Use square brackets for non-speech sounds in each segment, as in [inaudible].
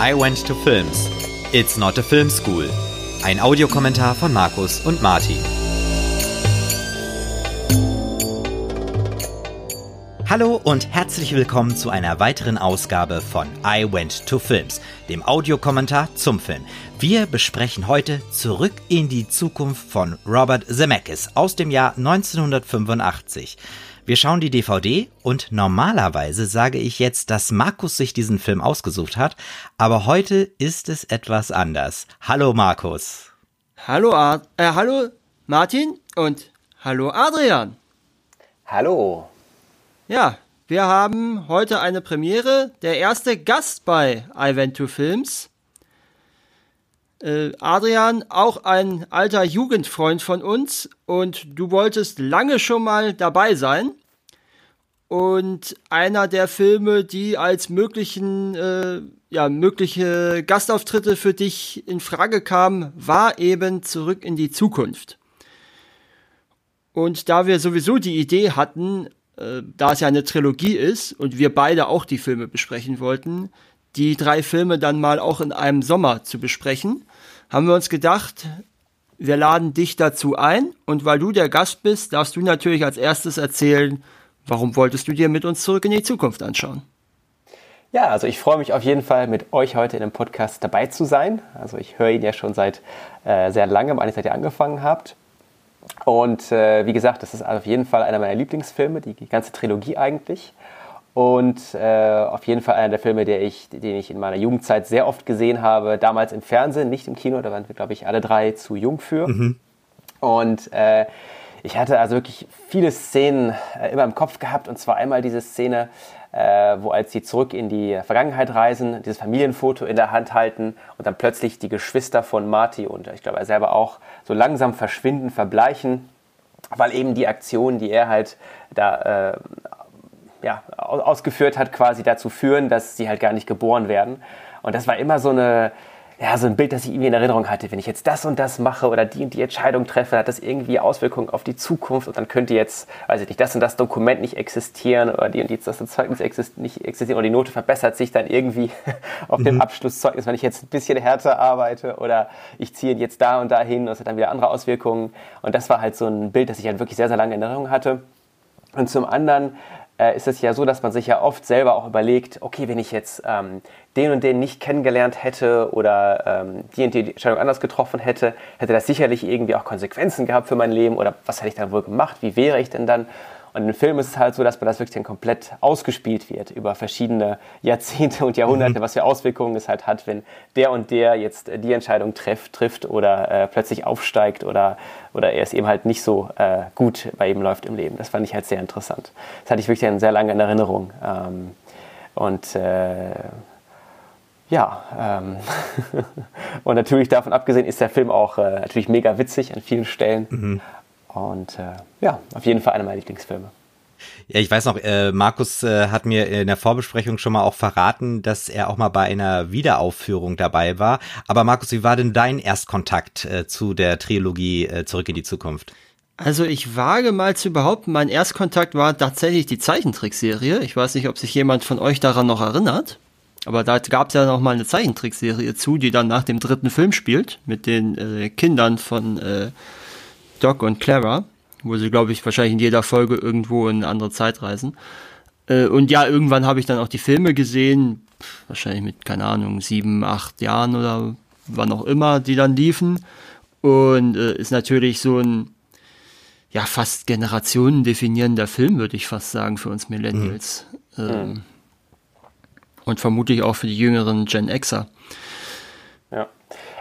I Went to Films. It's not a film school. Ein Audiokommentar von Markus und Martin. Hallo und herzlich willkommen zu einer weiteren Ausgabe von I Went to Films, dem Audiokommentar zum Film. Wir besprechen heute Zurück in die Zukunft von Robert Zemeckis aus dem Jahr 1985. Wir schauen die DVD und normalerweise sage ich jetzt, dass Markus sich diesen Film ausgesucht hat, aber heute ist es etwas anders. Hallo Markus. Hallo, Ad äh, hallo Martin und hallo Adrian. Hallo. Ja, wir haben heute eine Premiere. Der erste Gast bei I Went to Films. Äh, Adrian, auch ein alter Jugendfreund von uns und du wolltest lange schon mal dabei sein. Und einer der Filme, die als möglichen, äh, ja, mögliche Gastauftritte für dich in Frage kamen, war eben Zurück in die Zukunft. Und da wir sowieso die Idee hatten, äh, da es ja eine Trilogie ist und wir beide auch die Filme besprechen wollten, die drei Filme dann mal auch in einem Sommer zu besprechen, haben wir uns gedacht, wir laden dich dazu ein und weil du der Gast bist, darfst du natürlich als erstes erzählen, warum wolltest du dir mit uns zurück in die Zukunft anschauen? Ja, also ich freue mich auf jeden Fall, mit euch heute in dem Podcast dabei zu sein. Also ich höre ihn ja schon seit äh, sehr langem, eigentlich seit ihr angefangen habt. Und äh, wie gesagt, das ist auf jeden Fall einer meiner Lieblingsfilme, die, die ganze Trilogie eigentlich. Und äh, auf jeden Fall einer der Filme, der ich, den ich in meiner Jugendzeit sehr oft gesehen habe. Damals im Fernsehen, nicht im Kino, da waren wir, glaube ich, alle drei zu jung für. Mhm. Und äh, ich hatte also wirklich viele Szenen äh, immer im Kopf gehabt. Und zwar einmal diese Szene, äh, wo als sie zurück in die Vergangenheit reisen, dieses Familienfoto in der Hand halten und dann plötzlich die Geschwister von Marty und ich glaube er selber auch so langsam verschwinden, verbleichen, weil eben die Aktionen, die er halt da äh, ja, ausgeführt hat, quasi dazu führen, dass sie halt gar nicht geboren werden. Und das war immer so eine, ja, so ein Bild, das ich irgendwie in Erinnerung hatte. Wenn ich jetzt das und das mache oder die und die Entscheidung treffe, hat das irgendwie Auswirkungen auf die Zukunft und dann könnte jetzt, weiß ich nicht, das und das Dokument nicht existieren oder die und die, das Zeugnis nicht existieren oder die Note verbessert sich dann irgendwie [laughs] auf mhm. dem Abschlusszeugnis, wenn ich jetzt ein bisschen härter arbeite oder ich ziehe jetzt da und da hin und es hat dann wieder andere Auswirkungen. Und das war halt so ein Bild, das ich halt wirklich sehr, sehr lange in Erinnerung hatte. Und zum anderen äh, ist es ja so, dass man sich ja oft selber auch überlegt, okay, wenn ich jetzt ähm, den und den nicht kennengelernt hätte oder ähm, die und die Entscheidung anders getroffen hätte, hätte das sicherlich irgendwie auch Konsequenzen gehabt für mein Leben oder was hätte ich dann wohl gemacht, wie wäre ich denn dann? Und im Film ist es halt so, dass man das wirklich dann komplett ausgespielt wird über verschiedene Jahrzehnte und Jahrhunderte, mhm. was für Auswirkungen es halt hat, wenn der und der jetzt die Entscheidung treff, trifft oder äh, plötzlich aufsteigt oder, oder er es eben halt nicht so äh, gut bei ihm läuft im Leben. Das fand ich halt sehr interessant. Das hatte ich wirklich dann sehr lange in Erinnerung. Ähm, und äh, ja, ähm [laughs] und natürlich davon abgesehen ist der Film auch äh, natürlich mega witzig an vielen Stellen. Mhm. Und äh, ja, auf jeden Fall einer meiner Lieblingsfilme. Ja, ich weiß noch, äh, Markus äh, hat mir in der Vorbesprechung schon mal auch verraten, dass er auch mal bei einer Wiederaufführung dabei war. Aber Markus, wie war denn dein Erstkontakt äh, zu der Trilogie äh, Zurück in die Zukunft? Also ich wage mal zu behaupten, mein Erstkontakt war tatsächlich die Zeichentrickserie. Ich weiß nicht, ob sich jemand von euch daran noch erinnert. Aber da gab es ja noch mal eine Zeichentrickserie zu, die dann nach dem dritten Film spielt, mit den äh, Kindern von äh, Doc und Clara, wo sie, glaube ich, wahrscheinlich in jeder Folge irgendwo in eine andere Zeit reisen. Äh, und ja, irgendwann habe ich dann auch die Filme gesehen, wahrscheinlich mit, keine Ahnung, sieben, acht Jahren oder wann auch immer, die dann liefen. Und äh, ist natürlich so ein, ja, fast Generationen definierender Film, würde ich fast sagen, für uns Millennials. Mhm. Ähm, und vermutlich auch für die jüngeren Gen Xer.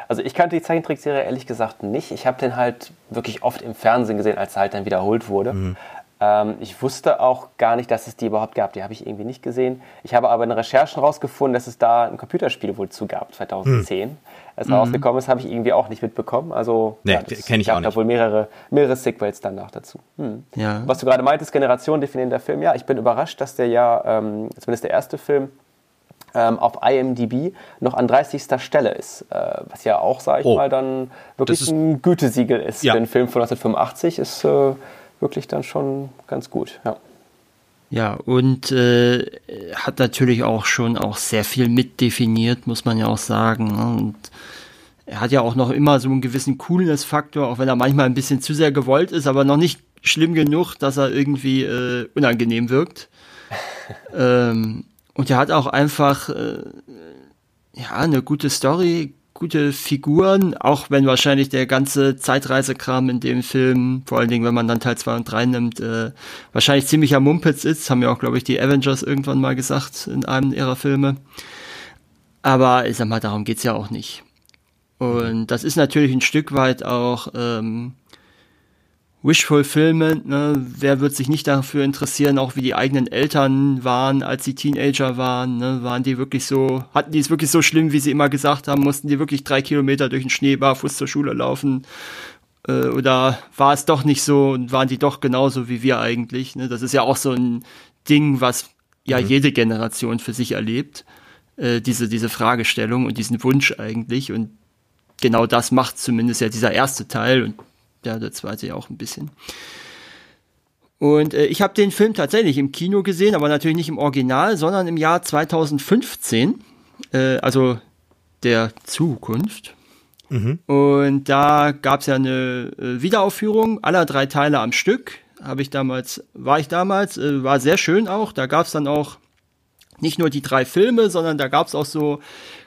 Also ich kannte die Zeichentrickserie ehrlich gesagt nicht. Ich habe den halt wirklich oft im Fernsehen gesehen, als er halt dann wiederholt wurde. Mhm. Ähm, ich wusste auch gar nicht, dass es die überhaupt gab. Die habe ich irgendwie nicht gesehen. Ich habe aber in Recherchen rausgefunden, dass es da ein Computerspiel wohl zu gab, 2010. Mhm. Als mhm. rausgekommen ist, habe ich irgendwie auch nicht mitbekommen. Also nee, ja, kenne ich auch nicht. da wohl mehrere, mehrere Sequels danach dazu. Hm. Ja. Was du gerade meintest, Generation definierender Film. Ja, ich bin überrascht, dass der ja, ähm, zumindest der erste Film, auf IMDb noch an 30. Stelle ist. Äh, was ja auch, sag ich oh, mal, dann wirklich ein Gütesiegel ist. Ja. Für einen Film von 1985 ist äh, wirklich dann schon ganz gut. Ja. Ja, und äh, hat natürlich auch schon auch sehr viel mitdefiniert, muss man ja auch sagen. Ne? Und er hat ja auch noch immer so einen gewissen Coolness-Faktor, auch wenn er manchmal ein bisschen zu sehr gewollt ist, aber noch nicht schlimm genug, dass er irgendwie äh, unangenehm wirkt. [laughs] ähm, und er hat auch einfach äh, ja eine gute Story, gute Figuren, auch wenn wahrscheinlich der ganze Zeitreisekram in dem Film, vor allen Dingen, wenn man dann Teil 2 und 3 nimmt, äh, wahrscheinlich ziemlicher Mumpitz ist. Haben ja auch, glaube ich, die Avengers irgendwann mal gesagt in einem ihrer Filme. Aber ich sag mal, darum geht's ja auch nicht. Und das ist natürlich ein Stück weit auch ähm, Wish Fulfillment, ne? wer wird sich nicht dafür interessieren, auch wie die eigenen Eltern waren, als sie Teenager waren, ne? waren die wirklich so, hatten die es wirklich so schlimm, wie sie immer gesagt haben, mussten die wirklich drei Kilometer durch den Schnee barfuß zur Schule laufen, äh, oder war es doch nicht so und waren die doch genauso wie wir eigentlich, ne? das ist ja auch so ein Ding, was ja mhm. jede Generation für sich erlebt, äh, diese, diese Fragestellung und diesen Wunsch eigentlich und genau das macht zumindest ja dieser erste Teil und ja, der zweite ja auch ein bisschen. Und äh, ich habe den Film tatsächlich im Kino gesehen, aber natürlich nicht im Original, sondern im Jahr 2015, äh, also der Zukunft. Mhm. Und da gab es ja eine äh, Wiederaufführung aller drei Teile am Stück. Habe ich damals, war ich damals, äh, war sehr schön auch. Da gab es dann auch nicht nur die drei Filme, sondern da gab es auch so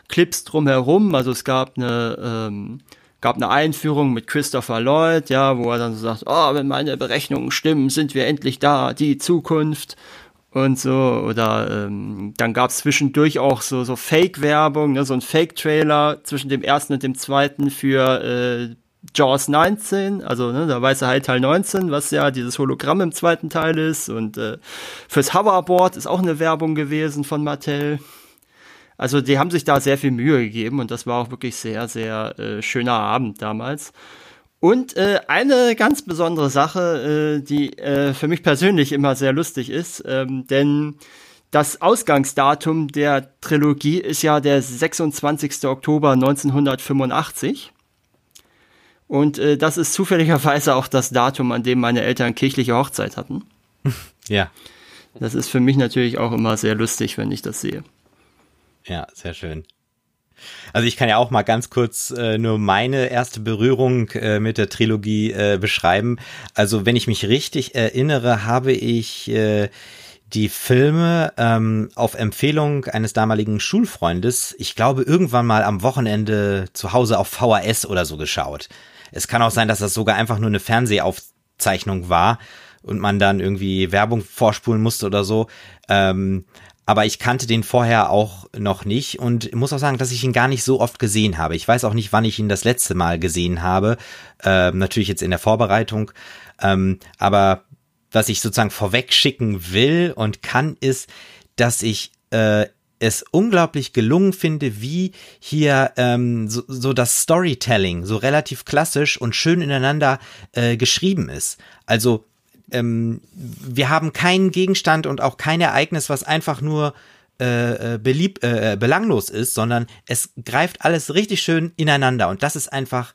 Clips drumherum. Also es gab eine ähm, gab eine Einführung mit Christopher Lloyd, ja, wo er dann so sagt, oh, wenn meine Berechnungen stimmen, sind wir endlich da, die Zukunft und so. Oder ähm, dann gab es zwischendurch auch so, so Fake-Werbung, ne, so ein Fake-Trailer zwischen dem ersten und dem zweiten für äh, Jaws 19, also ne, der weiße Hai Teil 19, was ja dieses Hologramm im zweiten Teil ist. Und äh, fürs Hoverboard ist auch eine Werbung gewesen von Mattel. Also die haben sich da sehr viel Mühe gegeben und das war auch wirklich sehr, sehr äh, schöner Abend damals. Und äh, eine ganz besondere Sache, äh, die äh, für mich persönlich immer sehr lustig ist, ähm, denn das Ausgangsdatum der Trilogie ist ja der 26. Oktober 1985. Und äh, das ist zufälligerweise auch das Datum, an dem meine Eltern kirchliche Hochzeit hatten. [laughs] Ja. Das ist für mich natürlich auch immer sehr lustig, wenn ich das sehe. Ja, sehr schön. Also ich kann ja auch mal ganz kurz äh, nur meine erste Berührung äh, mit der Trilogie äh, beschreiben. Also wenn ich mich richtig erinnere, habe ich äh, die Filme ähm, auf Empfehlung eines damaligen Schulfreundes, ich glaube, irgendwann mal am Wochenende zu Hause auf VHS oder so geschaut. Es kann auch sein, dass das sogar einfach nur eine Fernsehaufzeichnung war und man dann irgendwie Werbung vorspulen musste oder so. Ähm, aber ich kannte den vorher auch noch nicht und muss auch sagen, dass ich ihn gar nicht so oft gesehen habe. Ich weiß auch nicht, wann ich ihn das letzte Mal gesehen habe. Ähm, natürlich jetzt in der Vorbereitung. Ähm, aber was ich sozusagen vorweg schicken will und kann, ist, dass ich äh, es unglaublich gelungen finde, wie hier ähm, so, so das Storytelling so relativ klassisch und schön ineinander äh, geschrieben ist. Also ähm, wir haben keinen Gegenstand und auch kein Ereignis, was einfach nur äh, äh belieb, äh, äh, belanglos ist, sondern es greift alles richtig schön ineinander und das ist einfach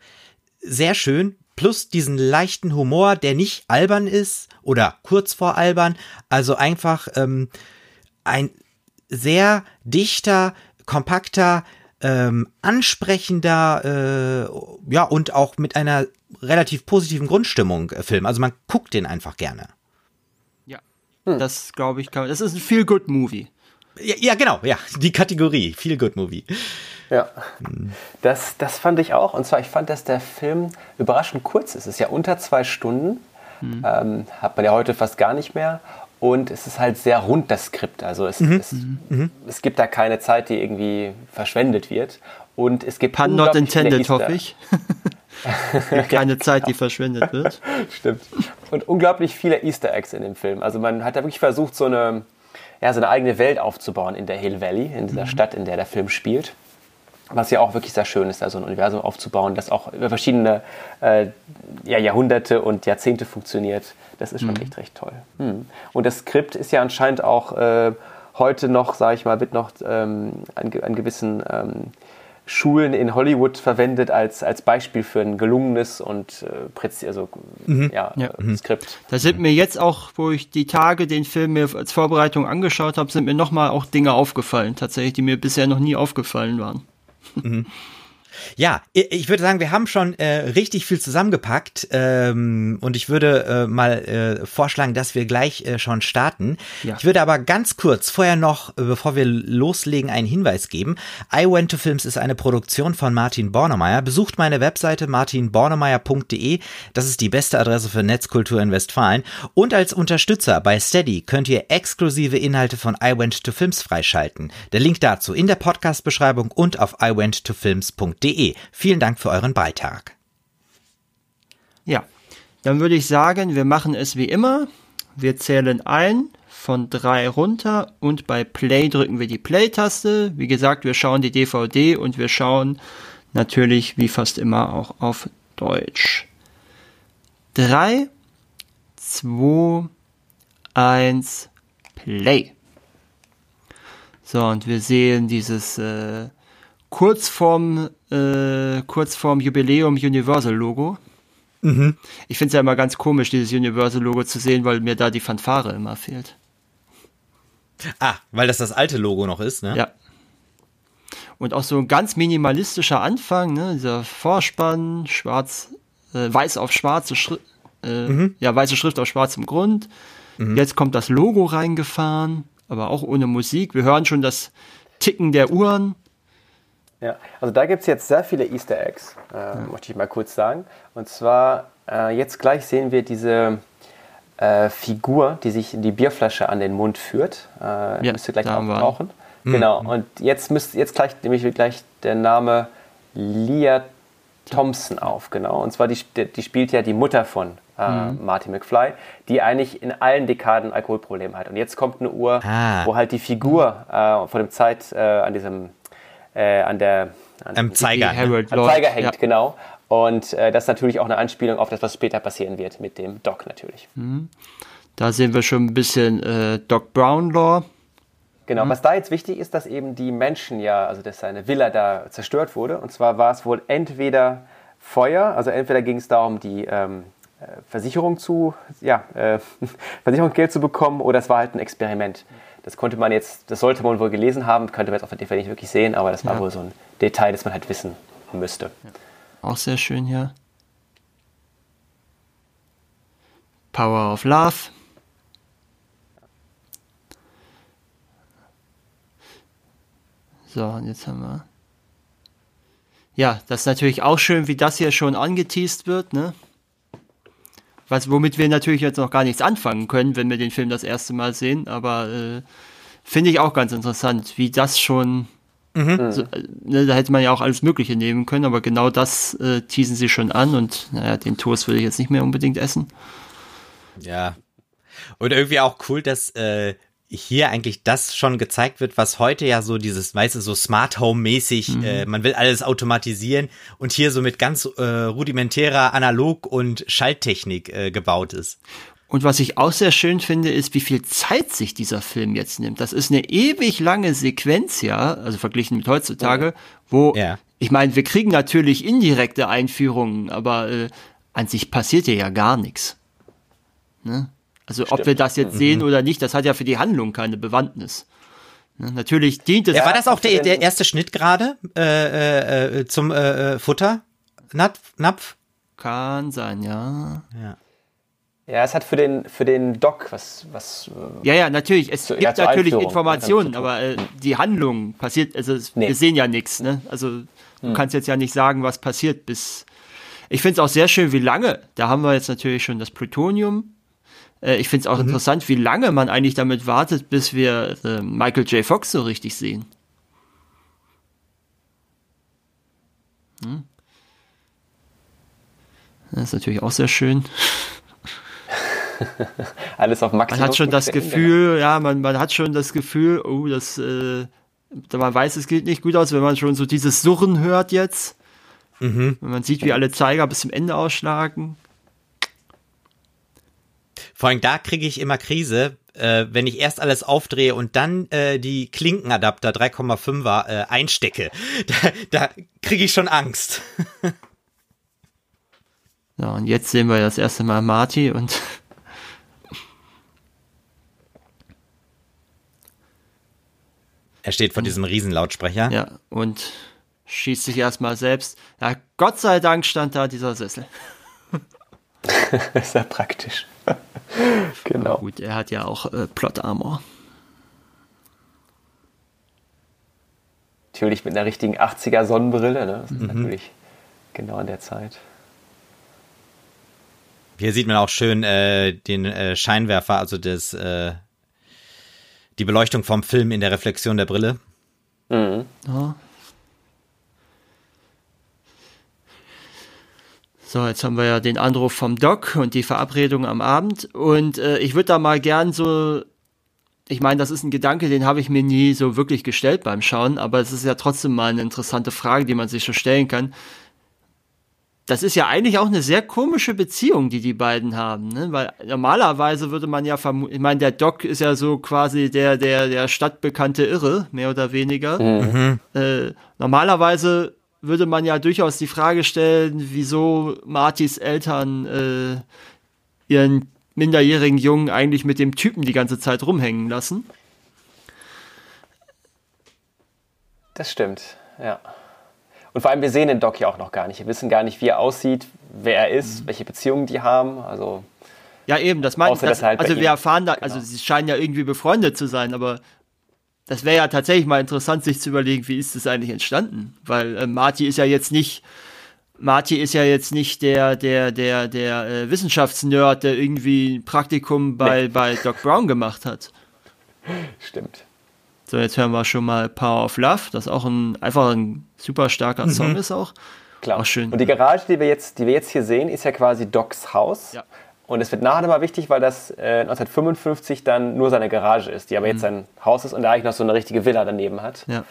sehr schön. Plus diesen leichten Humor, der nicht albern ist oder kurz vor albern, also einfach ähm, ein sehr dichter, kompakter, ähm, ansprechender, äh, ja, und auch mit einer relativ positiven Grundstimmung äh, Film. Also man guckt den einfach gerne. Ja, hm. das glaube ich kann. Das ist ein Feel Good Movie. Ja, ja, genau, ja, die Kategorie Feel Good Movie. Ja, das, das fand ich auch. Und zwar, ich fand, dass der Film überraschend kurz ist. Es ist ja unter zwei Stunden. Mhm. Ähm, hat man ja heute fast gar nicht mehr. Und es ist halt sehr rund, das Skript. Also es, mhm. es, mhm. es gibt da keine Zeit, die irgendwie verschwendet wird. Und es gibt Pun not intended, hoffe ich. [laughs] [laughs] [laughs] keine Zeit, die verschwendet wird. [laughs] Stimmt. Und unglaublich viele Easter Eggs in dem Film. Also man hat da wirklich versucht, so eine, ja, so eine eigene Welt aufzubauen in der Hill Valley, in dieser mhm. Stadt, in der der Film spielt. Was ja auch wirklich sehr schön ist, da so ein Universum aufzubauen, das auch über verschiedene äh, ja, Jahrhunderte und Jahrzehnte funktioniert. Das ist schon mhm. echt recht toll. Mhm. Und das Skript ist ja anscheinend auch äh, heute noch, sage ich mal, wird noch ähm, an, an gewissen ähm, Schulen in Hollywood verwendet als, als Beispiel für ein gelungenes und äh, präzise, also, Mhm. ja, Ja. äh, Skript. Da sind mir jetzt auch, wo ich die Tage den Film mir als Vorbereitung angeschaut habe, sind mir nochmal auch Dinge aufgefallen, tatsächlich, die mir bisher noch nie aufgefallen waren. [laughs] Ja, ich würde sagen, wir haben schon äh, richtig viel zusammengepackt ähm, und ich würde äh, mal äh, vorschlagen, dass wir gleich äh, schon starten. Ja. Ich würde aber ganz kurz vorher noch, äh, bevor wir loslegen, einen Hinweis geben. I Went to Films ist eine Produktion von Martin Bornemeyer. Besucht meine Webseite martinbornemeyer.de. Das ist die beste Adresse für Netzkultur in Westfalen. Und als Unterstützer bei Steady könnt ihr exklusive Inhalte von I Went to Films freischalten. Der Link dazu in der Podcast-Beschreibung und auf iwenttofilms.de. Vielen Dank für euren Beitrag. Ja, dann würde ich sagen, wir machen es wie immer. Wir zählen ein von drei runter und bei Play drücken wir die Play-Taste. Wie gesagt, wir schauen die DVD und wir schauen natürlich wie fast immer auch auf Deutsch. Drei, zwei, eins, Play. So, und wir sehen dieses äh, kurz vorm, äh, kurz vorm Jubiläum Universal Logo. Ich finde es ja immer ganz komisch, dieses Universal Logo zu sehen, weil mir da die Fanfare immer fehlt. Ah, weil das das alte Logo noch ist, ne? Ja. Und auch so ein ganz minimalistischer Anfang, ne? Dieser Vorspann, schwarz, äh, weiß auf schwarze Schrift, äh, ja, weiße Schrift auf schwarzem Grund. Jetzt kommt das Logo reingefahren, aber auch ohne Musik. Wir hören schon das Ticken der Uhren. Ja, also da gibt es jetzt sehr viele Easter Eggs, äh, möchte ich mal kurz sagen. Und zwar, äh, jetzt gleich sehen wir diese äh, Figur, die sich die Bierflasche an den Mund führt. Äh, Ja, müsste gleich da haben wir auftauchen. Genau, und jetzt müsst jetzt gleich nämlich gleich der Name Leah Thompson auf, genau. Und zwar die, die spielt ja die Mutter von äh, Marty McFly, die eigentlich in allen Dekaden Alkoholprobleme hat. Und jetzt kommt eine Uhr, Ah. wo halt die Figur äh, von dem Zeit äh, an diesem äh, an der an Am Zeiger. Die Ne? Am. Zeiger hängt, ja. genau. Und äh, das ist natürlich auch eine Anspielung auf das, was später passieren wird mit dem Doc natürlich. Da sehen wir schon ein bisschen äh, Doc Brownlaw. Genau, was da jetzt wichtig ist, dass eben die Menschen ja, also dass seine Villa da zerstört wurde. Und zwar war es wohl entweder Feuer, also entweder ging es darum, die ähm, äh, Versicherung zu, ja, äh, [laughs] Versicherungsgeld zu bekommen, oder es war halt ein Experiment. Das konnte man jetzt, das sollte man wohl gelesen haben, könnte man jetzt auf der DVD nicht wirklich sehen, aber das war Ja. wohl so ein Detail, das man halt wissen müsste. Auch sehr schön hier. Power of Love. So, und jetzt haben wir. Ja, das ist natürlich auch schön, wie das hier schon angeteased wird, ne? Was, womit wir natürlich jetzt noch gar nichts anfangen können, wenn wir den Film das erste Mal sehen, aber äh, finde ich auch ganz interessant, wie das schon so, äh, ne, da hätte man ja auch alles Mögliche nehmen können, aber genau das äh, teasen sie schon an und naja, den Toast würde ich jetzt nicht mehr unbedingt essen. Ja. Und irgendwie auch cool, dass äh, hier eigentlich das schon gezeigt wird, was heute ja so dieses, weißt du, so Smart Home mäßig, äh, man will alles automatisieren und hier so mit ganz äh, rudimentärer Analog- und Schalttechnik äh, gebaut ist. Und was ich auch sehr schön finde, ist, wie viel Zeit sich dieser Film jetzt nimmt. Das ist eine ewig lange Sequenz, ja, also verglichen mit heutzutage, wo, Ja. ich meine, wir kriegen natürlich indirekte Einführungen, aber äh, an sich passiert hier ja gar nichts. Ne? Also ob wir das jetzt sehen oder nicht, das hat ja für die Handlung keine Bewandtnis. Ne? Natürlich dient es. Ja, war das auch der, der erste Schnitt gerade äh, äh, zum äh, äh, Futter? Napf? Napf? Kann sein, ja. Ja. Ja, es hat für den, für den Doc was, was äh, Ja, ja, natürlich. Es Zu- gibt ja, natürlich Einführung, Informationen, aber äh, die Handlung passiert, also es, Nee. wir sehen ja nichts, ne? Also du kannst jetzt ja nicht sagen, was passiert bis. Ich finde es auch sehr schön, wie lange. Da haben wir jetzt natürlich schon das Plutonium. Äh, ich finde es auch interessant, wie lange man eigentlich damit wartet, bis wir äh, Michael J. Fox so richtig sehen. Hm? Das ist natürlich auch sehr schön. [laughs] alles auf Man Maximum. hat schon das stellen, Gefühl, ja, man, man hat schon das Gefühl, oh, das, äh, man weiß, es geht nicht gut aus, wenn man schon so dieses Surren hört jetzt. Wenn man sieht, wie alle Zeiger bis zum Ende ausschlagen. Vor allem da kriege ich immer Krise, äh, wenn ich erst alles aufdrehe und dann äh, die Klinkenadapter 3,5er äh, einstecke, [laughs] da, da kriege ich schon Angst. [laughs] ja, und jetzt sehen wir das erste Mal Marty und [laughs] er steht vor diesem Riesenlautsprecher. Ja, und schießt sich erstmal selbst. Ja, Gott sei Dank stand da dieser Sessel. Sehr praktisch. [laughs] genau. Gut, er hat ja auch äh, Plot Armor. Natürlich mit einer richtigen 80er Sonnenbrille, ne? Das ist mhm. natürlich genau in der Zeit. Hier sieht man auch schön äh, den äh, Scheinwerfer, also das, äh, die Beleuchtung vom Film in der Reflexion der Brille. Mhm. Ja. So, jetzt haben wir ja den Anruf vom Doc und die Verabredung am Abend. Und äh, ich würde da mal gern so, ich meine, das ist ein Gedanke, den habe ich mir nie so wirklich gestellt beim Schauen, aber es ist ja trotzdem mal eine interessante Frage, die man sich schon stellen kann. Das ist ja eigentlich auch eine sehr komische Beziehung, die die beiden haben, ne? weil normalerweise würde man ja vermuten, ich meine, der Doc ist ja so quasi der, der, der stadtbekannte Irre, mehr oder weniger. Mhm. Äh, normalerweise würde man ja durchaus die Frage stellen, wieso Martys Eltern äh, ihren minderjährigen Jungen eigentlich mit dem Typen die ganze Zeit rumhängen lassen. Das stimmt, ja. Und vor allem, wir sehen den Doc ja auch noch gar nicht. Wir wissen gar nicht, wie er aussieht, wer er ist, mhm. welche Beziehungen die haben. Also ja, eben, das meint das, halt Also wir erfahren da, also genau. sie scheinen ja irgendwie befreundet zu sein, aber das wäre ja tatsächlich mal interessant, sich zu überlegen, wie ist das eigentlich entstanden? Weil äh, Marty ist ja jetzt nicht, Marty ist ja jetzt nicht der, der, der, der äh, Wissenschaftsnerd, der irgendwie ein Praktikum bei, nee. bei Doc Brown gemacht hat. Stimmt. So, jetzt hören wir schon mal Power of Love, das auch ein einfach ein super starker mhm. Song ist auch. Klar. Auch schön. Und die Garage, die wir jetzt, die wir jetzt hier sehen, ist ja quasi Docs Haus. Ja. Und es wird nachher nochmal wichtig, weil das äh, 1955 dann nur seine Garage ist, die aber mhm. jetzt sein Haus ist und er eigentlich noch so eine richtige Villa daneben hat. Ja.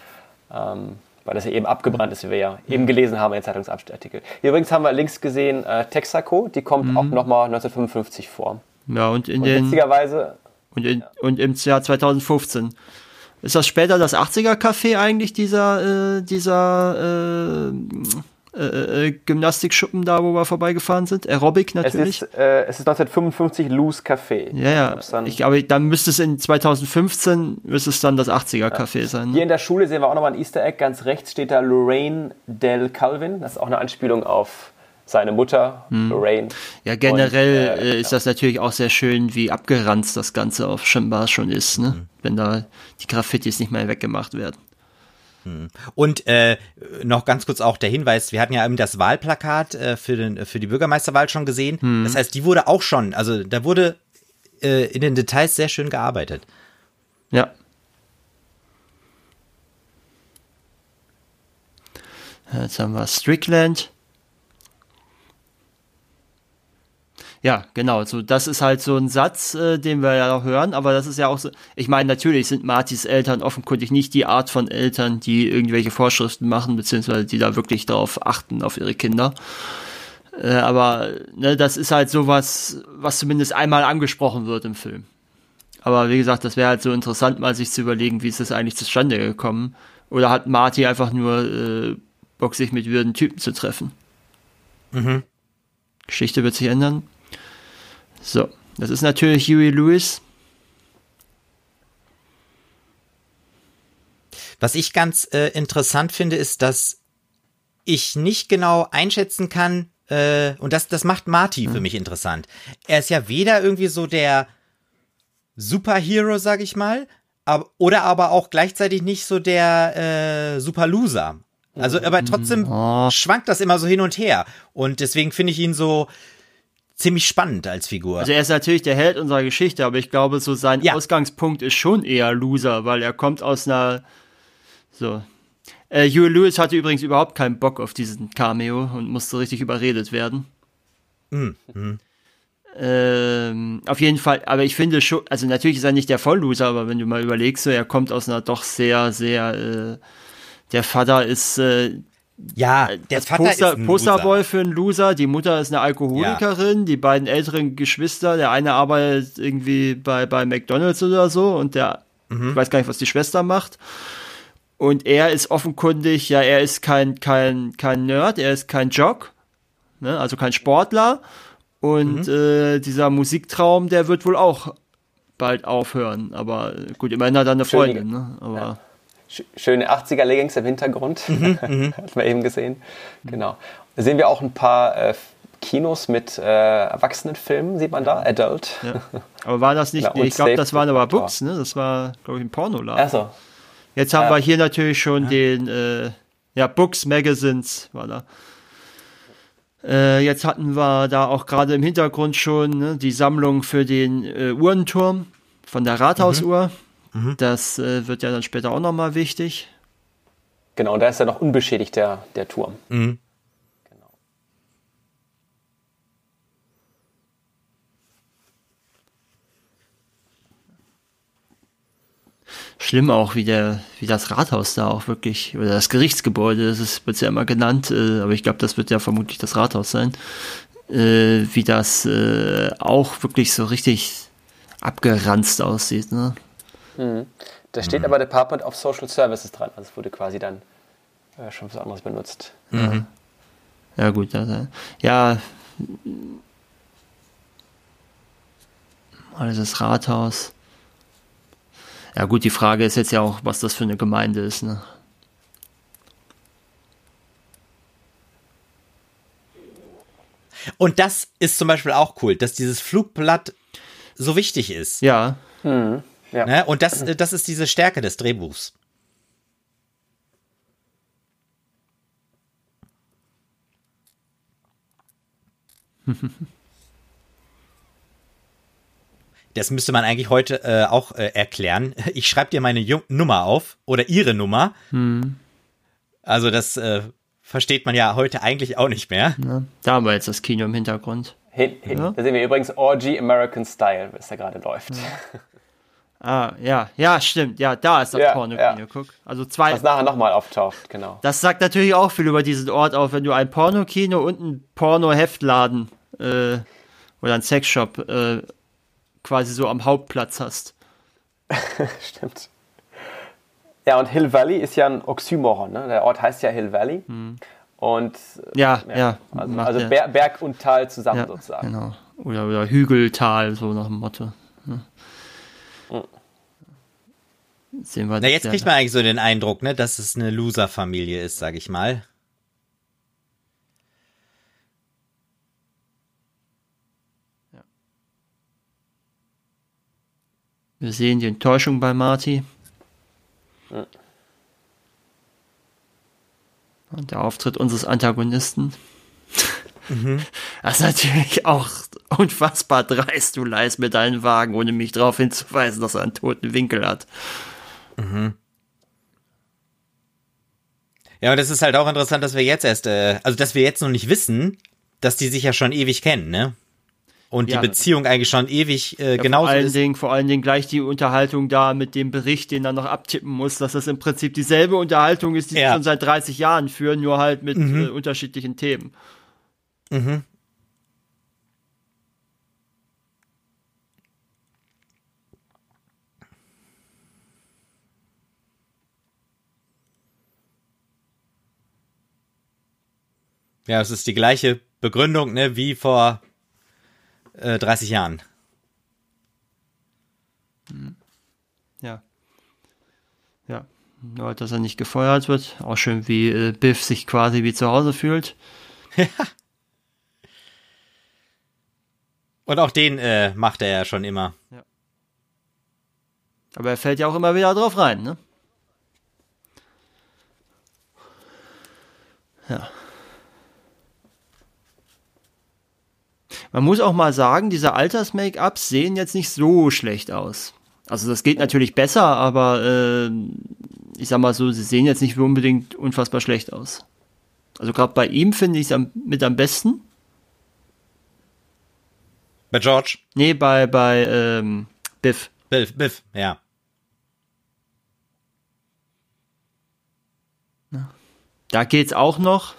Ähm, weil das ja eben abgebrannt ist, wie wir ja mhm. eben gelesen haben in den Zeitungsartikel. Hier übrigens haben wir links gesehen äh, Texaco, die kommt mhm. auch nochmal 1955 vor. Ja, und in und den. Witzigerweise. Und, in, ja. und im Jahr 2015. Ist das später das 80er-Café eigentlich, dieser, äh, dieser äh, äh, äh, Gymnastikschuppen da, wo wir vorbeigefahren sind. Aerobic natürlich. Es ist, äh, es ist 1955 Loose Café. Ja, ja. Dann ich, aber dann müsste es in 2015 müsste es dann das 80er Café ja. sein. Ne? Hier in der Schule sehen wir auch nochmal ein Easter Egg. Ganz rechts steht da Lorraine Del Calvin. Das ist auch eine Anspielung auf seine Mutter, hm. Lorraine. Ja, generell Und, äh, ist das natürlich auch sehr schön, wie abgeranzt das Ganze auf Schimbar schon ist, ne? Mhm. wenn da die Graffitis nicht mehr weggemacht werden. Hm. Und äh, noch ganz kurz auch der Hinweis, wir hatten ja eben das Wahlplakat äh, für, den, für die Bürgermeisterwahl schon gesehen. Hm. Das heißt, die wurde auch schon, also da wurde äh, in den Details sehr schön gearbeitet. Ja. Jetzt haben wir Strickland. Ja, genau. So, das ist halt so ein Satz, äh, den wir ja hören, aber das ist ja auch so. Ich meine, natürlich sind Martys Eltern offenkundig nicht die Art von Eltern, die irgendwelche Vorschriften machen, beziehungsweise die da wirklich darauf achten, auf ihre Kinder. Äh, aber ne, das ist halt sowas, was zumindest einmal angesprochen wird im Film. Aber wie gesagt, das wäre halt so interessant, mal sich zu überlegen, wie ist das eigentlich zustande gekommen. Oder hat Marty einfach nur äh, Bock, sich mit würden Typen zu treffen? Mhm. Geschichte wird sich ändern. So, das ist natürlich Huey Lewis. Was ich ganz äh, interessant finde, ist, dass ich nicht genau einschätzen kann, äh, und das, das macht Marty mhm. für mich interessant. Er ist ja weder irgendwie so der Superhero, sag ich mal, ab, oder aber auch gleichzeitig nicht so der äh, Superloser. Also, aber trotzdem oh. schwankt das immer so hin und her. Und deswegen finde ich ihn so, ziemlich spannend als Figur. Also er ist natürlich der Held unserer Geschichte, aber ich glaube, so sein ja. Ausgangspunkt ist schon eher Loser, weil er kommt aus einer so. Äh, Huey Lewis hatte übrigens überhaupt keinen Bock auf diesen Cameo und musste richtig überredet werden. Mhm. Mhm. Ähm, auf jeden Fall, aber ich finde schon, also natürlich ist er nicht der Vollloser, aber wenn du mal überlegst, so, er kommt aus einer doch sehr, sehr, äh, der Vater ist äh, Ja, der als Vater Poster, ist ein Posterboy Loser. für einen Loser, die Mutter ist eine Alkoholikerin, die beiden älteren Geschwister, der eine arbeitet irgendwie bei, bei McDonalds oder so und der, Mhm. ich weiß gar nicht, was die Schwester macht. Und er ist offenkundig, ja, er ist kein, kein, kein Nerd, er ist kein Jock, ne, also kein Sportler. Und Mhm. äh, dieser Musiktraum, der wird wohl auch bald aufhören. Aber äh, gut, immerhin hat er eine Freundin, ne? Aber Sch- Schöne 80er-Leggings im Hintergrund. Mhm, [laughs] Hat man eben gesehen. Genau. Da sehen wir auch ein paar äh, Kinos mit äh, Erwachsenenfilmen, sieht man da, Adult. Ja. [laughs] Aber war das nicht, Ja, und ich glaube, das waren aber. Books, ne? Das war, glaube ich, ein Pornoladen. Achso, Jetzt haben Ja. wir hier natürlich schon den, äh, ja, Books, Magazines war da. Äh, jetzt hatten wir da auch gerade im Hintergrund schon ne, die Sammlung für den äh, Uhrenturm von der Rathausuhr. Das äh, wird ja dann später auch nochmal wichtig. genau, und da ist ja noch unbeschädigt der, der Turm. Mhm. Genau. Schlimm auch, wie der, wie das Rathaus da auch wirklich, oder das Gerichtsgebäude, das ist, wird's ja immer genannt, äh, aber ich glaube, das wird ja vermutlich das Rathaus sein, äh, wie das äh, auch wirklich so richtig abgeranzt aussieht, ne? Da steht aber Department of Social Services dran. Also es wurde quasi dann äh, schon was anderes benutzt. Ja, gut, ja. Ja. Alles das Rathaus. Ja, gut, die Frage ist jetzt ja auch, was das für eine Gemeinde ist, ne? Und das ist zum Beispiel auch cool, dass dieses Flugblatt so wichtig ist. Ja, Ja. Ne? Und das, das ist diese Stärke des Drehbuchs. [laughs] Das müsste man eigentlich heute äh, auch äh, erklären. [laughs] Ich schreibe dir meine Ju Nummer auf oder ihre Nummer. Also das äh, versteht man ja heute eigentlich auch nicht mehr. da haben wir jetzt das Kino im Hintergrund. Hin, hin, Ja. Da sehen wir übrigens Orgy American Style, was da gerade läuft. [laughs] Ah, ja, ja, stimmt. Ja, da ist das Ja, Porno-Kino, ja. guck. Also zwei. Was nachher nochmal auftaucht, genau. Das sagt natürlich auch viel über diesen Ort auf, wenn du ein Pornokino und einen Porno-Heftladen äh, oder einen Sexshop äh, quasi so am Hauptplatz hast. [laughs] Stimmt. Ja, und Hill Valley ist ja ein Oxymoron. Ne? Der Ort heißt ja Hill Valley. Und Ja, ja. also, macht also ja. Ber Berg und Tal zusammen ja, sozusagen. Genau. Oder, oder Hügeltal, so nach dem Motto. Ja. Sehen wir Na, jetzt ja, kriegt man eigentlich so den Eindruck, ne, dass es eine Loser-Familie ist, sag ich mal. Wir sehen die Enttäuschung bei Marty. Und der Auftritt unseres Antagonisten. [laughs] Das ist natürlich auch unfassbar dreist. Du leihst mir deinen Wagen, ohne mich darauf hinzuweisen, dass er einen toten Winkel hat. Ja, und das ist halt auch interessant, dass wir jetzt erst, äh, also dass wir jetzt noch nicht wissen, dass die sich ja schon ewig kennen, ne? Und Ja. die Beziehung eigentlich schon ewig äh, Ja, genauso vor allen ist. Dingen, vor allen Dingen gleich die Unterhaltung da mit dem Bericht, den er noch abtippen muss, dass das im Prinzip dieselbe Unterhaltung ist, die sie Ja. schon seit 30 Jahren führen, nur halt mit äh, unterschiedlichen Themen. Ja, es ist die gleiche Begründung, ne, wie vor äh, 30 Jahren. Ja. Ja. Nur, dass er nicht gefeuert wird. Auch schön, wie äh, Biff sich quasi wie zu Hause fühlt. [laughs] Und auch den äh, macht er ja schon immer. Aber er fällt ja auch immer wieder drauf rein, ne? Ja. Man muss auch mal sagen, diese Alters-Make-ups sehen jetzt nicht so schlecht aus. Also das geht natürlich besser, aber äh, ich sag mal so, sie sehen jetzt nicht unbedingt unfassbar schlecht aus. Also gerade bei ihm finde ich es mit am besten. Bei George, Nee, bei, bei ähm, Biff. Biff, Biff, ja. Da geht's auch noch.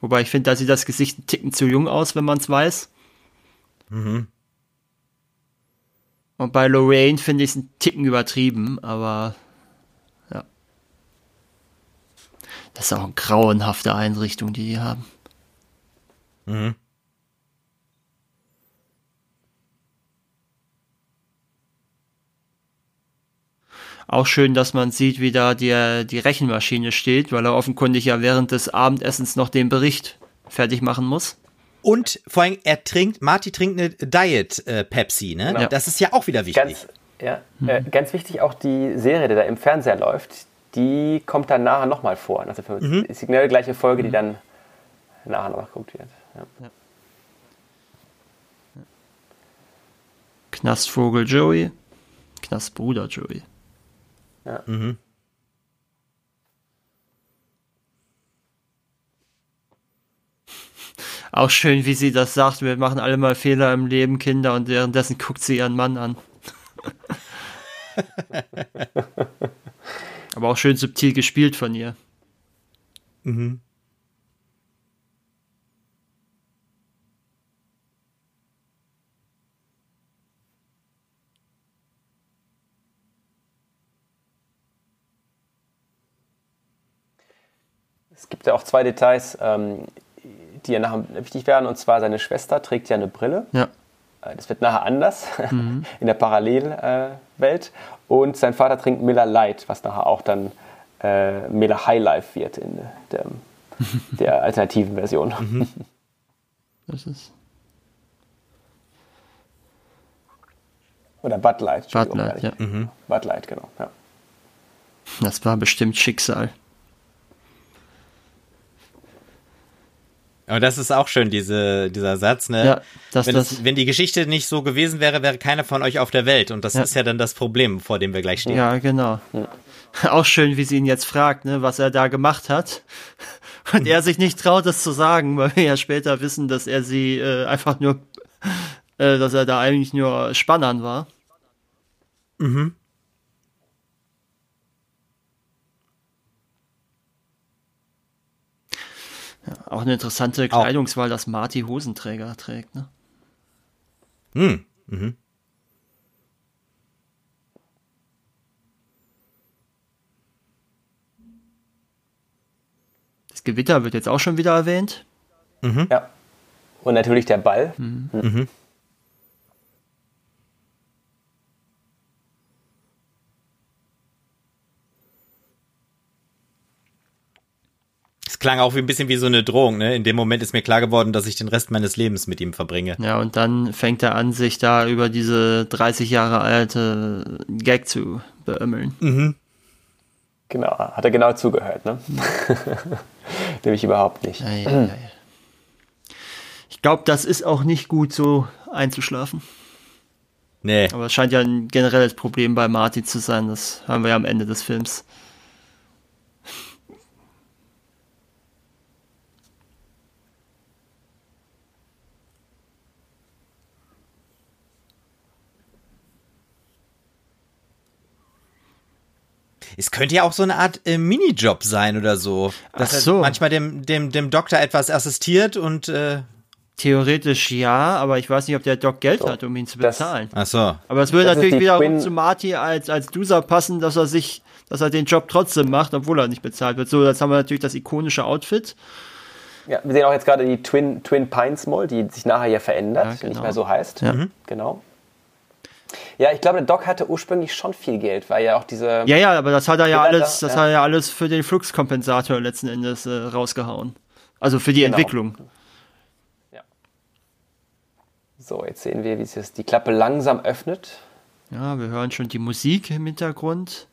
Wobei ich finde, da sieht das Gesicht ein Ticken zu jung aus, wenn man es weiß. Mhm. Und bei Lorraine finde ich es ein Ticken übertrieben, aber ja. Das ist auch eine grauenhafte Einrichtung, die die haben. Mhm. Auch schön, dass man sieht, wie da die, die Rechenmaschine steht, weil er offenkundig ja während des Abendessens noch den Bericht fertig machen muss. Und vor allem, er trinkt, Marty trinkt eine Diet äh, Pepsi, ne? Genau. Das ist ja auch wieder wichtig. Ganz, ja, mhm. äh, ganz wichtig auch die Serie, die da im Fernseher läuft, die kommt dann nachher nochmal vor. Also für mhm. ist genau die gleiche Folge, die dann nachher noch geguckt wird. Ja. Ja. Knastvogel Joey, Knastbruder Joey. Ja. Mhm. Auch schön, wie sie das sagt, wir machen alle mal Fehler im Leben, Kinder, und währenddessen guckt sie ihren Mann an. [laughs] Aber auch schön subtil gespielt von ihr. Mhm. Es gibt ja auch zwei Details, ähm, die ja nachher wichtig werden. Und zwar seine Schwester trägt ja eine Brille. Ja. Äh, das wird nachher anders [laughs] mhm. in der Parallelwelt. und sein Vater trinkt Miller Light, was nachher auch dann äh, Miller High Life wird in der, [laughs] der alternativen Version. Mhm. Das ist. Oder Bud Light. Bud Light, ja. Mhm. Bud Light, genau. Ja. Das war bestimmt Schicksal. Aber das ist auch schön, diese, dieser Satz, ne? Ja, dass wenn, das, wenn die Geschichte nicht so gewesen wäre, wäre keiner von euch auf der Welt. Und das ja. ist ja dann das Problem, vor dem wir gleich stehen. Ja, genau. Ja. [laughs] Auch schön, wie sie ihn jetzt fragt, ne, was er da gemacht hat. [laughs] Und er sich nicht traut, das zu sagen, weil wir ja später wissen, dass er sie äh, einfach nur, [laughs] äh, dass er da eigentlich nur Spannern war. Mhm. Auch eine interessante Kleidungswahl, dass Marty Hosenträger trägt, ne? Hm. Mhm. Das Gewitter wird jetzt auch schon wieder erwähnt. Mhm. Ja. Und natürlich der Ball. Mhm. Mhm. Klang auch wie ein bisschen wie so eine Drohung. Ne? In dem Moment ist mir klar geworden, dass ich den Rest meines Lebens mit ihm verbringe. Ja, und dann fängt er an, sich da über diese 30 Jahre alte Gag zu beömmeln. Mhm. Genau, hat er genau zugehört, ne? [laughs] Nämlich überhaupt nicht. Ja, ja, ja. Ich glaube, das ist auch nicht gut, so einzuschlafen. Nee. Aber es scheint ja ein generelles Problem bei Marty zu sein. Das haben wir ja am Ende des Films. Es könnte ja auch so eine Art äh, Minijob sein oder so. Dass Ach so. er manchmal dem, dem, dem Doktor etwas assistiert und äh Theoretisch ja, aber ich weiß nicht, ob der Doc Geld so, hat, um ihn zu bezahlen. Das, ach so. Aber es würde natürlich wieder zu Marty als, als Loser passen, dass er sich, dass er den Job trotzdem macht, obwohl er nicht bezahlt wird. So, jetzt haben wir natürlich das ikonische Outfit. Ja, wir sehen auch jetzt gerade die Twin, Twin Pines Mall, die sich nachher hier verändert, ja, genau. nicht mehr so heißt. Ja. Mhm. Genau. Ja, ich glaube, der Doc hatte ursprünglich schon viel Geld, weil ja auch diese. Ja, ja, aber das hat er ja alles, das ja. hat er ja alles für den Fluxkompensator letzten Endes äh, rausgehauen. Also für die genau. Entwicklung. Ja. So, jetzt sehen wir, wie sich die Klappe langsam öffnet. Ja, wir hören schon die Musik im Hintergrund.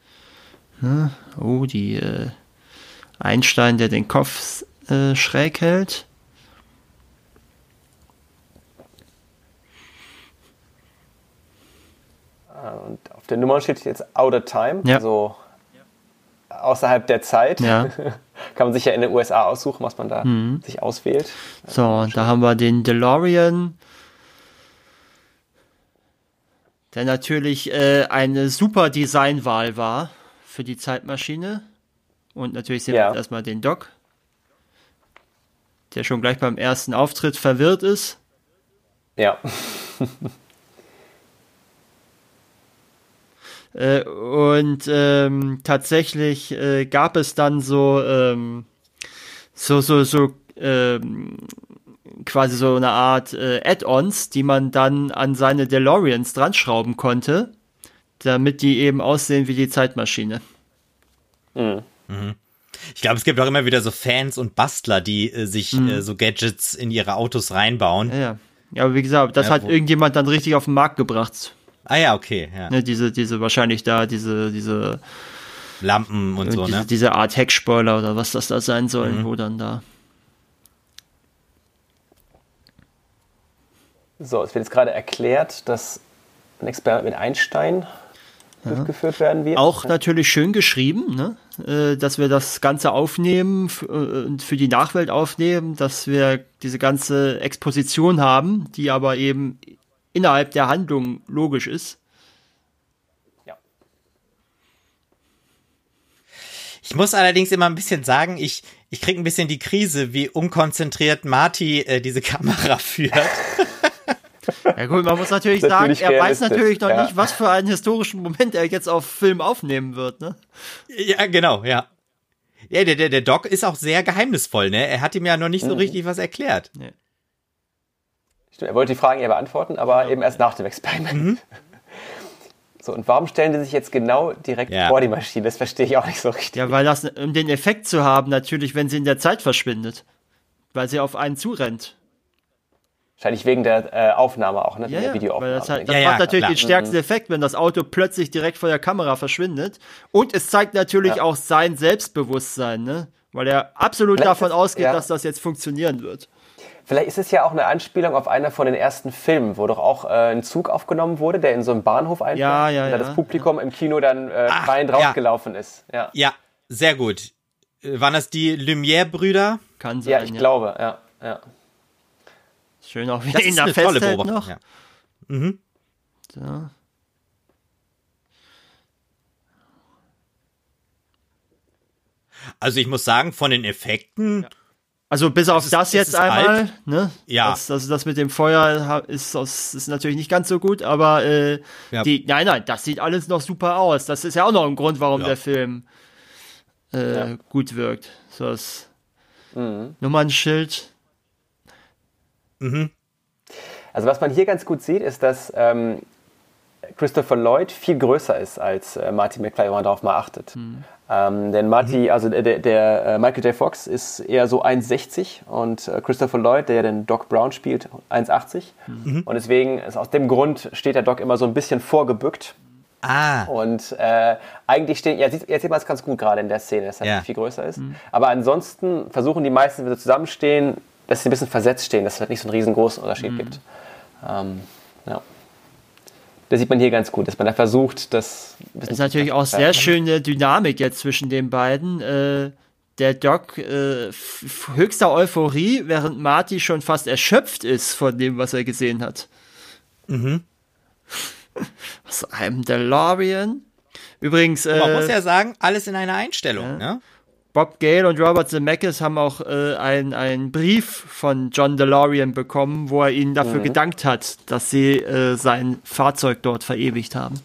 Ja, oh, die äh, Einstein, der den Kopf äh, schräg hält. Und auf der Nummer steht jetzt Out of Time, ja. also außerhalb der Zeit. Ja. [laughs] Kann man sich ja in den USA aussuchen, was man da mhm. sich auswählt. So, da haben wir den DeLorean, der natürlich äh, eine super Designwahl war für die Zeitmaschine. Und natürlich sehen Ja. wir jetzt erstmal den Doc, der schon gleich beim ersten Auftritt verwirrt ist. Ja. [laughs] Äh, und ähm, tatsächlich äh, gab es dann so, ähm, so, so, so, ähm, quasi so eine Art äh, Add-ons, die man dann an seine DeLoreans dran schrauben konnte, damit die eben aussehen wie die Zeitmaschine. Ich glaube, es gibt auch immer wieder so Fans und Bastler, die äh, sich Mhm. äh, so Gadgets in ihre Autos reinbauen. Ja, ja. Ja, aber wie gesagt, das Ja, hat irgendjemand dann richtig auf den Markt gebracht. Ah ja, okay, ja. Ne, diese, diese wahrscheinlich da, diese, diese, Lampen und so, diese, ne? diese Art Heckspoiler oder was das da sein soll, Mhm. wo dann da. So, es wird jetzt gerade erklärt, dass ein Experiment mit Einstein durchgeführt werden wird. Auch natürlich schön geschrieben, ne? äh, dass wir das Ganze aufnehmen äh, und für die Nachwelt aufnehmen, dass wir diese ganze Exposition haben, die aber eben innerhalb der Handlung logisch ist. Ja. Ich muss allerdings immer ein bisschen sagen, ich, ich krieg ein bisschen die Krise, wie unkonzentriert Marty äh, diese Kamera [laughs] führt. Ja gut, man muss natürlich sagen, natürlich er weiß natürlich noch ja. nicht, was für einen historischen Moment er jetzt auf Film aufnehmen wird. Ne? ja, genau, ja. Ja, der, der, der Doc ist auch sehr geheimnisvoll, ne? Er hat ihm ja noch nicht Mhm. so richtig was erklärt. Stimmt, er wollte die Fragen eher beantworten, aber eben erst nach dem Experiment. Mhm. So, und warum stellen die sich jetzt genau direkt Ja. vor die Maschine? Das verstehe ich auch nicht so richtig. Ja, weil das, um den Effekt zu haben, natürlich, wenn sie in der Zeit verschwindet. Weil sie auf einen zurennt. Wahrscheinlich wegen der äh, Aufnahme auch, ne? Ja, der ja, Videoaufnahme. weil das, halt, das Ja, ja, macht natürlich klar. den stärksten Effekt, wenn das Auto plötzlich direkt vor der Kamera verschwindet. Und es zeigt natürlich Ja. auch sein Selbstbewusstsein, ne? Weil er absolut Vielleicht davon ist- ausgeht, ja. dass das jetzt funktionieren wird. Vielleicht ist es ja auch eine Anspielung auf einer von den ersten Filmen, wo doch auch äh, ein Zug aufgenommen wurde, der in so einem Bahnhof einfährt. Ja, ja, und da ja. das Publikum im Kino dann äh, Ach, ja. rausgelaufen ist. Ja, Ja, sehr gut. Äh, Waren das die Lumière-Brüder? Kann sein. ja ich glaube, ja. ja. Schön auch, wie Das er ihn ist eine tolle Beobachtung. noch. Ja. So. Also ich muss sagen, von den Effekten, Also bis auf ist- das jetzt einmal, ne? Ja. Das, das, das mit dem Feuer ist, ist natürlich nicht ganz so gut, aber äh, Ja. die, nein, nein, das sieht alles noch super aus. Das ist ja auch noch ein Grund, warum Ja. der Film äh, Ja. gut wirkt. So das Mhm. Nummernschild. Also was man hier ganz gut sieht, ist, dass ähm, Christopher Lloyd viel größer ist als äh, Marty McFly, wenn man darauf mal achtet. Ähm, denn Marty, also der, der, äh, Michael J. Fox ist eher so 1,60 und äh, Christopher Lloyd, der den Doc Brown spielt, 1,80. Und deswegen, ist aus dem Grund steht der Doc immer so ein bisschen vorgebückt. ah, Und äh, eigentlich stehen, ja, jetzt sieht man es ganz gut gerade in der Szene, dass er Ja. viel größer ist. Aber ansonsten versuchen die meisten, wenn sie zusammenstehen, dass sie ein bisschen versetzt stehen, dass es halt nicht so einen riesengroßen Unterschied gibt. Ähm, ja. Das sieht man hier ganz gut, dass man da versucht, das Das ist natürlich auch sehr schöne Dynamik jetzt zwischen den beiden. Äh, der Doc äh, höchster Euphorie, während Marty schon fast erschöpft ist von dem, was er gesehen hat. Mhm. [laughs] Was einem DeLorean? Übrigens, man äh, muss ja sagen, alles in einer Einstellung, ne? Bob Gale und Robert Zemeckis haben auch äh, einen, Brief von John DeLorean bekommen, wo er ihnen dafür gedankt hat, dass sie äh, sein Fahrzeug dort verewigt haben.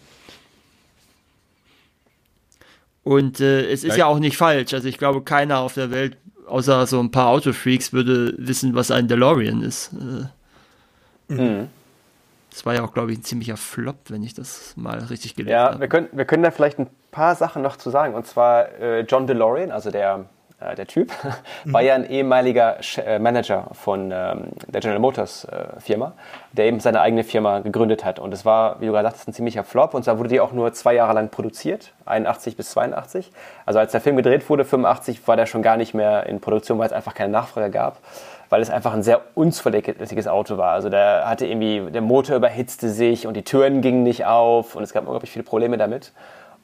Und äh, es ist ja auch nicht falsch. Also ich glaube, keiner auf der Welt, außer so ein paar Autofreaks, würde wissen, was ein DeLorean ist. Äh, Mhm. Das war ja auch, glaube ich, ein ziemlicher Flop, wenn ich das mal richtig gelesen Ja, habe. wir können, wir können da vielleicht ein paar Sachen noch zu sagen. Und zwar äh, John DeLorean, also der, äh, der Typ, [laughs] war ja ein ehemaliger äh, Manager von ähm, der General Motors äh, Firma, der eben seine eigene Firma gegründet hat. Und es war, wie du gerade sagtest, ein ziemlicher Flop. Und zwar wurde die auch nur zwei Jahre lang produziert, 81 bis 82. Also als der Film gedreht wurde, 85, war der schon gar nicht mehr in Produktion, weil es einfach keine Nachfrage gab weil es einfach ein sehr unzuverlässiges Auto war. Also der hatte irgendwie, der Motor überhitzte sich und die Türen gingen nicht auf und es gab unglaublich viele Probleme damit.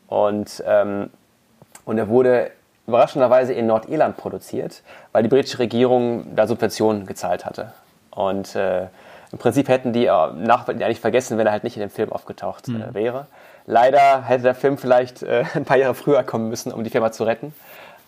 Und, ähm, und er wurde überraschenderweise in Nordirland produziert, weil die britische Regierung da Subventionen gezahlt hatte. Und äh, im Prinzip hätten die äh, Nachwelt eigentlich vergessen, wenn er halt nicht in dem Film aufgetaucht äh, wäre. Leider hätte der Film vielleicht äh, [laughs] ein paar Jahre früher kommen müssen, um die Firma zu retten.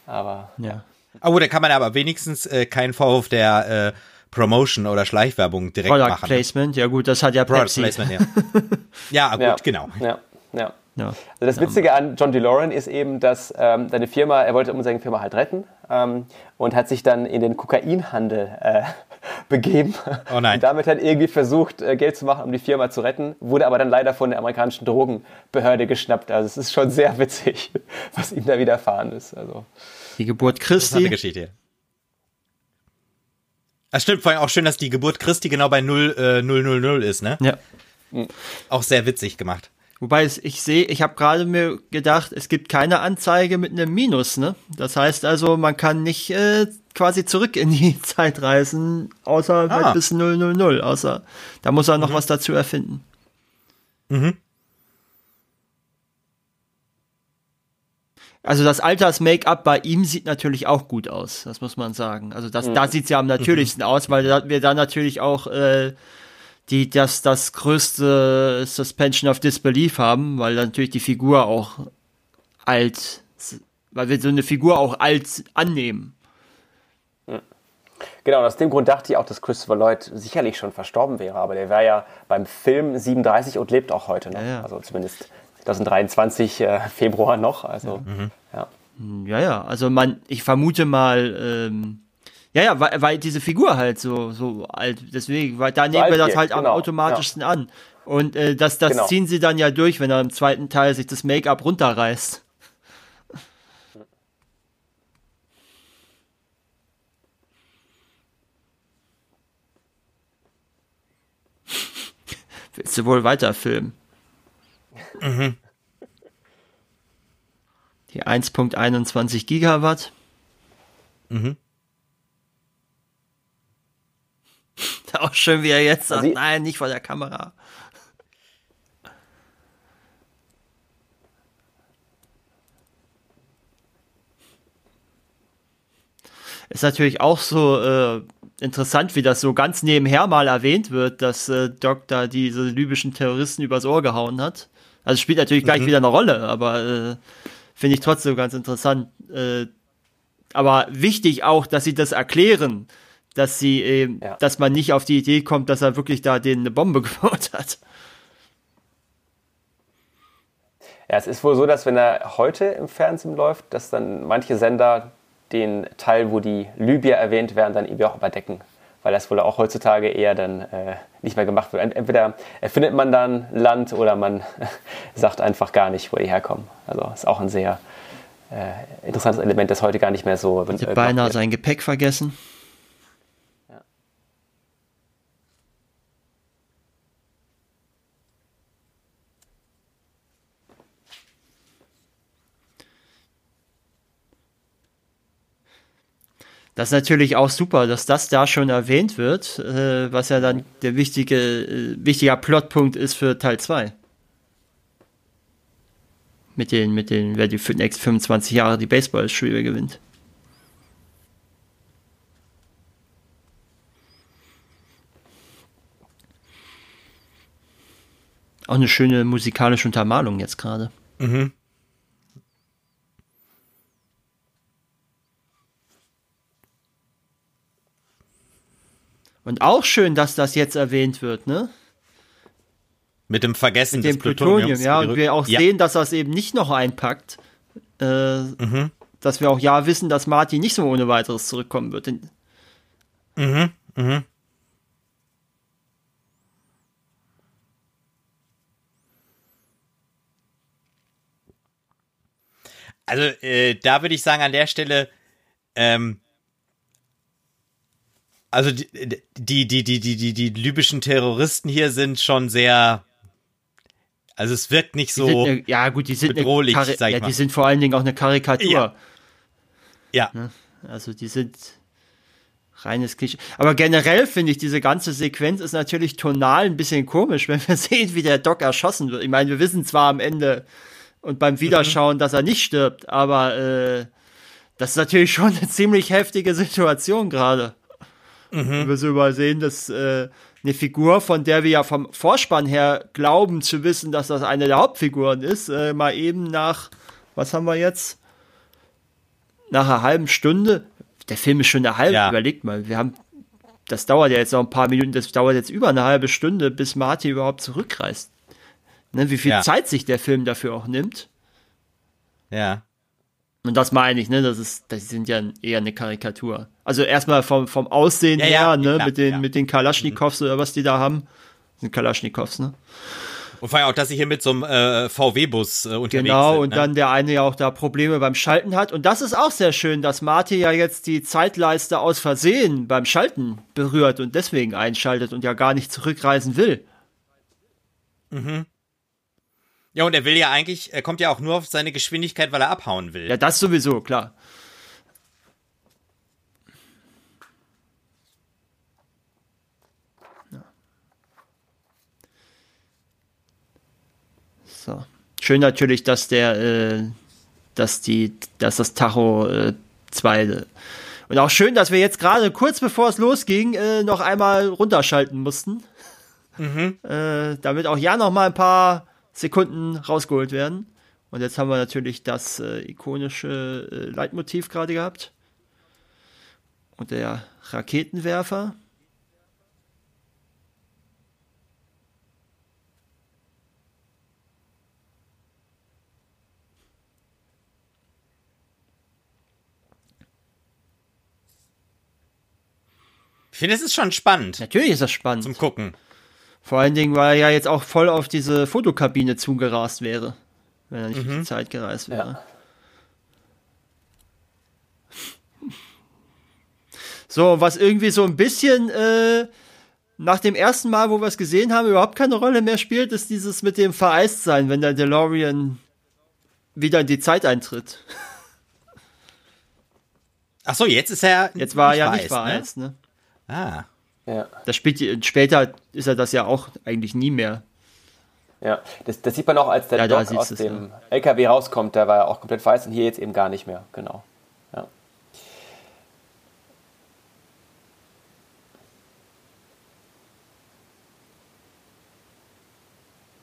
Aber Ja. Oh, da kann man aber wenigstens äh, keinen Vorwurf der äh, Promotion oder Schleichwerbung direkt Product machen. Placement, ja gut, das hat ja Product Pepsi. Placement, ja. [laughs] ja, gut, ja, genau. Ja, ja. Ja. Also das Witzige an John DeLorean ist eben, dass ähm, seine Firma, er wollte um seine Firma halt retten ähm, und hat sich dann in den Kokainhandel äh, [laughs] begeben. Oh nein. Und damit hat irgendwie versucht, äh, Geld zu machen, um die Firma zu retten, wurde aber dann leider von der amerikanischen Drogenbehörde geschnappt. Also es ist schon sehr witzig, [laughs] was ihm da widerfahren ist. Also Die Geburt Das ist eine Christi. Geschichte. Das stimmt, vor allem auch schön, dass die Geburt Christi genau bei 0, äh, 000 ist, ne? Ja. Auch sehr witzig gemacht. Wobei ich sehe, ich habe gerade mir gedacht, es gibt keine Anzeige mit einem Minus, ne? Das heißt also, man kann nicht äh, quasi zurück in die [laughs] Zeit reisen, außer Ah. halt bis 000, außer da muss er noch was dazu erfinden. Also das Alters-Make-up bei ihm sieht natürlich auch gut aus, das muss man sagen. Also das, da sieht's ja am natürlichsten aus, weil da, wir da natürlich auch äh, die das das größte Suspension of Disbelief haben, weil natürlich die Figur auch alt, weil wir so eine Figur auch alt annehmen. Genau, und aus dem Grund dachte ich auch, dass Christopher Lloyd sicherlich schon verstorben wäre, aber der war ja beim Film 37 und lebt auch heute noch. Ja, ja. Also zumindest 2023 äh, Februar noch. Also ja. Ja, ja, also man, ich vermute mal, ähm, ja, ja, weil, weil diese Figur halt so, so alt, deswegen, weil da nehmen wir das halt am genau, automatischsten an. Und äh, das, das Genau. ziehen sie dann ja durch, wenn er im zweiten Teil sich das Make-up runterreißt. [laughs] Willst du wohl weiterfilmen? Die 1.21 Gigawatt. [laughs] Auch schön, wie er jetzt sagt, Sie- nein, nicht vor der Kamera. Ist natürlich auch so äh, interessant, wie das so ganz nebenher mal erwähnt wird, dass äh, Doc da diese libyschen Terroristen übers Ohr gehauen hat. Also spielt natürlich gleich wieder eine Rolle, aber äh, finde ich trotzdem ganz interessant. Äh, aber wichtig auch, dass sie das erklären, dass sie eben, Ja. dass man nicht auf die Idee kommt, dass er wirklich da denen eine Bombe [laughs] gebaut hat. Ja, es ist wohl so, dass wenn er heute im Fernsehen läuft, dass dann manche Sender den Teil, wo die Libyer erwähnt werden, dann irgendwie auch überdecken. Weil das wohl auch heutzutage eher dann äh, nicht mehr gemacht wird. Ent- Entweder erfindet man dann Land oder man [laughs] sagt einfach gar nicht, wo die herkommen. Also ist auch ein sehr äh, interessantes Element, das heute gar nicht mehr so äh, gemacht beinahe sein Gepäck vergessen. Das ist natürlich auch super, dass das da schon erwähnt wird, äh, was ja dann der wichtige, äh, wichtiger Plotpunkt ist für Teil 2. Mit den, mit den, wer die für die nächsten 25 Jahre die Baseballspiele gewinnt. Auch eine schöne musikalische Untermalung jetzt gerade. Und auch schön, dass das jetzt erwähnt wird, ne? Mit dem Vergessen Mit des dem Plutonium, Plutoniums. ja. Und wir auch ja. sehen, dass das eben nicht noch einpackt. Äh, Dass wir auch ja wissen, dass Marty nicht so ohne weiteres zurückkommen wird. In- Also äh, da würde ich sagen, an der Stelle, ähm, also die, die, die, die, die, die, die libyschen Terroristen hier sind schon sehr, also es wirkt nicht die so, eine, ja, gut, die sind bedrohlich, Kari- sag ich ja, mal. die sind vor allen Dingen auch eine Karikatur. Ja. ja, Also die sind reines Klischee. Aber generell finde ich, diese ganze Sequenz ist natürlich tonal ein bisschen komisch, wenn wir [laughs] sehen, wie der Doc erschossen wird. Ich meine, wir wissen zwar am Ende und beim Wiederschauen, dass er nicht stirbt, aber äh, das ist natürlich schon eine ziemlich heftige Situation gerade. Wenn wir so übersehen, dass äh, eine Figur, von der wir ja vom Vorspann her glauben zu wissen, dass das eine der Hauptfiguren ist, äh, mal eben nach, was haben wir jetzt? nach einer halben Stunde, der Film ist schon eine halbe, Ja. überlegt mal, wir haben, das dauert ja jetzt noch ein paar Minuten, das dauert jetzt über eine halbe Stunde, bis Marty überhaupt zurückreist. Ne, wie viel Ja. Zeit sich der Film dafür auch nimmt. Ja. Und das meine ich, ne, das ist, das sind ja eher eine Karikatur. Also erstmal vom, vom Aussehen Ja, her, ja, ne, klar, mit den, ja. mit den Kalaschnikows oder was die da haben. Sind Kalaschnikows, ne? Und vor allem auch, dass sie hier mit so einem äh, VW-Bus äh, unterwegs Genau, sind. und ne? dann der eine ja auch da Probleme beim Schalten hat. Und das ist auch sehr schön, dass Marty ja jetzt die Zeitleiste aus Versehen beim Schalten berührt und deswegen einschaltet und ja gar nicht zurückreisen will. Ja, und er will ja eigentlich, er kommt ja auch nur auf seine Geschwindigkeit, weil er abhauen will. Ja, das sowieso, klar. Ja. So. Schön natürlich, dass der, äh, dass die, dass das Tacho äh, 2 und auch schön, dass wir jetzt gerade kurz bevor es losging, äh, noch einmal runterschalten mussten. Äh, damit auch ja noch mal ein paar Sekunden rausgeholt werden. Und jetzt haben wir natürlich das äh, ikonische äh, Leitmotiv gerade gehabt. Und der Raketenwerfer. Ich finde, es ist schon spannend Natürlich ist das spannend. zum Gucken. Vor allen Dingen, weil er ja jetzt auch voll auf diese Fotokabine zugerast wäre. Wenn er nicht durch die Zeit gereist wäre. Ja. So, was irgendwie so ein bisschen äh, nach dem ersten Mal, wo wir es gesehen haben, überhaupt keine Rolle mehr spielt, ist dieses mit dem Vereistsein, wenn der DeLorean wieder in die Zeit eintritt. Ach so, jetzt ist er Jetzt war er ja nicht vereist, vereist, ne? Ne? Ah. Ja. Das spielt, später ist er das ja auch eigentlich nie mehr. Ja, das, das sieht man auch, als der Ja, da Doc aus dem LKW rauskommt, da war er auch komplett weiß und hier jetzt eben gar nicht mehr. Genau. Ja.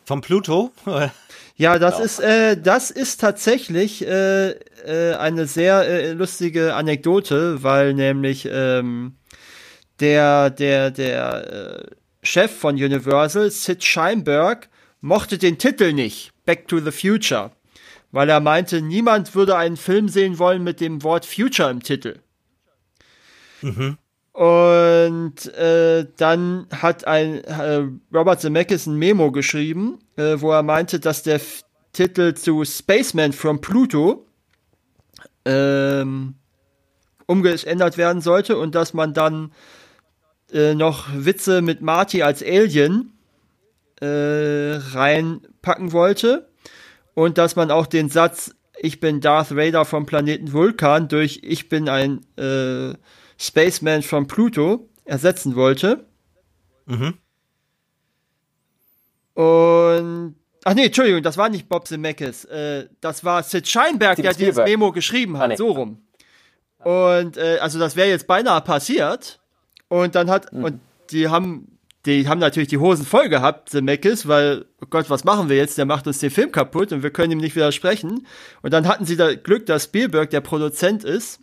Vom Pluto? [laughs] Ja, das ist, äh, das ist tatsächlich äh, äh, eine sehr äh, lustige Anekdote, weil nämlich ähm, der, der, der äh, Chef von Universal, Sid Sheinberg, mochte den Titel nicht, Back to the Future, weil er meinte, niemand würde einen Film sehen wollen mit dem Wort Future im Titel. Und äh, dann hat ein äh, Robert Zemeckis ein Memo geschrieben, äh, wo er meinte, dass der F Titel zu Spaceman from Pluto ähm, umgeändert werden sollte und dass man dann äh, noch Witze mit Marty als Alien äh, reinpacken wollte und dass man auch den Satz Ich bin Darth Vader vom Planeten Vulkan durch Ich bin ein äh, Spaceman from Pluto ersetzen wollte. Und Ach nee, Entschuldigung, das war nicht Bob Zemeckis. Äh, das war Sid Sheinberg, Steven der dieses Spielberg. Memo geschrieben hat, Ah, nee. so rum. Und äh, also das wäre jetzt beinahe passiert. Und dann hat, Mhm. und die haben, die haben natürlich die Hosen voll gehabt, Zemeckis, weil, oh Gott, was machen wir jetzt? Der macht uns den Film kaputt und wir können ihm nicht widersprechen. Und dann hatten sie da Glück, dass Spielberg der Produzent ist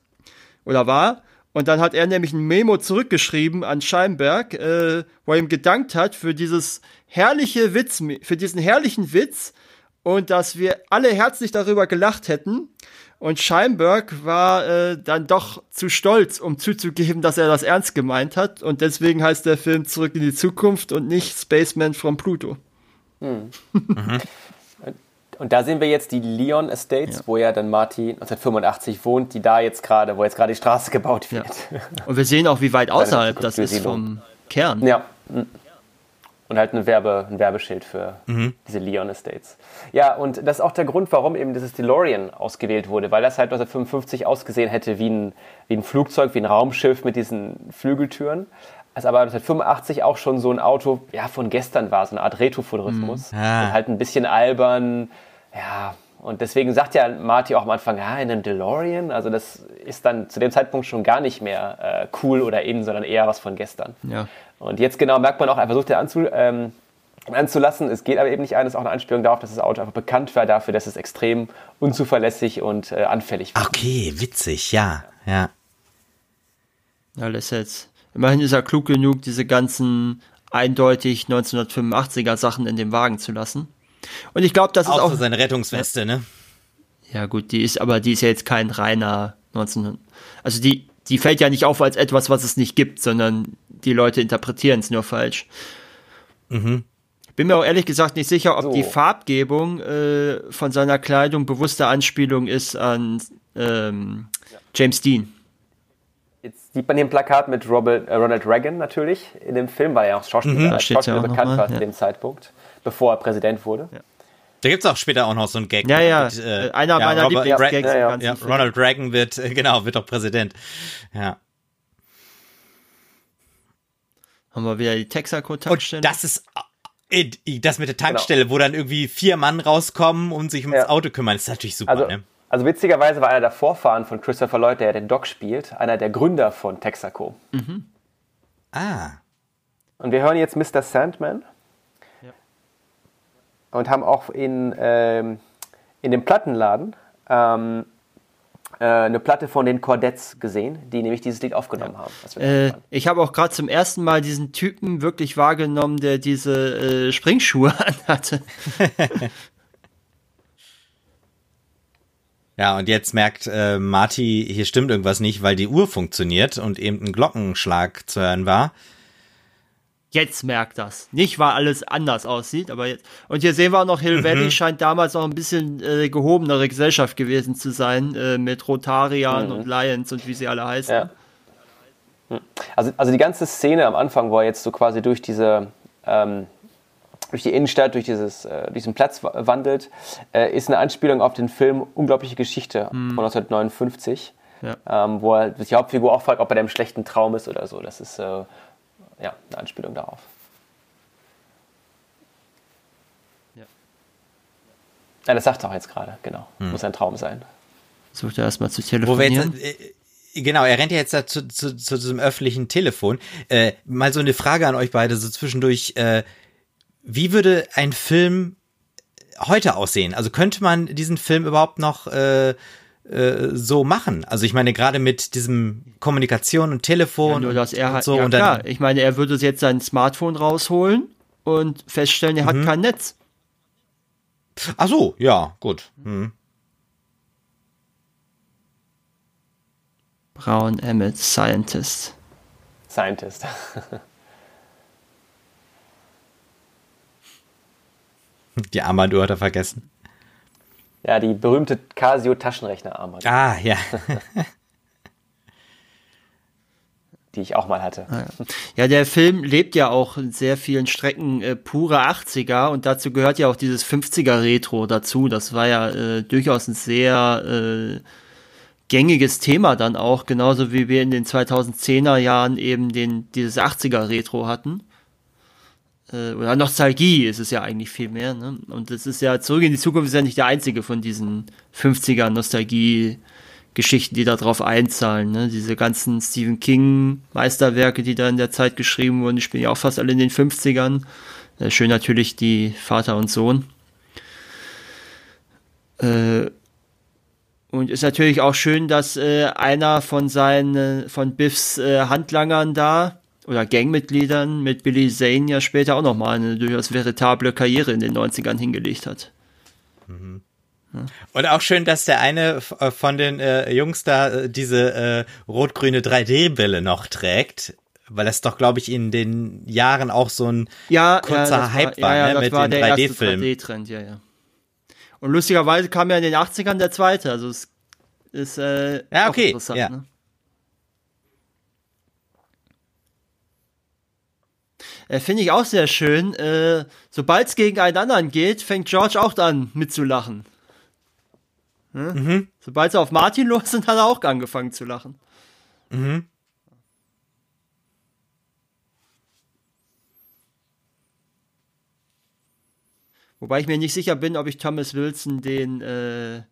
oder war. Und dann hat er nämlich ein Memo zurückgeschrieben an Scheinberg, äh, wo er ihm gedankt hat für dieses herrliche Witz, für diesen herrlichen Witz und dass wir alle herzlich darüber gelacht hätten. Und Scheinberg war äh, dann doch zu stolz, um zuzugeben, dass er das ernst gemeint hat. Und deswegen heißt der Film Zurück in die Zukunft und nicht Spaceman from Pluto. Und da sehen wir jetzt die Leon Estates, wo ja dann Marty 1985 wohnt, die da jetzt gerade, wo jetzt gerade die Straße gebaut wird. Und wir sehen auch, wie weit [laughs] außerhalb das ist vom Kern. Ja. Und halt ein, Werbe, ein Werbeschild für diese Leon Estates. Ja, und das ist auch der Grund, warum eben dieses DeLorean ausgewählt wurde, weil das halt 1955 ausgesehen hätte wie ein, wie ein Flugzeug, wie ein Raumschiff mit diesen Flügeltüren. Es aber 1985 auch schon so ein Auto ja, von gestern war, so eine Art Retrofuturismus. Ah. Und halt ein bisschen albern. Ja, und deswegen sagt ja Marty auch am Anfang, ja, in einem DeLorean. Also das ist dann zu dem Zeitpunkt schon gar nicht mehr äh, cool oder in, sondern eher was von gestern. Ja. Und jetzt genau merkt man auch, er versucht ja anzu, ähm, anzulassen. Es geht aber eben nicht ein, das ist auch eine Anspielung darauf, dass das Auto einfach bekannt war dafür, dass es extrem unzuverlässig und äh, anfällig war. Okay, witzig, ja, ja. Ja, lässt jetzt. Immerhin ist er klug genug, diese ganzen eindeutig 1985er Sachen in dem Wagen zu lassen. Und ich glaube, das ist Außer auch seine Rettungsweste, ne? Ja, gut, die ist, aber die ist ja jetzt kein reiner 19. Also die, die fällt ja nicht auf als etwas, was es nicht gibt, sondern die Leute interpretieren es nur falsch. Mhm. Bin mir auch ehrlich gesagt nicht sicher, ob So. die Farbgebung äh, von seiner Kleidung bewusste Anspielung ist an ähm, James Dean. Jetzt sieht man hier ein Plakat mit Robert, äh, Ronald Reagan natürlich in dem Film, weil er auch Schauspieler, Da als ja Schauspieler auch bekannt war zu ja. dem Zeitpunkt, bevor er Präsident wurde. Da gibt's auch später auch noch so einen Gag. Ja, ja, mit, äh, einer meiner Robert- Lieblingsgags ja, ja. Ja. Ronald Reagan wird, äh, [laughs] genau, wird doch Präsident. Ja. Haben wir wieder die Und Texaco-Tankstelle. das ist äh, das mit der Tankstelle, wo dann irgendwie vier Mann rauskommen und sich ums Ja. Auto kümmern, ist natürlich super, Also, ne? also witzigerweise war einer der Vorfahren von Christopher Lloyd, der den Doc spielt, einer der Gründer von Texaco. Ah. Und wir hören jetzt Mr. Sandman. Und haben auch in, ähm, in dem Plattenladen ähm, äh, eine Platte von den Cordettes gesehen, die nämlich dieses Lied aufgenommen haben. Das wird Äh, ich habe auch gerade zum ersten Mal diesen Typen wirklich wahrgenommen, der diese äh, Springschuhe [laughs] anhatte. Ja, und jetzt merkt äh, Marty, hier stimmt irgendwas nicht, weil die Uhr funktioniert und eben ein Glockenschlag zu hören war. Jetzt merkt das. Nicht, weil alles anders aussieht, aber jetzt. Und hier sehen wir auch noch, Hill Valley scheint damals noch ein bisschen äh, gehobenere Gesellschaft gewesen zu sein, äh, mit Rotariern und Lions und wie sie alle heißen. Ja. Hm. Also, also die ganze Szene am Anfang, wo er jetzt so quasi durch diese ähm, durch die Innenstadt, durch dieses, äh, diesen Platz wa- wandelt, äh, ist eine Anspielung auf den Film Unglaubliche Geschichte von 1959, Ja. ähm, wo er sich die Hauptfigur auch fragt, ob er in einem schlechten Traum ist oder so. Das ist äh, ja, eine Anspielung darauf. Ja. Ja, das sagt er auch jetzt gerade, genau. Muss ein Traum sein. Sucht er erstmal zu Wo wir telefonieren. jetzt, äh, genau, er rennt ja jetzt da zu, zu, zu diesem öffentlichen Telefon. Äh, mal so eine Frage an euch beide, so zwischendurch. Äh, wie würde ein Film heute aussehen? Also könnte man diesen Film überhaupt noch äh, äh, so machen? Also ich meine, gerade mit diesem Kommunikation und Telefon Nur, dass er und halt, so ja und klar, dann, ich meine, er würde jetzt sein Smartphone rausholen und feststellen, er Mhm. hat kein Netz. Ach so, ja, gut. Hm. Braun Emmett, Scientist. Scientist. [laughs] Die Armbanduhr hat er vergessen. Ja, die berühmte Casio Taschenrechner-Armbanduhr, Ah, ja. [laughs] die ich auch mal hatte. Ja, der Film lebt ja auch in sehr vielen Strecken äh, pure 80er und dazu gehört ja auch dieses 50er Retro dazu. Das war ja äh, durchaus ein sehr äh, gängiges Thema dann auch, genauso wie wir in den 2010er Jahren eben den, dieses 80er Retro hatten. Äh, oder Nostalgie ist es ja eigentlich viel mehr. Ne? Und es ist ja, Zurück in die Zukunft ist ja nicht der einzige von diesen 50er Nostalgie Geschichten, die da drauf einzahlen. Ne? Diese ganzen Stephen King Meisterwerke, die da in der Zeit geschrieben wurden, die spielen ja auch fast alle in den 50ern. Äh, schön natürlich die Vater und Sohn. Äh, und ist natürlich auch schön, dass äh, einer von seinen, von Biffs äh, Handlangern da oder Gangmitgliedern mit Billy Zane ja später auch nochmal eine durchaus veritable Karriere in den 90ern hingelegt hat. Und auch schön, dass der eine äh, von den äh, Jungs da äh, diese äh, rot-grüne 3D-Brille noch trägt. Weil das doch, glaube ich, in den Jahren auch so ein ja, kurzer das Hype war, ja, ja, ne, mit war den der erste 3D-Filmen. 3D-Trend, ja, ja. Und lustigerweise kam ja in den 80ern der zweite, also es ist äh, Ja, auch okay, interessant, ja. ne? Äh, Finde ich auch sehr schön. Äh, Sobald es gegen einen anderen geht, fängt George auch an mitzulachen. Ne? Mhm. Sobald es auf Martin los sind, hat er auch angefangen zu lachen. Mhm. Wobei ich mir nicht sicher bin, ob ich Thomas Wilson den, äh,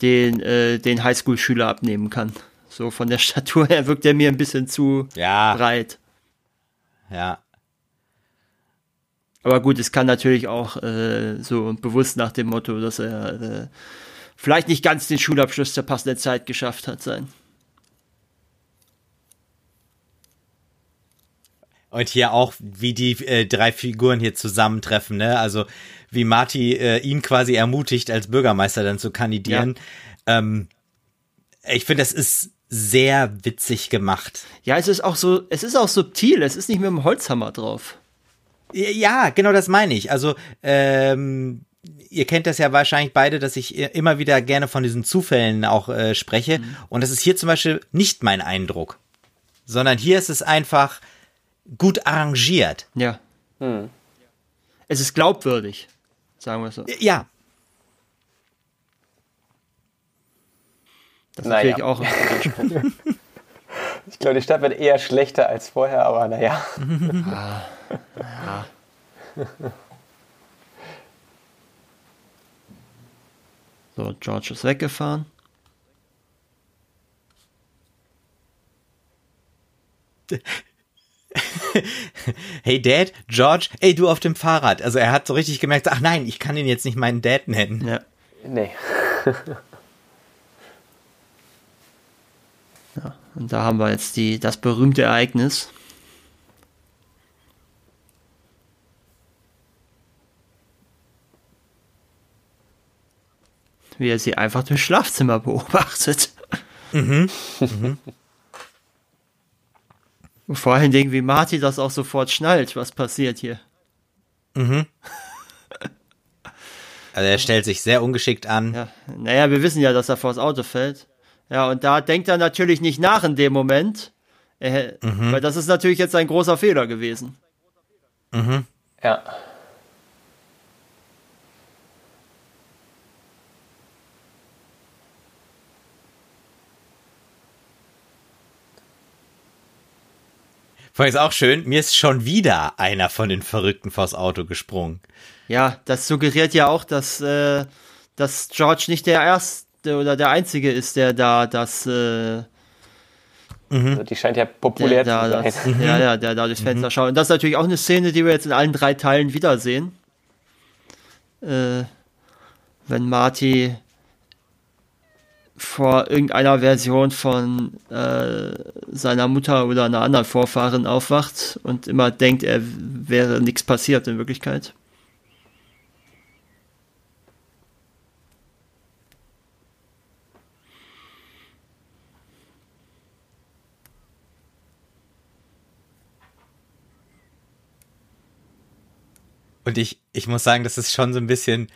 den, äh, den Highschool-Schüler abnehmen kann. So von der [laughs] Statur her wirkt er mir ein bisschen zu Ja, breit. ja. Aber gut, es kann natürlich auch äh, so bewusst nach dem Motto, dass er äh, vielleicht nicht ganz den Schulabschluss zur passenden Zeit geschafft hat sein. Und hier auch, wie die äh, drei Figuren hier zusammentreffen, ne? Also wie Marty äh, ihn quasi ermutigt, als Bürgermeister dann zu kandidieren. Ja. Ähm, ich finde, das ist sehr witzig gemacht. Ja, es ist auch so, es ist auch subtil, es ist nicht mit dem Holzhammer drauf. Ja, genau das meine ich. Also, ähm, ihr kennt das ja wahrscheinlich beide, dass ich immer wieder gerne von diesen Zufällen auch äh, spreche. Mhm. Und das ist hier zum Beispiel nicht mein Eindruck. Sondern hier ist es einfach, gut arrangiert. Ja. Hm. Es ist glaubwürdig, sagen wir so. Ja. Das ist naja. natürlich auch ein [laughs] Ich glaube, die Stadt wird eher schlechter als vorher, aber naja. [laughs] ah, ja. So, George ist weggefahren. [laughs] hey Dad, George, ey du auf dem Fahrrad. Also er hat so richtig gemerkt, ach nein, ich kann ihn jetzt nicht meinen Dad nennen. Ja. Nee. [laughs] ja, und da haben wir jetzt die, das berühmte Ereignis. Wie er sie einfach durchs Schlafzimmer beobachtet. Mhm. mhm. Und vor allen Dingen, wie Marty das auch sofort schnallt, was passiert hier. Mhm. Also er stellt sich sehr ungeschickt an. Ja. Naja, wir wissen ja, dass er vors Auto fällt. Ja, und da denkt er natürlich nicht nach in dem Moment. Er, mhm. Weil das ist natürlich jetzt ein großer Fehler gewesen. Mhm. Ja. Vor allem ist auch schön, mir ist schon wieder einer von den Verrückten vors Auto gesprungen. Ja, das suggeriert ja auch, dass, äh, dass George nicht der Erste oder der Einzige ist, der da das. Äh, mhm. also die scheint ja populär der, zu sein. Das, mhm. Ja, ja, der da durchs Fenster mhm. schaut. Und das ist natürlich auch eine Szene, die wir jetzt in allen drei Teilen wiedersehen. Äh, wenn Marty vor irgendeiner Version von äh, seiner Mutter oder einer anderen Vorfahren aufwacht und immer denkt, er wäre nichts passiert in Wirklichkeit. Und ich, ich muss sagen, das ist schon so ein bisschen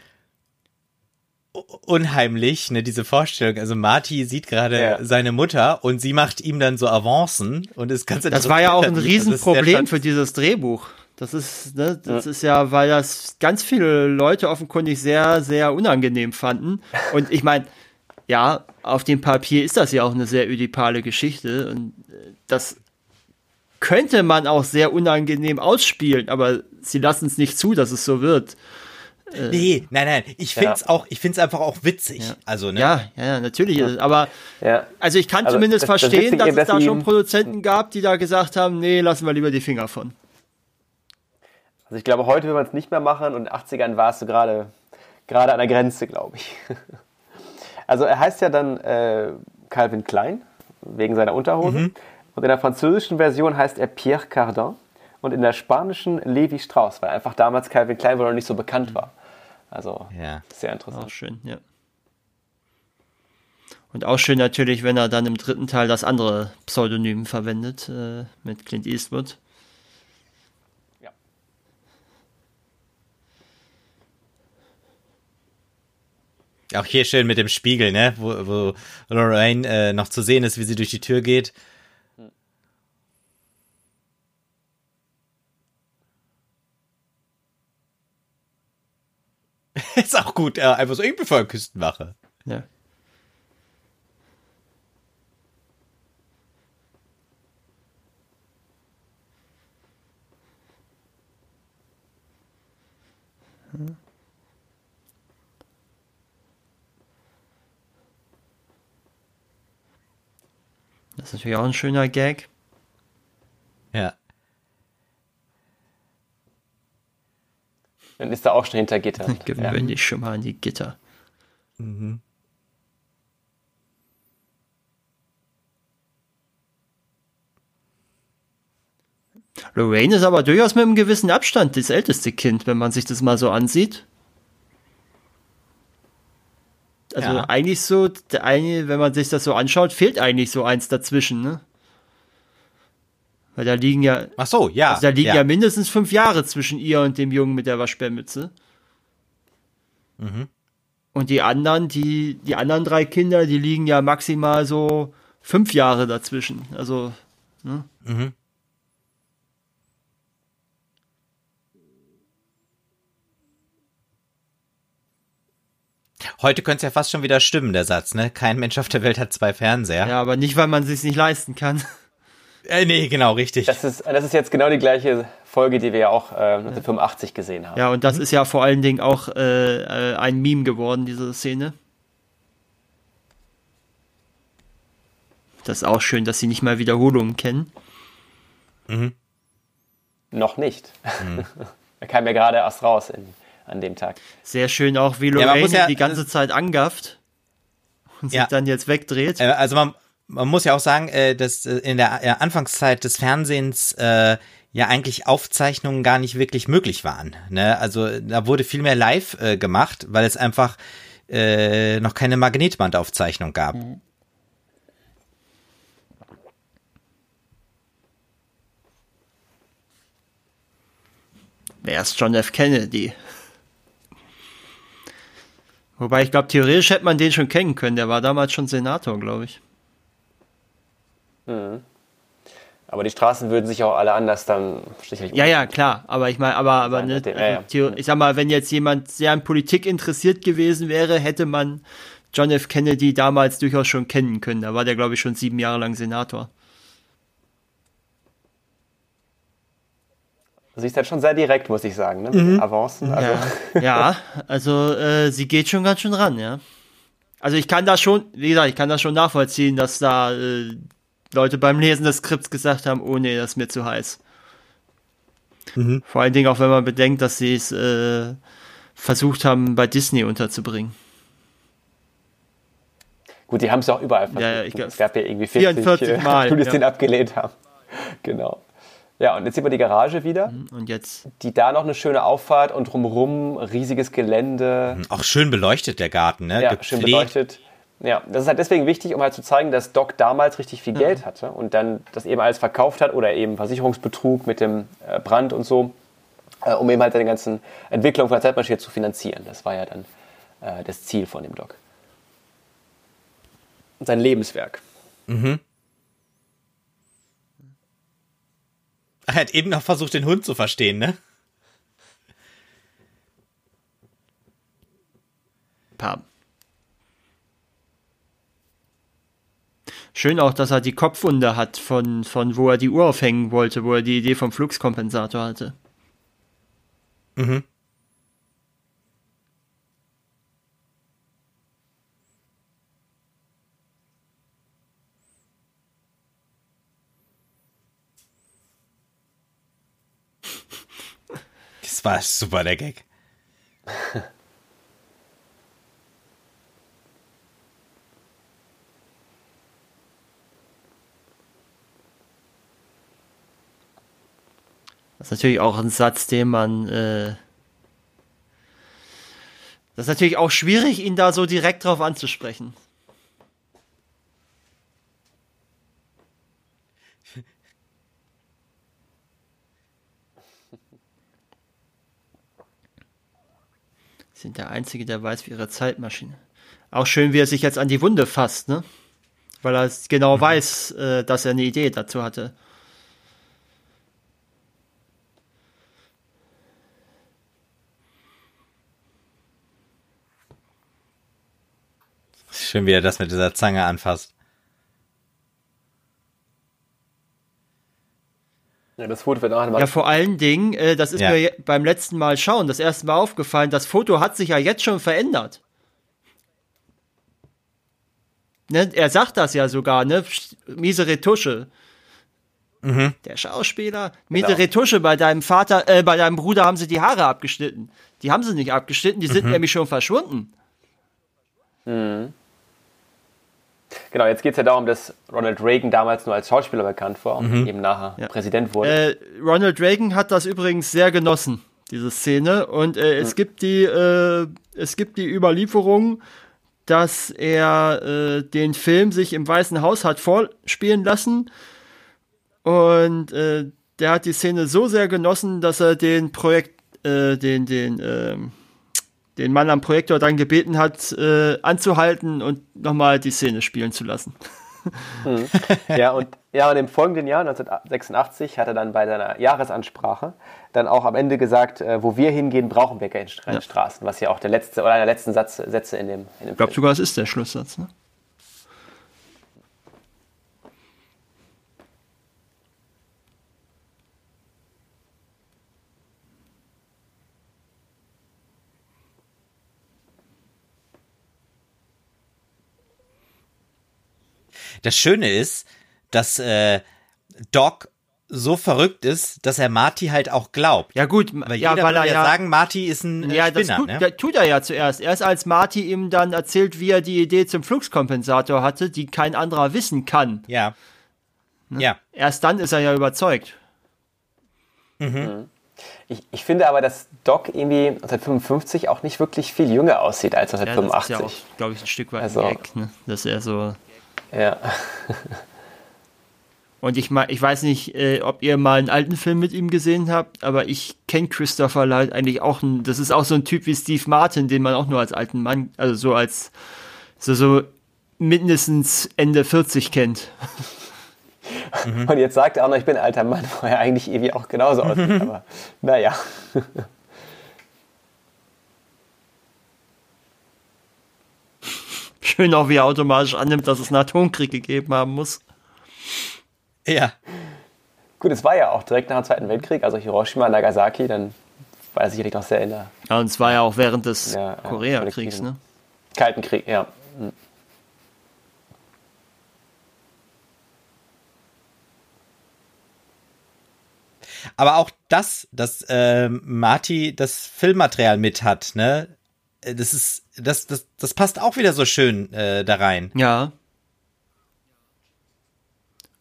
unheimlich, ne, diese Vorstellung. Also Marty sieht gerade ja. seine Mutter und sie macht ihm dann so Avancen und ist ganz Das war ja auch ein Riesenproblem für dieses Drehbuch. Das ist, ne, das ja. ist ja, weil das ganz viele Leute offenkundig sehr, sehr unangenehm fanden. Und ich meine, ja, auf dem Papier ist das ja auch eine sehr ödipale Geschichte und äh, das könnte man auch sehr unangenehm ausspielen, aber sie lassen es nicht zu, dass es so wird. Äh, nee, nein, nein. Ich find's ja. auch, ich find's einfach auch witzig. Ja. Also, ne? Ja, ja, natürlich. Ja. Aber, also ich kann also, zumindest das, verstehen, das dass es da schon Produzenten gab, die da gesagt haben, nee, lassen wir lieber die Finger von. Also ich glaube, heute will man es nicht mehr machen und in den 80ern warst du gerade, gerade an der Grenze, glaube ich. [laughs] Also er heißt ja dann äh, Calvin Klein, wegen seiner Unterhose. Mhm. Und in der französischen Version heißt er Pierre Cardin und in der spanischen Levi Strauss, weil einfach damals Calvin Klein wohl noch nicht so bekannt war. Also ja. sehr interessant. Auch schön, ja. Und auch schön natürlich, wenn er dann im dritten Teil das andere Pseudonym verwendet äh, mit Clint Eastwood. Ja. Auch hier schön mit dem Spiegel, ne? Wo, wo Lorraine äh, noch zu sehen ist, wie sie durch die Tür geht. [laughs] ist auch gut. Ja, einfach so, ich bin für Küstenwache. Ja. Das ist natürlich auch ein schöner Gag. Dann ist er auch schon hinter Gitter. Gewöhn dich schon mal an die Gitter. Mhm. Lorraine ist aber durchaus mit einem gewissen Abstand das älteste Kind, wenn man sich das mal so ansieht. Also ja. eigentlich so, eine, wenn man sich das so anschaut, fehlt eigentlich so eins dazwischen, ne? Weil da liegen ja. Ach so, ja. Also da liegen ja. ja mindestens fünf Jahre zwischen ihr und dem Jungen mit der Waschbärmütze. Mhm. Und die anderen, die, die anderen drei Kinder, die liegen ja maximal so fünf Jahre dazwischen. Also, ne? Mhm. Heute könnte es ja fast schon wieder stimmen, der Satz, ne? Kein Mensch auf der Welt hat zwei Fernseher. Ja, aber nicht, weil man es sich nicht leisten kann. Äh, nee, genau, richtig. Das ist, das ist jetzt genau die gleiche Folge, die wir ja auch äh, 1985 gesehen haben. Ja, und das mhm. ist ja vor allen Dingen auch äh, äh, ein Meme geworden, diese Szene. Das ist auch schön, dass sie nicht mal Wiederholungen kennen. Mhm. Noch nicht. Mhm. [laughs] er kam ja gerade erst raus in an dem Tag. Sehr schön auch, wie Lorraine ja, ja, die ganze Zeit angafft und sich dann jetzt wegdreht. Äh, also man, man muss ja auch sagen, äh, dass äh, in der Anfangszeit des Fernsehens äh, ja eigentlich Aufzeichnungen gar nicht wirklich möglich waren. Ne? Also da wurde viel mehr live äh, gemacht, weil es einfach äh, noch keine Magnetbandaufzeichnung gab. Mhm. Wer ist John F. Kennedy? Wobei ich glaube, theoretisch hätte man den schon kennen können. Der war damals schon Senator, glaube ich. Mhm. Aber die Straßen würden sich auch alle anders dann Ja, ja, klar. Aber ich meine, aber, aber ne, dem, ja, ja. ich sag mal, wenn jetzt jemand sehr an Politik interessiert gewesen wäre, hätte man John F. Kennedy damals durchaus schon kennen können. Da war der, glaube ich, schon sieben Jahre lang Senator. Sie ist halt schon sehr direkt, muss ich sagen, ne? Mhm. Avancen. Also. Ja, ja also äh, sie geht schon ganz schön ran, ja. Also ich kann das schon, wie gesagt, ich kann das schon nachvollziehen, dass da äh, Leute beim Lesen des Skripts gesagt haben, oh nee, das ist mir zu heiß. Mhm. Vor allen Dingen auch, wenn man bedenkt, dass sie es äh, versucht haben, bei Disney unterzubringen. Gut, die haben es auch überall versucht. Ja, ja, ich, es gab ja irgendwie 40, 44 Mal, [laughs] Studios, ja. den abgelehnt haben. [laughs] Genau. Ja, und jetzt sehen wir die Garage wieder. Mhm, und jetzt? Die da noch eine schöne Auffahrt und drumherum riesiges Gelände. Auch schön beleuchtet, der Garten, ne? Ja, Gepflegt. schön beleuchtet. Ja, das ist halt deswegen wichtig, um halt zu zeigen, dass Doc damals richtig viel Geld hatte und dann das eben alles verkauft hat oder eben Versicherungsbetrug mit dem äh, Brand und so, äh, um eben halt seine ganzen Entwicklungen von der Zeitmaschine zu finanzieren. Das war ja dann äh, das Ziel von dem Doc. Sein Lebenswerk. Mhm. Er hat eben noch versucht, den Hund zu verstehen, ne? Pam. Schön auch, dass er die Kopfwunde hat, von, von wo er die Uhr aufhängen wollte, wo er die Idee vom Fluxkompensator hatte. Mhm. [laughs] war super, der Gag. [laughs] Das ist natürlich auch ein Satz, den man. Äh das ist natürlich auch schwierig, ihn da so direkt drauf anzusprechen. [laughs] sind der Einzige, der weiß, wie ihre Zeitmaschine. Auch schön, wie er sich jetzt an die Wunde fasst, ne? Weil er genau [laughs] weiß, äh, dass er eine Idee dazu hatte. Schön, wie er das mit dieser Zange anfasst. Ja, das Foto wird auch einmal. Ja, vor allen Dingen, äh, das ist ja. mir beim letzten Mal schauen, das erste Mal aufgefallen, das Foto hat sich ja jetzt schon verändert. Ne, er sagt das ja sogar, ne? Miese Retusche. Mhm. Der Schauspieler. Mit genau. der Retusche bei deinem Vater, äh, bei deinem Bruder haben sie die Haare abgeschnitten. Die haben sie nicht abgeschnitten, die sind mhm. nämlich schon verschwunden. Mhm. Genau, jetzt geht es ja darum, dass Ronald Reagan damals nur als Schauspieler bekannt war und mhm. eben nachher ja. Präsident wurde. Äh, Ronald Reagan hat das übrigens sehr genossen, diese Szene. Und äh, es, mhm. gibt die, äh, es gibt die Überlieferung, dass er äh, den Film sich im Weißen Haus hat vorspielen lassen. Und äh, der hat die Szene so sehr genossen, dass er den Projekt, äh, den, den, äh, den Mann am Projektor dann gebeten hat, äh, anzuhalten und nochmal die Szene spielen zu lassen. [laughs] Hm. Ja, und, ja, und im folgenden Jahr, 1986, hat er dann bei seiner Jahresansprache dann auch am Ende gesagt, äh, wo wir hingehen, brauchen wir keine ja. Straßen, was ja auch der letzte oder einer der letzten Satz, Sätze in dem, in dem Ich glaube sogar, es ist der Schlusssatz, ne? Das Schöne ist, dass äh, Doc so verrückt ist, dass er Marty halt auch glaubt. Ja gut, weil ja, weil er ja sagen, Marty ist ein äh, ja, Spinner, das tut, ne? tut er ja zuerst. Erst als Marty ihm dann erzählt, wie er die Idee zum Fluxkompensator hatte, die kein anderer wissen kann. Ja. Ne? Ja. Erst dann ist er ja überzeugt. Mhm. mhm. Ich, ich finde aber, dass Doc irgendwie 1955 auch nicht wirklich viel jünger aussieht als 1985. Ja, das ist ja auch, glaube ich, ein Stück weit also, weg, ne? dass er so ja. [laughs] Und ich, ich weiß nicht, äh, ob ihr mal einen alten Film mit ihm gesehen habt, aber ich kenne Christopher Lloyd eigentlich auch. Ein, das ist auch so ein Typ wie Steve Martin, den man auch nur als alten Mann, also so als so, so mindestens Ende 40 kennt. Mhm. [laughs] Und jetzt sagt er auch noch, ich bin alter Mann, wo er eigentlich irgendwie auch genauso aussieht. aber naja. [laughs] Schön auch, wie er automatisch annimmt, dass es einen Atomkrieg gegeben haben muss. Ja. Gut, es war ja auch direkt nach dem Zweiten Weltkrieg, also Hiroshima, Nagasaki, dann war er sicherlich noch sehr in der. Ja, und es war ja auch während des ja, Koreakriegs, ne? Kalten Krieg, ja. Aber auch das, dass äh, Marty das Filmmaterial mit hat, ne? Äh, das ist, das, das, das passt auch wieder so schön äh, da rein. Ja.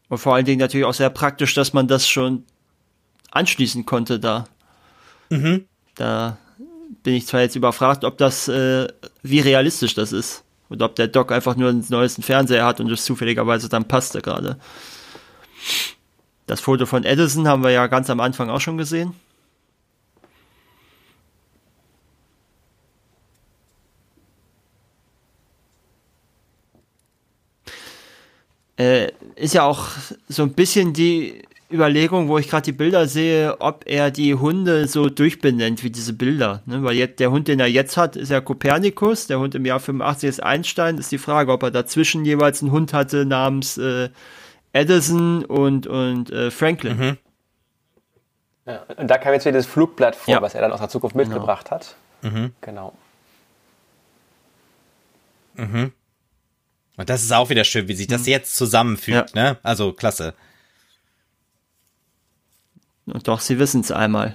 Und vor allen Dingen natürlich auch sehr praktisch, dass man das schon anschließen konnte da. Mhm. Da bin ich zwar jetzt überfragt, ob das, äh, wie realistisch das ist. Und ob der Doc einfach nur einen neuesten Fernseher hat und das zufälligerweise dann passte gerade. Das Foto von Edison haben wir ja ganz am Anfang auch schon gesehen. Äh, ist ja auch so ein bisschen die Überlegung, wo ich gerade die Bilder sehe, ob er die Hunde so durchbenennt wie diese Bilder. Ne? Weil jetzt, der Hund, den er jetzt hat, ist ja Kopernikus, der Hund im Jahr 85 ist Einstein. Ist die Frage, ob er dazwischen jeweils einen Hund hatte namens äh, Edison und, und äh, Franklin. Mhm. Ja, und da kam jetzt wieder das Flugblatt vor, ja. was er dann aus der Zukunft genau. mitgebracht hat. Mhm. Genau. Mhm. Und das ist auch wieder schön, wie sich das mhm. jetzt zusammenfügt, ja. ne? Also klasse. Und doch, sie wissen es einmal.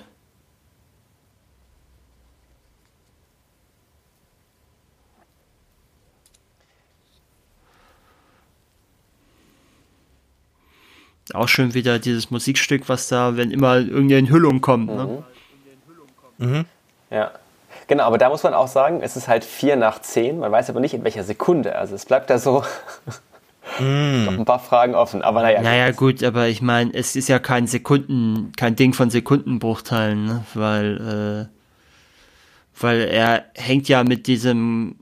Auch schön wieder dieses Musikstück, was da, wenn immer irgendeine Enthüllung kommt. Ne? Mhm. Mhm. Ja. Genau, aber da muss man auch sagen, es ist halt vier nach zehn. Man weiß aber nicht, in welcher Sekunde. Also es bleibt da so mm. [laughs] noch ein paar Fragen offen. Aber naja. Naja, gut, aber ich meine, es ist ja kein Sekunden, kein Ding von Sekundenbruchteilen, ne? weil, äh, weil er hängt ja mit diesem,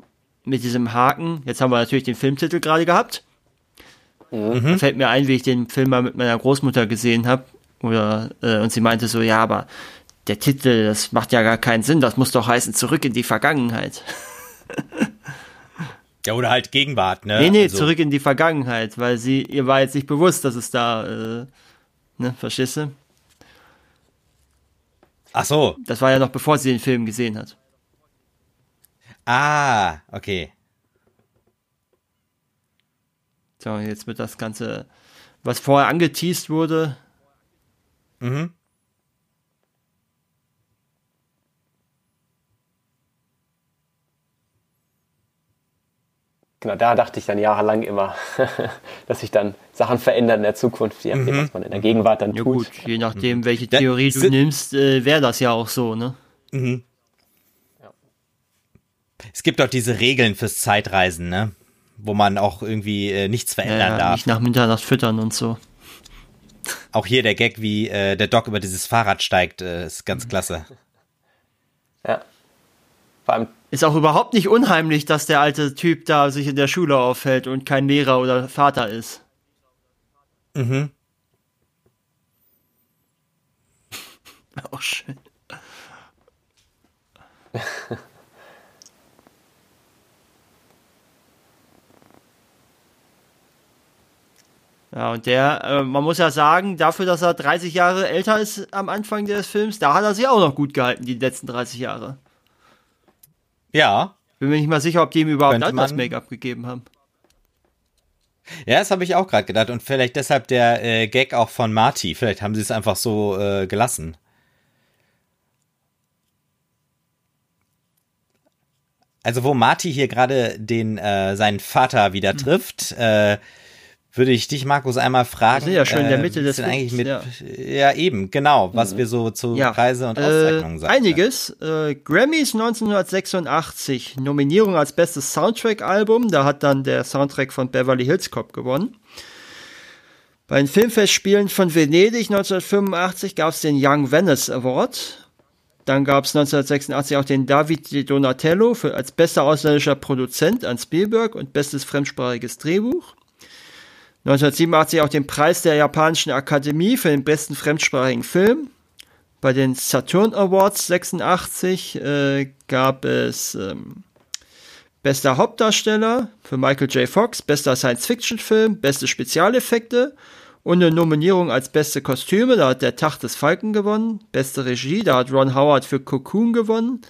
mit diesem Haken. Jetzt haben wir natürlich den Filmtitel gerade gehabt. Mhm. Fällt mir ein, wie ich den Film mal mit meiner Großmutter gesehen habe. Oder, äh, und sie meinte so, ja, aber der Titel, das macht ja gar keinen Sinn, das muss doch heißen, zurück in die Vergangenheit. [laughs] Ja, oder halt Gegenwart, ne? Nee, nee, also. zurück in die Vergangenheit, weil sie, ihr war jetzt nicht bewusst, dass es da, äh, ne, verstehst du? Ach so. Das war ja noch bevor sie den Film gesehen hat. Ah, okay. So, jetzt wird das Ganze, was vorher angeteased wurde, Mhm. Genau, da dachte ich dann jahrelang immer, [laughs] dass sich dann Sachen verändern in der Zukunft, je nachdem, Mhm. was man in der Gegenwart dann Ja tut. gut, je nachdem, welche Ja, Theorie du nimmst, äh, wäre das ja auch so, ne? Es gibt auch diese Regeln fürs Zeitreisen, ne? Wo man auch irgendwie äh, nichts Ja, verändern ja, darf. nicht nach Mitternacht füttern und so. Auch hier der Gag, wie äh, der Doc über dieses Fahrrad steigt, äh, ist ganz Mhm. klasse. Ja. Vor allem, Ist auch überhaupt nicht unheimlich, dass der alte Typ da sich in der Schule aufhält und kein Lehrer oder Vater ist. Mhm. [laughs] Auch schön. [laughs] Ja, und der, äh, man muss ja sagen, dafür, dass er 30 Jahre älter ist am Anfang des Films, da hat er sich auch noch gut gehalten, die letzten 30 Jahre. Ja. Bin mir nicht mal sicher, ob die ihm überhaupt Könnte man- Alters-Make-up gegeben haben. Ja, das habe ich auch gerade gedacht. Und vielleicht deshalb der äh, Gag auch von Marty. Vielleicht haben sie es einfach so äh, gelassen. Also wo Marty hier gerade den äh, seinen Vater wieder trifft, äh, würde ich dich, Markus, einmal fragen. Wir sind ja schon in der äh, Mitte wie des eigentlich mit, Films, ja. eben, genau, was wir so zu Ja, Preise und Auszeichnungen äh, sagen. Einiges. Äh, Grammys 1986, Nominierung als bestes Soundtrack-Album. Da hat dann der Soundtrack von Beverly Hills Cop gewonnen. Bei den Filmfestspielen von Venedig 1985 gab es den Young Venice Award. Dann gab es 1986 auch den David Di Donatello für, als bester ausländischer Produzent an Spielberg und bestes fremdsprachiges Drehbuch. 1987 auch den Preis der japanischen Akademie für den besten fremdsprachigen Film. Bei den Saturn Awards 86 äh, gab es ähm, bester Hauptdarsteller für Michael J. Fox, bester Science-Fiction-Film, beste Spezialeffekte und eine Nominierung als beste Kostüme. Da hat der Tag des Falken gewonnen. Beste Regie, da hat Ron Howard für Cocoon gewonnen.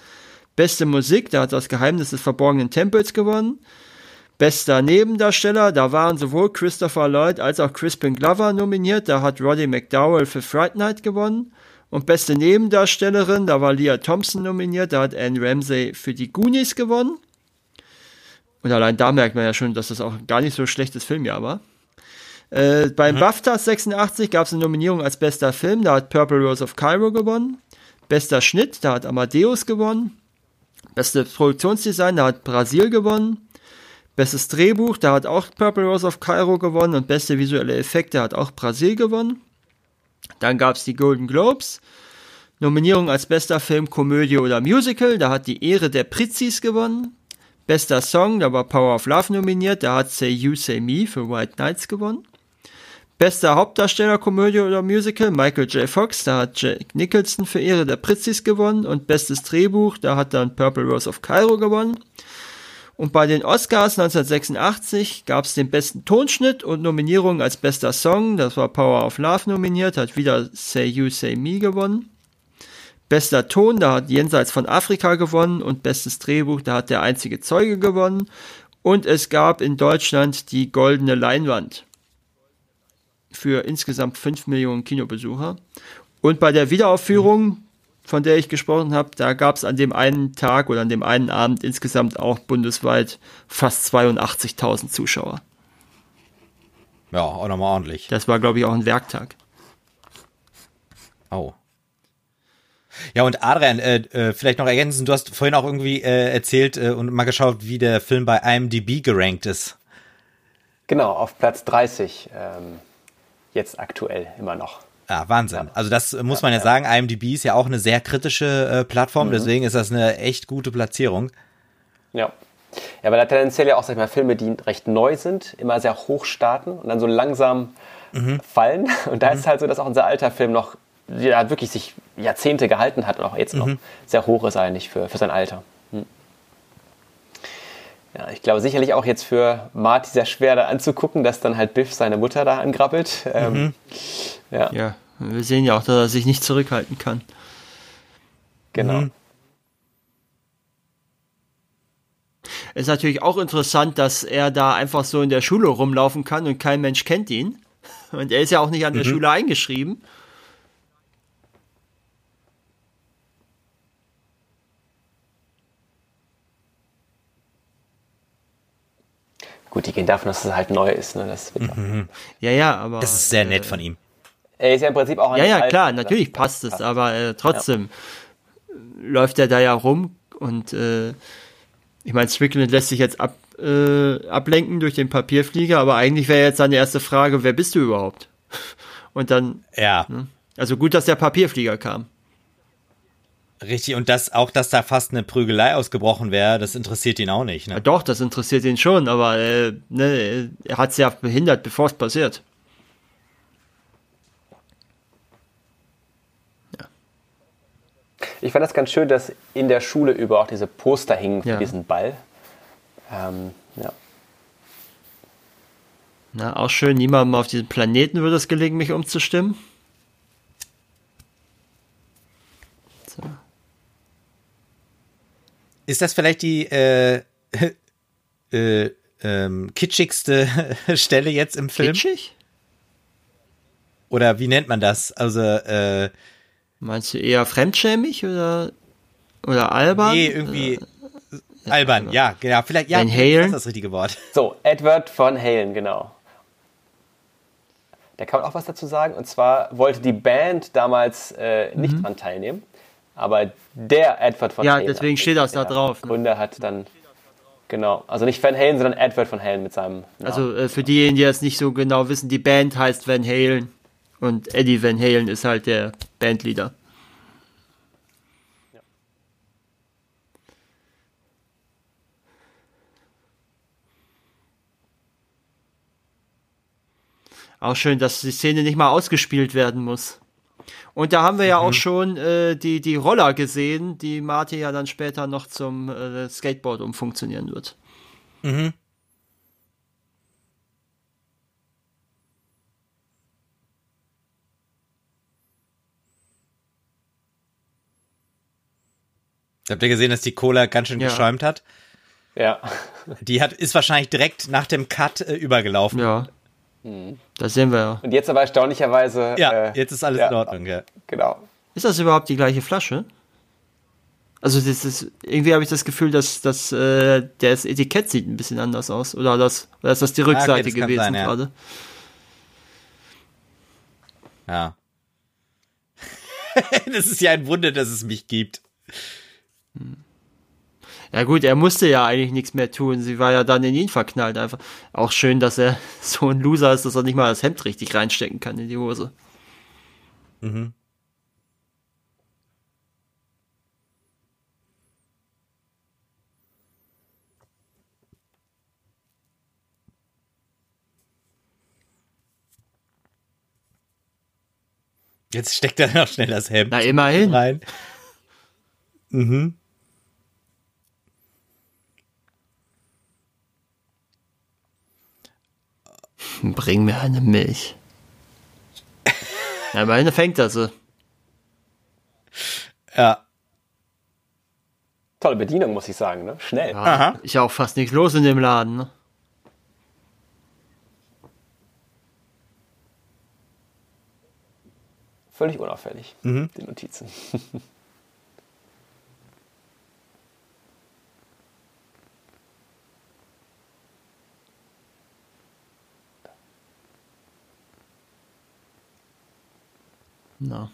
Beste Musik, da hat das Geheimnis des verborgenen Tempels gewonnen. Bester Nebendarsteller, da waren sowohl Christopher Lloyd als auch Crispin Glover nominiert. Da hat Roddy McDowell für Fright Night gewonnen. Und beste Nebendarstellerin, da war Leah Thompson nominiert. Da hat Anne Ramsey für die Goonies gewonnen. Und allein da merkt man ja schon, dass das auch gar nicht so ein schlechtes Filmjahr war. Äh, beim BAFTA 86 gab es eine Nominierung als bester Film. Da hat Purple Rose of Cairo gewonnen. Bester Schnitt, da hat Amadeus gewonnen. Beste Produktionsdesign, da hat Brasil gewonnen. Bestes Drehbuch, da hat auch Purple Rose of Cairo gewonnen und beste visuelle Effekte hat auch Brasil gewonnen. Dann gab es die Golden Globes. Nominierung als bester Film, Komödie oder Musical, da hat die Ehre der Pritzis gewonnen. Bester Song, da war Power of Love nominiert, da hat Say You Say Me für White Nights gewonnen. Bester Hauptdarsteller, Komödie oder Musical, Michael J. Fox, da hat Jack Nicholson für Ehre der Pritzis gewonnen. Und bestes Drehbuch, da hat dann Purple Rose of Cairo gewonnen. Und bei den Oscars 1986 gab es den besten Tonschnitt und Nominierungen als bester Song. Das war Power of Love nominiert, hat wieder Say You Say Me gewonnen. Bester Ton, da hat Jenseits von Afrika gewonnen und bestes Drehbuch, da hat der einzige Zeuge gewonnen. Und es gab in Deutschland die goldene Leinwand für insgesamt 5 Millionen Kinobesucher. Und bei der Wiederaufführung, von der ich gesprochen habe, da gab es an dem einen Tag oder an dem einen Abend insgesamt auch bundesweit fast 82.000 Zuschauer. Ja, auch nochmal ordentlich. Das war, glaube ich, auch ein Werktag. Oh. Ja, und Adrian, äh, äh, vielleicht noch ergänzen, du hast vorhin auch irgendwie äh, erzählt äh, und mal geschaut, wie der Film bei IMDb gerankt ist. Genau, auf Platz 30. Ähm, jetzt aktuell immer noch. Ja, Wahnsinn. Also das äh, muss man ja, sagen, IMDb ist ja auch eine sehr kritische äh, Plattform, deswegen ist das eine echt gute Platzierung. Ja. Ja, weil da tendenziell ja auch, sag ich mal, Filme, die recht neu sind, immer sehr hoch starten und dann so langsam fallen. Und da ist es halt so, dass auch unser alter Film noch ja, wirklich sich Jahrzehnte gehalten hat und auch jetzt noch sehr hoch ist eigentlich für, für sein Alter. Ja, ich glaube sicherlich auch jetzt für Marty sehr schwer da anzugucken, dass dann halt Biff seine Mutter da angrabbelt. Ähm, ja, Ja, wir sehen ja auch, dass er sich nicht zurückhalten kann. genau. Ist natürlich auch interessant, dass er da einfach so in der Schule rumlaufen kann und kein Mensch kennt ihn. Und er ist ja auch nicht an der Schule eingeschrieben. Gut, die gehen davon, dass es halt neu ist. Ne? Das wird mhm. Ja, ja, aber. Das ist sehr nett von ihm. Er ist ja im Prinzip auch ein Ja, ja, klar, natürlich passt es, aber äh, trotzdem ja. läuft er da ja rum und äh, ich meine, Strickland lässt sich jetzt ab, äh, ablenken durch den Papierflieger, aber eigentlich wäre jetzt seine erste Frage, wer bist du überhaupt? [laughs] Und dann. Ja. Ne? Also gut, dass der Papierflieger kam. Richtig, und das auch, dass da fast eine Prügelei ausgebrochen wäre, das interessiert ihn auch nicht. Ne? Ja, doch, das interessiert ihn schon, aber äh, ne, er hat es ja behindert, bevor es passiert. Ja. Ich fand das ganz schön, dass in der Schule über auch diese Poster hingen für ja. diesen Ball. Ähm, ja. Na, auch schön, niemandem auf diesem Planeten würde es gelingen, mich umzustimmen. Ist das vielleicht die äh, [laughs] äh, ähm, kitschigste [laughs] Stelle jetzt im Film? Kitschig? Oder wie nennt man das? Also, äh, Meinst du eher fremdschämig oder, oder albern? Nee, irgendwie äh, albern, ja, genau. Vielleicht, ja, Van Halen? ist das richtige Wort. [laughs] So, Edward von Halen, genau. Da kann man auch was dazu sagen. Und zwar wollte die Band damals äh, nicht mhm. dran teilnehmen. Aber der Edward von ja, Halen. Ja, deswegen steht das da drauf. Der ne? Gründer hat dann. Genau, also nicht Van Halen, sondern Edward von Halen mit seinem. Namen. Also äh, für diejenigen, die das nicht so genau wissen, die Band heißt Van Halen und Eddie Van Halen ist halt der Bandleader. Auch schön, dass die Szene nicht mal ausgespielt werden muss. Und da haben wir ja mhm. auch schon äh, die, die Roller gesehen, die Marty ja dann später noch zum äh, Skateboard umfunktionieren wird. Mhm. Habt ihr gesehen, dass die Cola ganz schön ja. geschäumt hat? Ja. Die hat, ist wahrscheinlich direkt nach dem Cut äh, übergelaufen. Ja. Mhm. Das sehen wir ja. Und jetzt aber erstaunlicherweise. Ja, äh, jetzt ist alles ja, in Ordnung, ja. Genau. Ist das überhaupt die gleiche Flasche? Also das ist, irgendwie habe ich das Gefühl, dass, dass äh, das Etikett sieht ein bisschen anders aus. Oder, das, oder ist das die Rückseite ah, okay, gewesen sein, ja. gerade? Ja. [laughs] das ist ja ein Wunder, dass es mich gibt. Hm. Ja gut, er musste ja eigentlich nichts mehr tun. Sie war ja dann in ihn verknallt einfach. Auch schön, dass er [laughs] so ein Loser ist, dass er nicht mal das Hemd richtig reinstecken kann in die Hose. Mhm. Jetzt steckt er noch schnell das Hemd Na, immerhin. rein. Mhm. Bring mir eine Milch. ja, meine fängt das so. Ja. Tolle Bedienung, muss ich sagen, ne? Schnell. Ja, Aha. Ist ja auch fast nichts los in dem Laden, ne? Völlig unauffällig, mhm. die Notizen. [laughs] Na.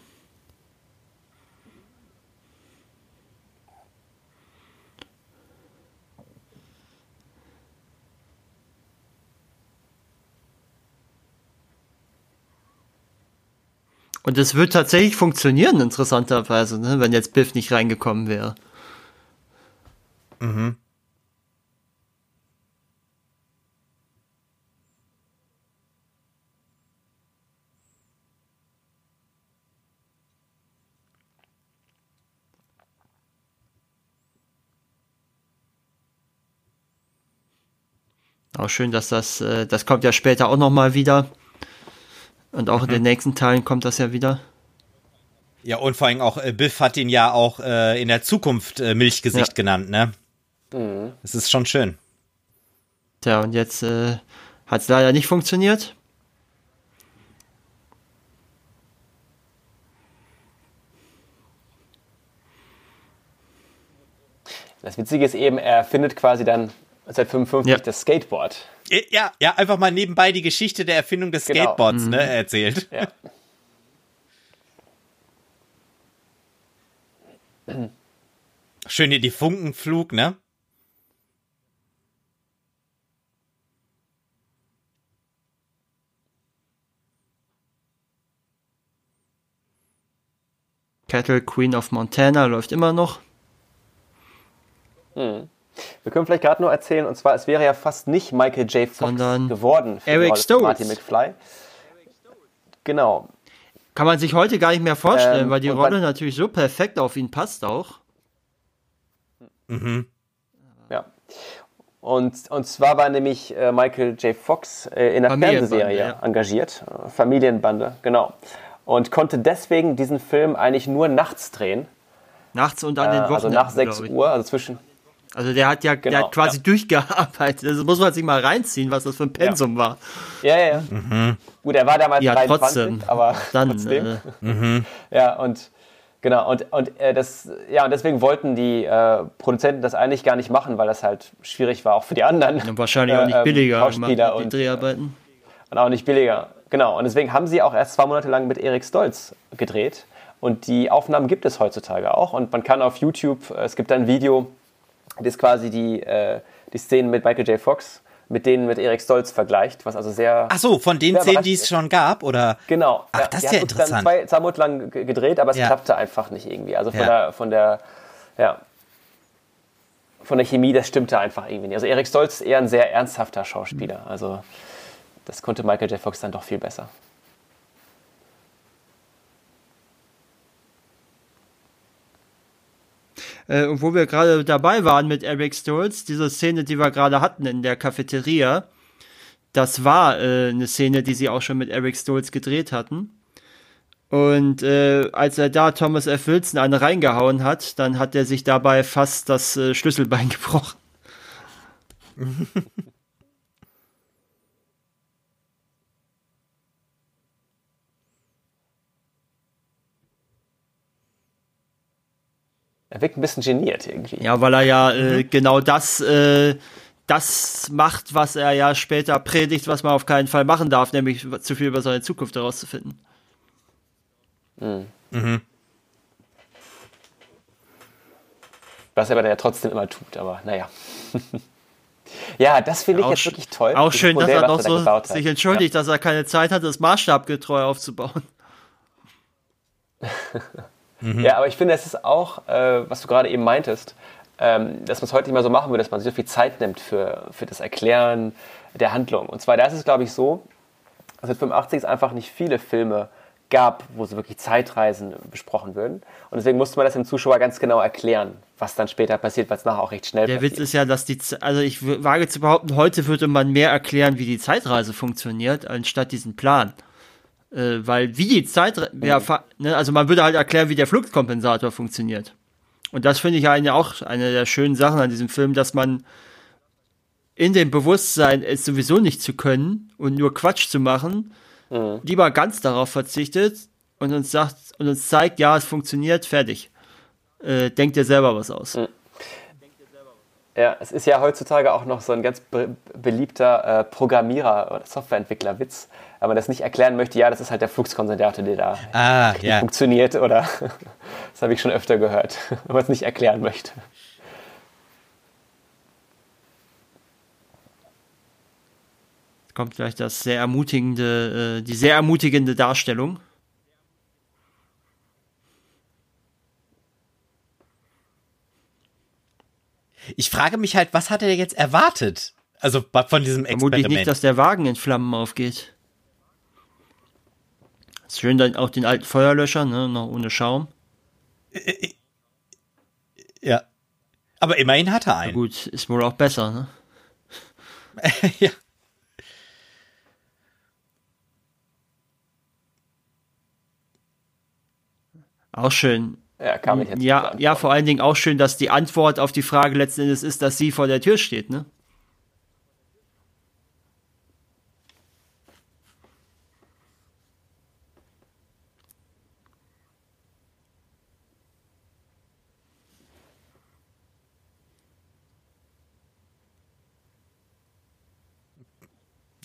Und es wird tatsächlich funktionieren, interessanterweise, ne? wenn jetzt Biff nicht reingekommen wäre. Mhm. Auch schön, dass das, äh, das kommt ja später auch nochmal wieder. Und auch mhm. in den mhm. nächsten Teilen kommt das ja wieder. Ja, und vor allem auch, äh, Biff hat ihn ja auch äh, in der Zukunft äh, Milchgesicht ja. genannt, ne? Mhm. Das ist schon schön. Tja, und jetzt äh, hat es leider nicht funktioniert. Das Witzige ist eben, er findet quasi dann 1955 ja. das Skateboard. Ja, ja, einfach mal nebenbei die Geschichte der Erfindung des genau. Skateboards ne, mhm. ne, erzählt. Ja. [laughs] Schön hier die Funkenflug, ne? Cattle Queen of Montana läuft immer noch. Hm. Wir können vielleicht gerade nur erzählen, und zwar, es wäre ja fast nicht Michael J. Fox Sondern geworden für Eric Stoltz. Marty McFly. Genau. Kann man sich heute gar nicht mehr vorstellen, ähm, weil die Rolle natürlich so perfekt auf ihn passt auch. Mhm. Ja. Und, und zwar war nämlich äh, Michael J. Fox äh, in der Fernsehserie ja. engagiert. Äh, Familienbande, genau und konnte deswegen diesen Film eigentlich nur nachts drehen. Nachts und an den Wochen. Also nach 6 Uhr, also zwischen. Also der hat ja genau, der hat quasi ja. durchgearbeitet. Das muss man sich mal reinziehen, was das für ein Pensum ja. war. Ja, ja, ja. Mhm. Gut, er war damals ja, 23, trotzdem. aber Dann, trotzdem. Äh, mhm. Ja, und genau, und, und äh, das, ja, und deswegen wollten die äh, Produzenten das eigentlich gar nicht machen, weil das halt schwierig war, auch für die anderen. Und wahrscheinlich auch nicht äh, billiger, Schauspieler die Dreharbeiten. Und auch nicht billiger. Genau, und deswegen haben sie auch erst zwei Monate lang mit Erik Stolz gedreht. Und die Aufnahmen gibt es heutzutage auch. Und man kann auf YouTube, äh, es gibt ein Video, das quasi die, äh, die Szenen mit Michael J. Fox mit denen mit Erik Stolz vergleicht, was also sehr. Ach so, von den Szenen, die es schon gab, oder? Genau. Ach, ja, das ist ja interessant. Zwei, zwei Monate lang gedreht, aber es ja. klappte einfach nicht irgendwie. Also von ja. der, von der, ja, von der Chemie, das stimmte einfach irgendwie nicht. Also Erik Stolz ist eher ein sehr ernsthafter Schauspieler. Also das konnte Michael J. Fox dann doch viel besser. Äh, und wo wir gerade dabei waren mit Eric Stoltz, diese Szene, die wir gerade hatten in der Cafeteria, das war äh, eine Szene, die sie auch schon mit Eric Stoltz gedreht hatten. Und äh, als er da Thomas F. Wilson eine reingehauen hat, dann hat er sich dabei fast das äh, Schlüsselbein [laughs] gebrochen. [laughs] Er wirkt ein bisschen geniert irgendwie. Ja, weil er ja äh, mhm. genau das, äh, das macht, was er ja später predigt, was man auf keinen Fall machen darf, nämlich zu viel über seine Zukunft herauszufinden. Mhm. Mhm. Was er aber ja trotzdem immer tut, aber naja. [laughs] ja, das finde ich jetzt wirklich toll. Auch schön, Modell, dass er noch so sich entschuldigt, ja. dass er keine Zeit hat, das maßstabgetreu aufzubauen. [laughs] Mhm. Ja, aber ich finde, es ist auch, äh, was du gerade eben meintest, ähm, dass man es heute nicht mehr so machen würde, dass man sich so viel Zeit nimmt für, für das Erklären der Handlung. Und zwar, da ist es, glaube ich, so, dass es 85 es einfach nicht viele Filme gab, wo so wirklich Zeitreisen besprochen würden. Und deswegen musste man das dem Zuschauer ganz genau erklären, was dann später passiert, weil es nachher auch recht schnell Der passiert. Witz ist ja, dass die, also ich wage zu behaupten, heute würde man mehr erklären, wie die Zeitreise funktioniert, anstatt diesen Plan. Äh, weil wie die Zeit, ja, ne, also man würde halt erklären, wie der Fluchtkompensator funktioniert. Und das finde ich eine, auch eine der schönen Sachen an diesem Film, dass man in dem Bewusstsein, es sowieso nicht zu können und nur Quatsch zu machen, mhm. lieber ganz darauf verzichtet und uns sagt und uns zeigt, ja, es funktioniert, fertig. Äh, denkt dir selber was aus. Mhm. Ja, es ist ja heutzutage auch noch so ein ganz be beliebter äh, Programmierer oder Softwareentwickler-Witz, wenn man das nicht erklären möchte, ja, das ist halt der Fluxkondensator, der da ah, ja. funktioniert oder [laughs] das habe ich schon öfter gehört, wenn man es nicht erklären möchte. Kommt gleich das sehr ermutigende, äh, die sehr ermutigende Darstellung. Ich frage mich halt, was hat er jetzt erwartet? Also von diesem Experiment. Vermutlich nicht, dass der Wagen in Flammen aufgeht. Schön dann auch den alten Feuerlöscher, ne, noch ohne Schaum. Ja. Aber immerhin hat er einen. Na gut, ist wohl auch besser, ne? [laughs] ja. Auch schön. Ja, kam ich jetzt ja, ja, vor allen Dingen auch schön, dass die Antwort auf die Frage letzten Endes ist, dass sie vor der Tür steht, ne?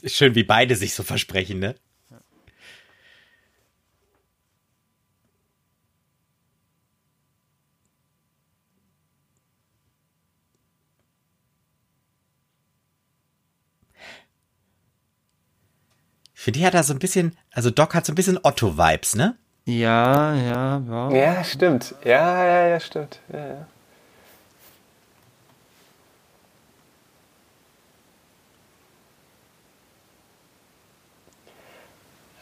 Schön, wie beide sich so versprechen, ne? Finde, die hat da so ein bisschen, also Doc hat so ein bisschen Otto-Vibes, ne? Ja, ja, ja. Ja, stimmt. Ja, ja, ja, stimmt. Ja, ja.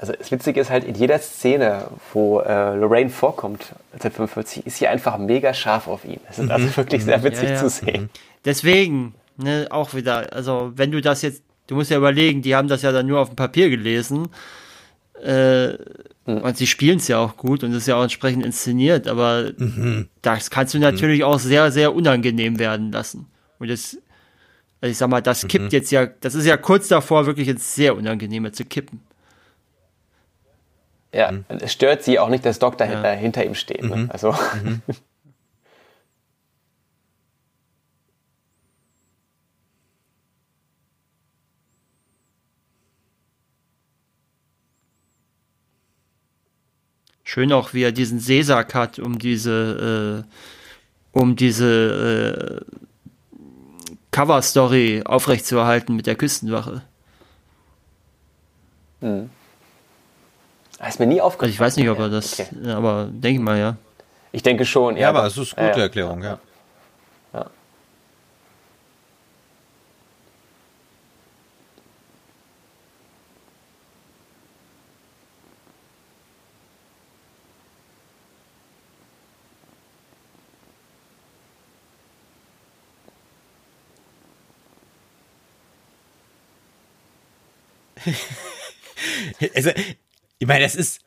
Also das Witzige ist halt, in jeder Szene, wo äh, Lorraine vorkommt, 1945, ist sie einfach mega scharf auf ihn. Das ist also wirklich sehr witzig Ja, ja. zu sehen. Deswegen, ne, auch wieder, also wenn du das jetzt, du musst ja überlegen, die haben das ja dann nur auf dem Papier gelesen. Äh, Und sie spielen es ja auch gut und es ist ja auch entsprechend inszeniert, aber das kannst du natürlich auch sehr, sehr unangenehm werden lassen. Und das, also ich sag mal, das kippt jetzt ja, das ist ja kurz davor, wirklich ins sehr Unangenehme zu kippen. Ja, und es stört sie auch nicht, dass Doc da Ja. hinter ihm steht. Ne? Also, [laughs] Schön auch, wie er diesen Seesack hat, um diese, äh, um diese äh, Cover-Story aufrechtzuerhalten mit der Küstenwache. Ist mir nie aufgefallen. Also ich weiß nicht, ob er Ja, das, okay. aber denke ich mal, ja. Ich denke schon. Ja, aber es ist eine ja, gute ja. Erklärung, ja. Ja. [laughs] Also, ich meine, das ist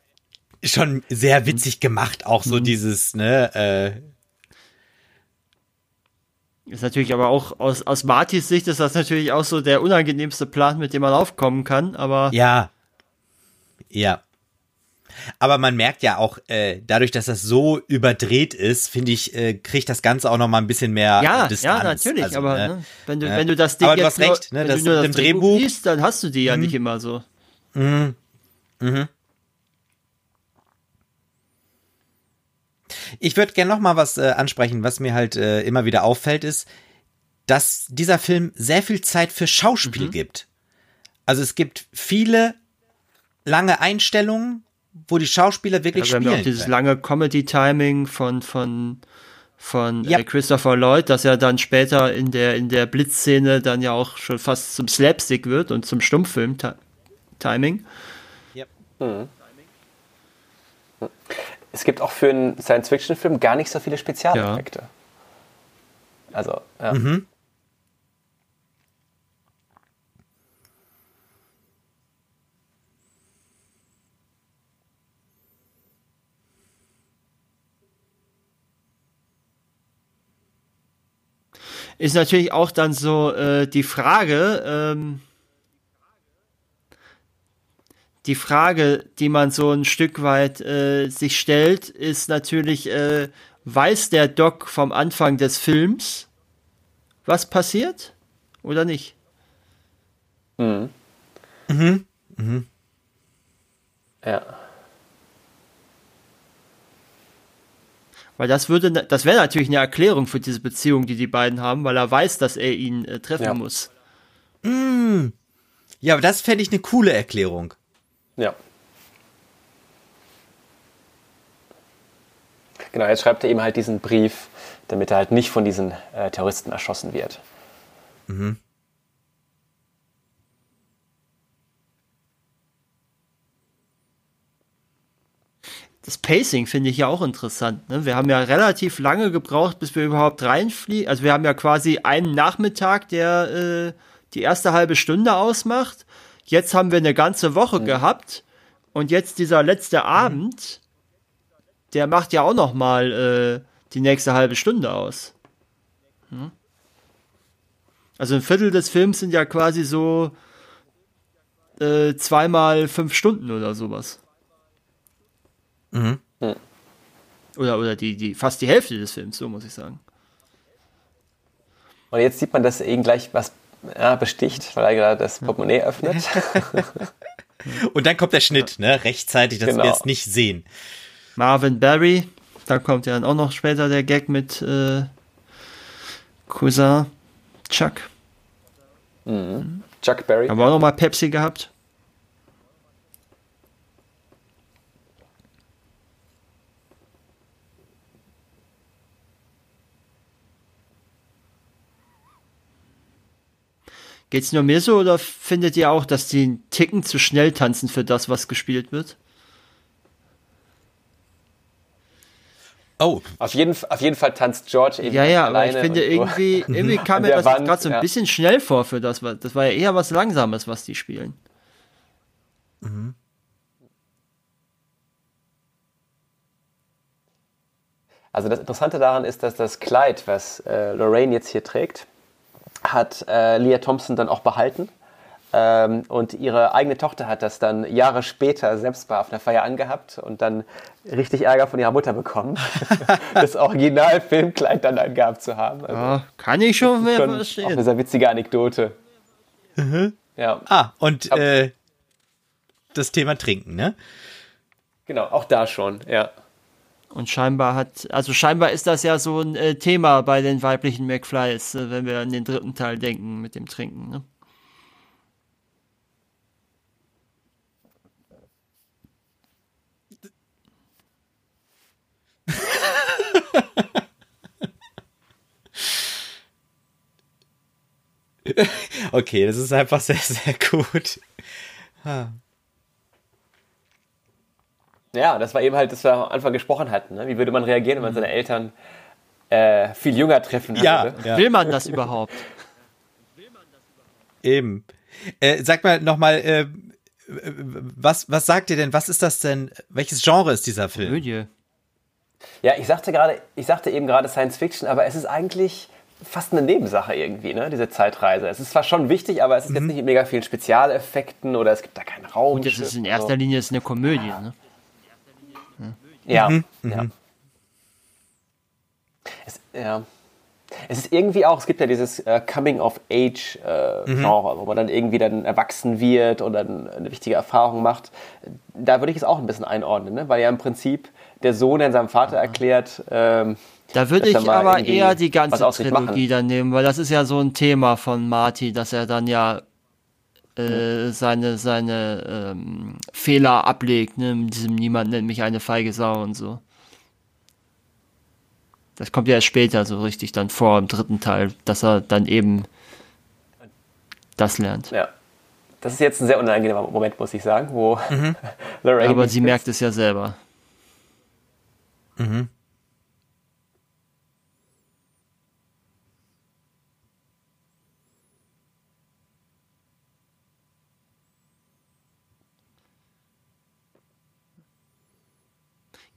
schon sehr witzig gemacht, auch Mhm. so dieses, ne, äh, Ist natürlich aber auch aus, aus Martys Sicht ist das natürlich auch so der unangenehmste Plan, mit dem man aufkommen kann, aber Ja. Ja. Aber man merkt ja auch, äh, dadurch, dass das so überdreht ist, finde ich, äh, kriegt das Ganze auch noch mal ein bisschen mehr ja, äh, Distanz. ja, natürlich, Also, aber ne? ne, wenn du Ja. wenn du das Ding Aber du jetzt hast recht, nur, ne, wenn das du nur das Drehbuch Drehbuch- liest, dann hast du die ja nicht immer so. Ich würde gerne noch mal was äh, ansprechen, was mir halt äh, immer wieder auffällt, ist, dass dieser Film sehr viel Zeit für Mhm. Schauspiel gibt. Also es gibt viele lange Einstellungen, wo die Schauspieler wirklich Ja, wir haben ja spielen. auch dieses können. lange Comedy-Timing von, von, von Ja. äh, Christopher Lloyd, das ja dann später in der, in der Blitzszene dann ja auch schon fast zum Slapstick wird und zum Stummfilm-Timing. Es gibt auch für einen Science-Fiction-Film gar nicht so viele Spezialeffekte. Also, ja. Mhm. Ist natürlich auch dann so äh, die Frage, ähm, die Frage, die man so ein Stück weit äh, sich stellt, ist natürlich, äh, weiß der Doc vom Anfang des Films, was passiert oder nicht? ja. Weil das würde, das wäre natürlich eine Erklärung für diese Beziehung, die die beiden haben, weil er weiß, dass er ihn äh, treffen Ja. muss. Ja, aber das fände ich eine coole Erklärung. Ja. Genau, jetzt schreibt er ihm halt diesen Brief, damit er halt nicht von diesen äh, Terroristen erschossen wird. Das Pacing finde ich ja auch interessant. Ne? Wir haben ja relativ lange gebraucht, bis wir überhaupt reinfliegen. Also wir haben ja quasi einen Nachmittag, der äh, die erste halbe Stunde ausmacht. Jetzt haben wir eine ganze Woche gehabt und jetzt dieser letzte Abend, der macht ja auch noch mal äh, die nächste halbe Stunde aus. Hm? Also ein Viertel des Films sind ja quasi so äh, zweimal fünf Stunden oder sowas. Oder, oder die, die, fast die Hälfte des Films, so muss ich sagen. Und jetzt sieht man, dass ihn gleich was ja, besticht, weil er gerade das Portemonnaie öffnet. [laughs] Und dann kommt der Schnitt, ne? Rechtzeitig, dass Genau. wir es nicht sehen. Marvin Barry, da kommt ja dann auch noch später der Gag mit äh, Cousin Chuck. Chuck Berry. Haben wir auch noch mal Pepsi gehabt. Geht's nur mir so oder findet ihr auch, dass die einen Ticken zu schnell tanzen für das, was gespielt wird? Oh, Auf jeden, auf jeden Fall tanzt George eben Ja, ja, aber ich finde so. irgendwie, [laughs] irgendwie kam mir das gerade so ein ja. bisschen schnell vor für das, was- das war ja eher was Langsames, was die spielen. Also das Interessante daran ist, dass das Kleid, was äh, Lorraine jetzt hier trägt, hat äh, Leah Thompson dann auch behalten. Ähm, und ihre eigene Tochter hat das dann Jahre später selbst mal auf einer Feier angehabt und dann richtig Ärger von ihrer Mutter bekommen, [laughs] das Original-Filmkleid dann angehabt zu haben. Also Ja, kann ich schon mehr schon auch eine verstehen. sehr witzige Anekdote. Ja, ah, und äh, das Thema Trinken, ne? genau, auch da schon, ja. Und scheinbar hat, also scheinbar ist das ja so ein äh, Thema bei den weiblichen McFlys, äh, wenn wir an den dritten Teil denken mit dem Trinken. Ne? [laughs] Okay, das ist einfach sehr, sehr gut. Ja, das war eben halt, das wir am Anfang gesprochen hatten. Ne? Wie würde man reagieren, wenn man seine Eltern äh, viel jünger treffen Ja, würde? ja. Will man das überhaupt? Eben. Äh, sag mal nochmal, äh, was, was sagt ihr denn, was ist das denn, welches Genre ist dieser Film? Komödie. Ja, ich sagte gerade, ich sagte eben gerade Science Fiction, aber es ist eigentlich fast eine Nebensache irgendwie, ne? Diese Zeitreise. Es ist zwar schon wichtig, aber es ist jetzt nicht mit mega vielen Spezialeffekten oder es gibt da keinen Raum. Und das ist in erster Linie ist eine Komödie. Ne? Ja, ja. Es, ja. Es ist irgendwie auch, es gibt ja dieses äh, Coming-of-Age-Genre, wo man dann irgendwie dann erwachsen wird oder dann eine wichtige Erfahrung macht. Da würde ich es auch ein bisschen einordnen, ne? weil ja im Prinzip der Sohn dann seinem Vater erklärt, ähm, Da würde ich aber eher die ganze. Trilogie dann nehmen, weil das ist ja so ein Thema von Marty, dass er dann ja äh, seine, seine ähm, Fehler ablegt, ne? Mit diesem Niemand nennt mich eine feige Sau und so. Das kommt ja erst später so richtig dann vor im dritten Teil, dass er dann eben das lernt. Ja. Das ist jetzt ein sehr unangenehmer Moment, muss ich sagen, wo [laughs] Lorraine. Aber sie merkt es ja selber.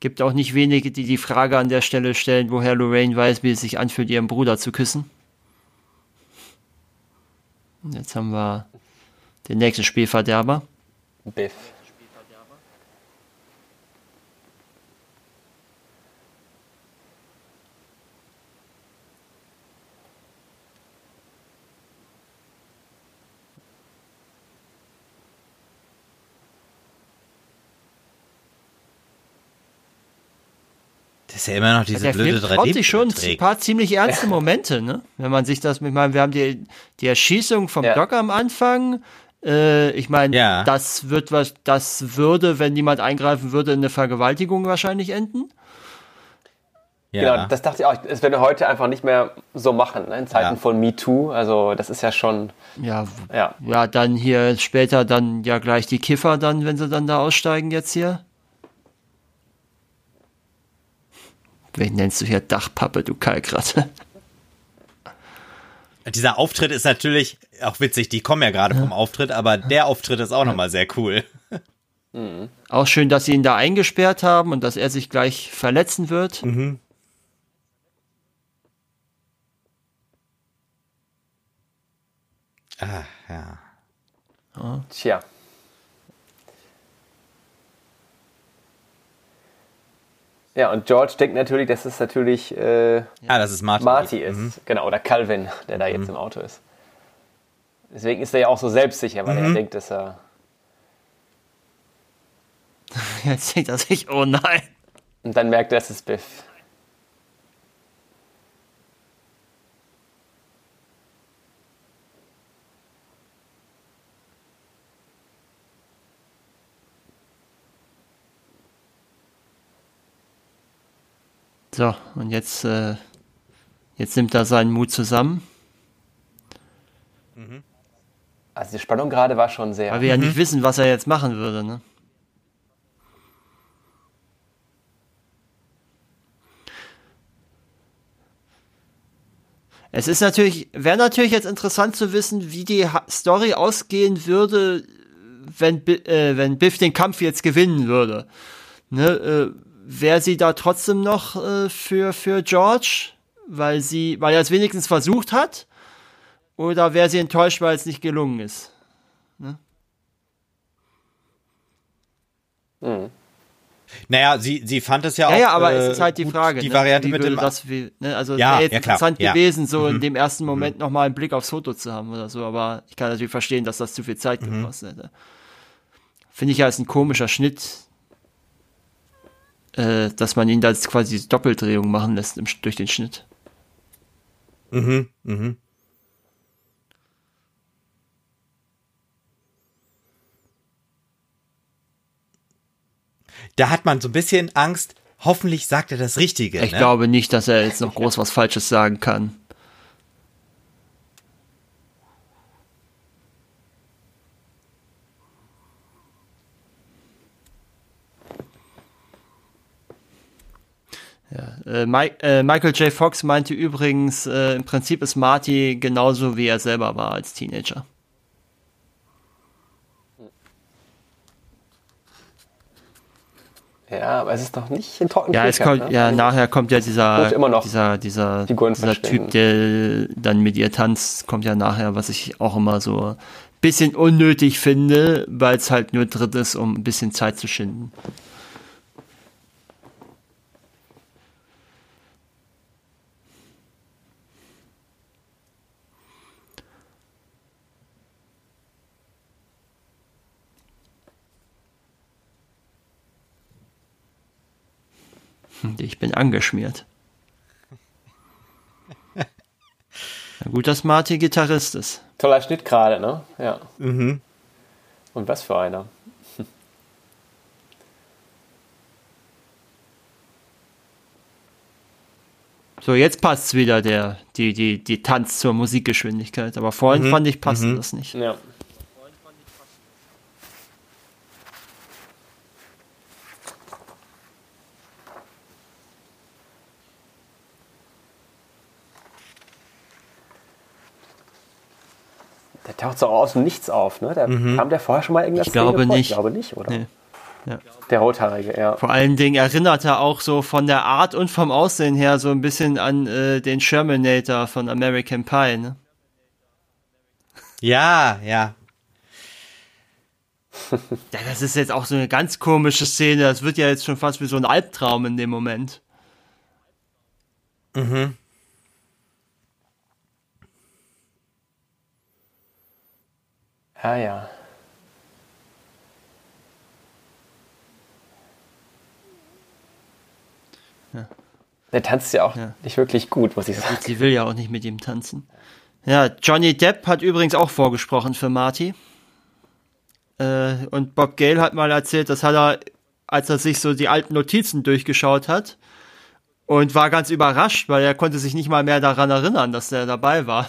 Gibt auch nicht wenige, die die Frage an der Stelle stellen, woher Lorraine weiß, wie es sich anfühlt, ihren Bruder zu küssen. Und Jetzt haben wir den nächsten Spielverderber. Biff. Ist ja immer noch diese Der blöde Film traut 3D. sich schon ein paar ziemlich ernste Momente, ne? Wenn man sich das mit meinem, wir haben die, die Erschießung vom Ja. Doc am Anfang. Äh, ich meine, Ja. das wird was, das würde, wenn niemand eingreifen würde, in eine Vergewaltigung wahrscheinlich enden. Ja. Genau, das dachte ich auch. Das werden wir heute einfach nicht mehr so machen, ne? in Zeiten Ja. von MeToo. Also, das ist ja schon. Ja, Ja. ja, dann hier später dann ja gleich die Kiffer dann, wenn sie dann da aussteigen jetzt hier. Wen nennst du hier Dachpappe, du Kalkratte? [laughs] Dieser Auftritt ist natürlich auch witzig, die kommen ja gerade vom Auftritt, aber der Auftritt ist auch nochmal sehr cool. [laughs] Auch schön, dass sie ihn da eingesperrt haben und dass er sich gleich verletzen wird. Ah, ja. Tja. Ja, und George denkt natürlich, dass es natürlich äh, Ah, das ist Martin. Marty ist. Genau, oder Calvin, der da jetzt im Auto ist. Deswegen ist er ja auch so selbstsicher, weil er denkt, dass er. [laughs] Jetzt denkt er sich, oh nein. Und dann merkt er, es ist Biff. So, und jetzt, äh, jetzt nimmt er seinen Mut zusammen. Also die Spannung gerade war schon sehr. Weil wir ja nicht wissen, was er jetzt machen würde, ne? Es ist natürlich, wäre natürlich jetzt interessant zu wissen, wie die Story ausgehen würde, wenn, äh, wenn Biff den Kampf jetzt gewinnen würde. Ne, äh, wäre sie da trotzdem noch äh, für, für George, weil sie, weil er es wenigstens versucht hat? Oder wäre sie enttäuscht, weil es nicht gelungen ist? Naja, sie, sie fand es ja, Ja, auch. ja, aber äh, es ist halt die gut, Frage. Die ne? Variante Wie mit dem. das, wie, ne? Also es Ja, wäre ja, interessant ja. Mhm. gewesen, so in dem ersten Moment nochmal einen Blick aufs Foto zu haben oder so, aber ich kann natürlich verstehen, dass das zu viel Zeit Mhm. gekostet hätte. Finde ich ja als ein komischer Schnitt, äh, dass man ihn da jetzt quasi Doppeldrehung machen lässt im, durch den Schnitt. Mhm, mhm. Da hat man so ein bisschen Angst, hoffentlich sagt er das Richtige. Ich ne? glaube nicht, dass er jetzt noch groß was Falsches sagen kann. Äh, Mike, äh, Michael J. Fox meinte übrigens, äh, im Prinzip ist Marty genauso wie er selber war als Teenager. Ja, aber es ist doch nicht in trockenen Ja, es kommt, ne? ja, Also, nachher kommt ja dieser, Muss immer noch dieser, dieser, dieser. Typ, der dann mit ihr tanzt, kommt ja nachher, was ich auch immer so ein bisschen unnötig finde, weil es halt nur drin ist, um ein bisschen Zeit zu schinden. Ich bin angeschmiert. [laughs] Na gut, dass Marty Gitarrist ist. Toller Schnitt gerade, ne? Ja. Und was für einer. [laughs] So, jetzt passt's wieder, der, die, die, die Tanz zur Musikgeschwindigkeit. Aber vorhin fand ich, passte das nicht. Ja. Taucht so aus dem Nichts auf, ne? Der, Kam der vorher schon mal irgendwas Ich glaube nicht. Ich glaube nicht, oder? Nee. Ja. Der Rothaarige, ja. Vor allen Dingen erinnert er auch so von der Art und vom Aussehen her so ein bisschen an äh, den Shermanator von American Pie. Ne? Ja, ja. [laughs] Ja, das ist jetzt auch so eine ganz komische Szene. Das wird ja jetzt schon fast wie so ein Albtraum in dem Moment. Ja, ja. Der tanzt ja auch Ja. nicht wirklich gut, muss ich sagen. Sie will ja auch nicht mit ihm tanzen. Ja, Johnny Depp hat übrigens auch vorgesprochen für Marty. Äh, und Bob Gale hat mal erzählt, das hat er, als er sich so die alten Notizen durchgeschaut hat und war ganz überrascht, weil er konnte sich nicht mal mehr daran erinnern, dass der dabei war.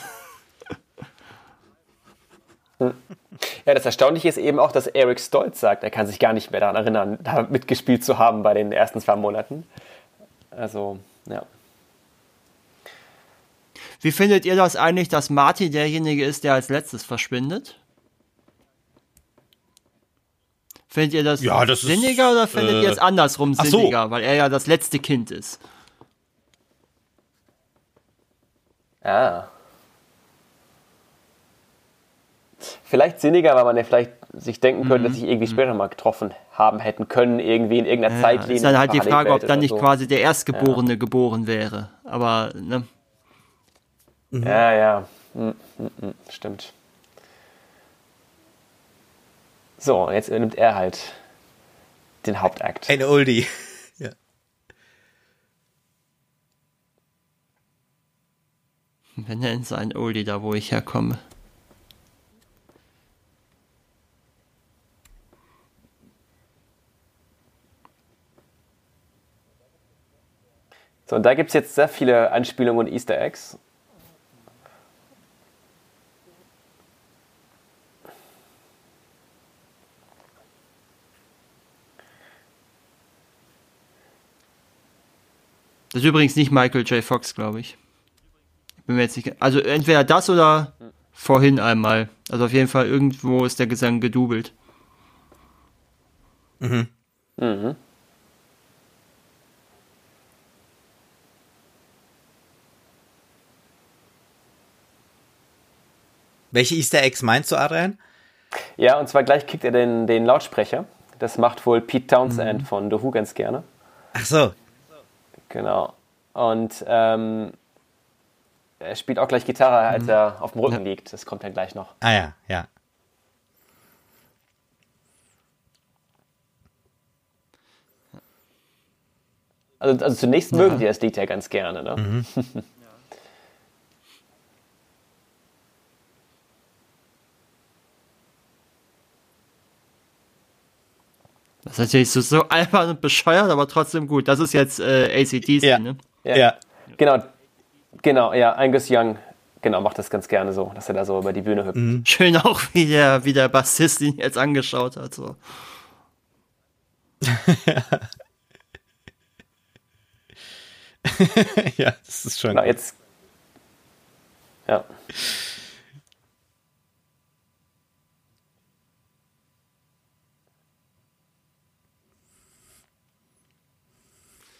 Ja, das Erstaunliche ist eben auch, dass Eric Stolz sagt, er kann sich gar nicht mehr daran erinnern, da mitgespielt zu haben bei den ersten zwei Monaten. Also, ja. Wie findet ihr das eigentlich, dass Marty derjenige ist, der als letztes verschwindet? Findet ihr das, Ja, das ist, sinniger oder findet äh, ihr es andersrum ach so. sinniger, weil er ja das letzte Kind ist? Ah. Vielleicht sinniger, weil man ja vielleicht sich denken könnte, dass sich irgendwie später mal getroffen haben hätten können, irgendwie in irgendeiner Ja, Zeitlinie. ist dann halt die Frage, ob dann nicht so. quasi der Erstgeborene geboren wäre. Aber, ne? Ja, ja. Hm, hm, hm, stimmt. So, jetzt übernimmt er halt den Hauptakt. Ein Oldie. [laughs] ja. Wenn er in sein Oldie da, wo ich herkomme. So, und da gibt es jetzt sehr viele Anspielungen und Easter Eggs. Das ist übrigens nicht Michael J. Fox, glaube ich. Bin mir jetzt nicht, also entweder das oder vorhin einmal. Also auf jeden Fall irgendwo ist der Gesang gedoubelt. Mhm. Mhm. Welche Easter Eggs meinst du, Adrian? Ja, und zwar gleich kriegt er den, den Lautsprecher. Das macht wohl Pete Townsend mhm. von The Who ganz gerne. Ach so. Genau. Und ähm, er spielt auch gleich Gitarre, als mhm. er auf dem Rücken ja. liegt. Das kommt dann gleich noch. Ah ja, ja. Also, also zunächst ja. mögen die das Lied ja ganz gerne, ne? Mhm. [laughs] Das ist natürlich so, so albern und bescheuert, aber trotzdem gut. Das ist jetzt äh, ACDC, ja. ne? Ja. ja. Genau. Genau, ja, Angus Young, genau, macht das ganz gerne so, dass er da so über die Bühne hüpft. Mhm. Schön auch, wie der, wie der Bassist ihn jetzt angeschaut hat, so. [laughs] ja, das ist schon. Genau, jetzt. Ja.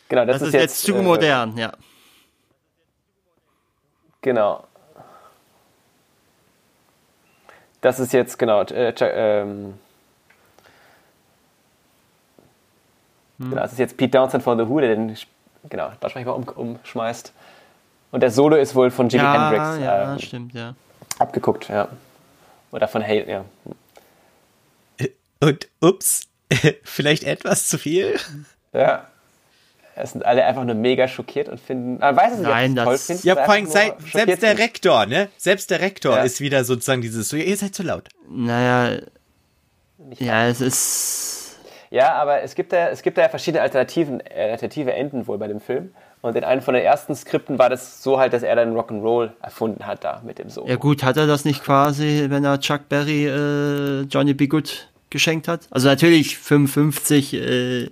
Genau, das, das ist, ist, jetzt, jetzt zu äh, modern, ja. Genau. Das ist jetzt, genau, äh, ähm, hm. genau, das ist jetzt Pete Townsend von The Who, der den, genau, Lautsprecher um, umschmeißt. Und der Solo ist wohl von Jimi ja, Hendrix. Ja, ähm, stimmt, ja. Abgeguckt, ja. Oder von Hale, ja. Und, ups, [laughs] vielleicht etwas zu viel? Ja. Es sind alle einfach nur mega schockiert und finden, man weiß es nicht, Nein, ob toll finden. Ja, vor allem selbst der Rektor, ne? Selbst der Rektor ja. ist wieder sozusagen dieses, so, ihr seid zu laut. Naja, ja, es ist... Ja, aber es gibt ja, es gibt ja verschiedene Alternativen, äh, alternative Enden wohl bei dem Film. Und in einem von den ersten Skripten war das so halt, dass er dann Rock'n'Roll erfunden hat da mit dem Solo. Ja gut, hat er das nicht quasi, wenn er Chuck Berry äh, Johnny B. Good geschenkt hat? Also natürlich 55 äh,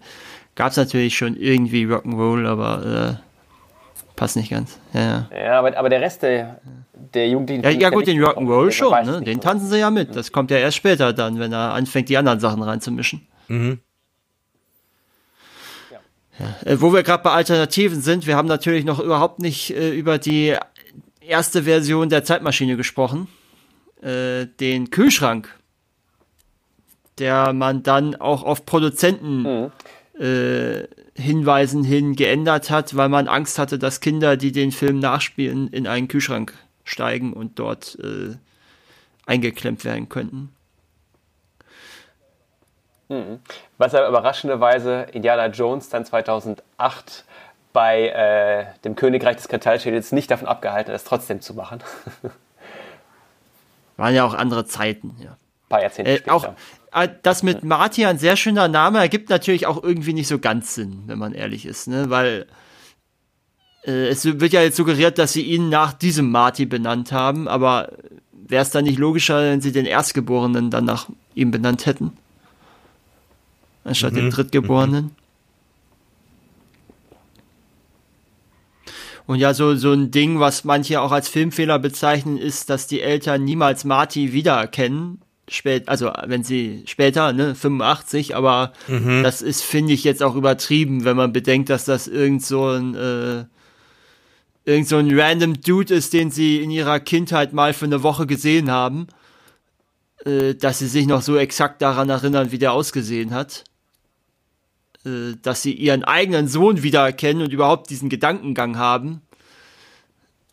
gab es natürlich schon irgendwie Rock'n'Roll, aber äh, passt nicht ganz. Ja, ja aber, aber der Rest der, der Jugend... Ja, ja gut, den Rock'n'Roll schon, ne? den tanzen sie ja mit. Das kommt ja erst später dann, wenn er anfängt, die anderen Sachen reinzumischen. Mhm. Ja. Äh, wo wir gerade bei Alternativen sind, wir haben natürlich noch überhaupt nicht äh, über die erste Version der Zeitmaschine gesprochen. Äh, den Kühlschrank, der man dann auch auf Produzenten mhm äh, Hinweisen hin geändert hat, weil man Angst hatte, dass Kinder, die den Film nachspielen, in einen Kühlschrank steigen und dort äh, eingeklemmt werden könnten. Mhm. Was aber überraschenderweise Indiana Jones dann 2008 bei äh, dem Königreich des Kristallschädels nicht davon abgehalten hat, es trotzdem zu machen. [laughs] Waren ja auch andere Zeiten, ja. Ein paar Jahrzehnte äh, später. Auch, das mit Marty ein sehr schöner Name ergibt natürlich auch irgendwie nicht so ganz Sinn, wenn man ehrlich ist, ne? Weil äh, es wird ja jetzt suggeriert, dass sie ihn nach diesem Marty benannt haben, aber wäre es dann nicht logischer, wenn sie den Erstgeborenen dann nach ihm benannt hätten? Anstatt mhm. dem Drittgeborenen? Mhm. Und ja, so, so ein Ding, was manche auch als Filmfehler bezeichnen, ist, dass die Eltern niemals Marty wiedererkennen, spät, also wenn sie später, ne, 85, aber mhm. das ist, finde ich, jetzt auch übertrieben, wenn man bedenkt, dass das irgend so ein, äh, irgend so ein random Dude ist, den sie in ihrer Kindheit mal für eine Woche gesehen haben, äh, dass sie sich noch so exakt daran erinnern, wie der ausgesehen hat. Äh, dass sie ihren eigenen Sohn wiedererkennen und überhaupt diesen Gedankengang haben,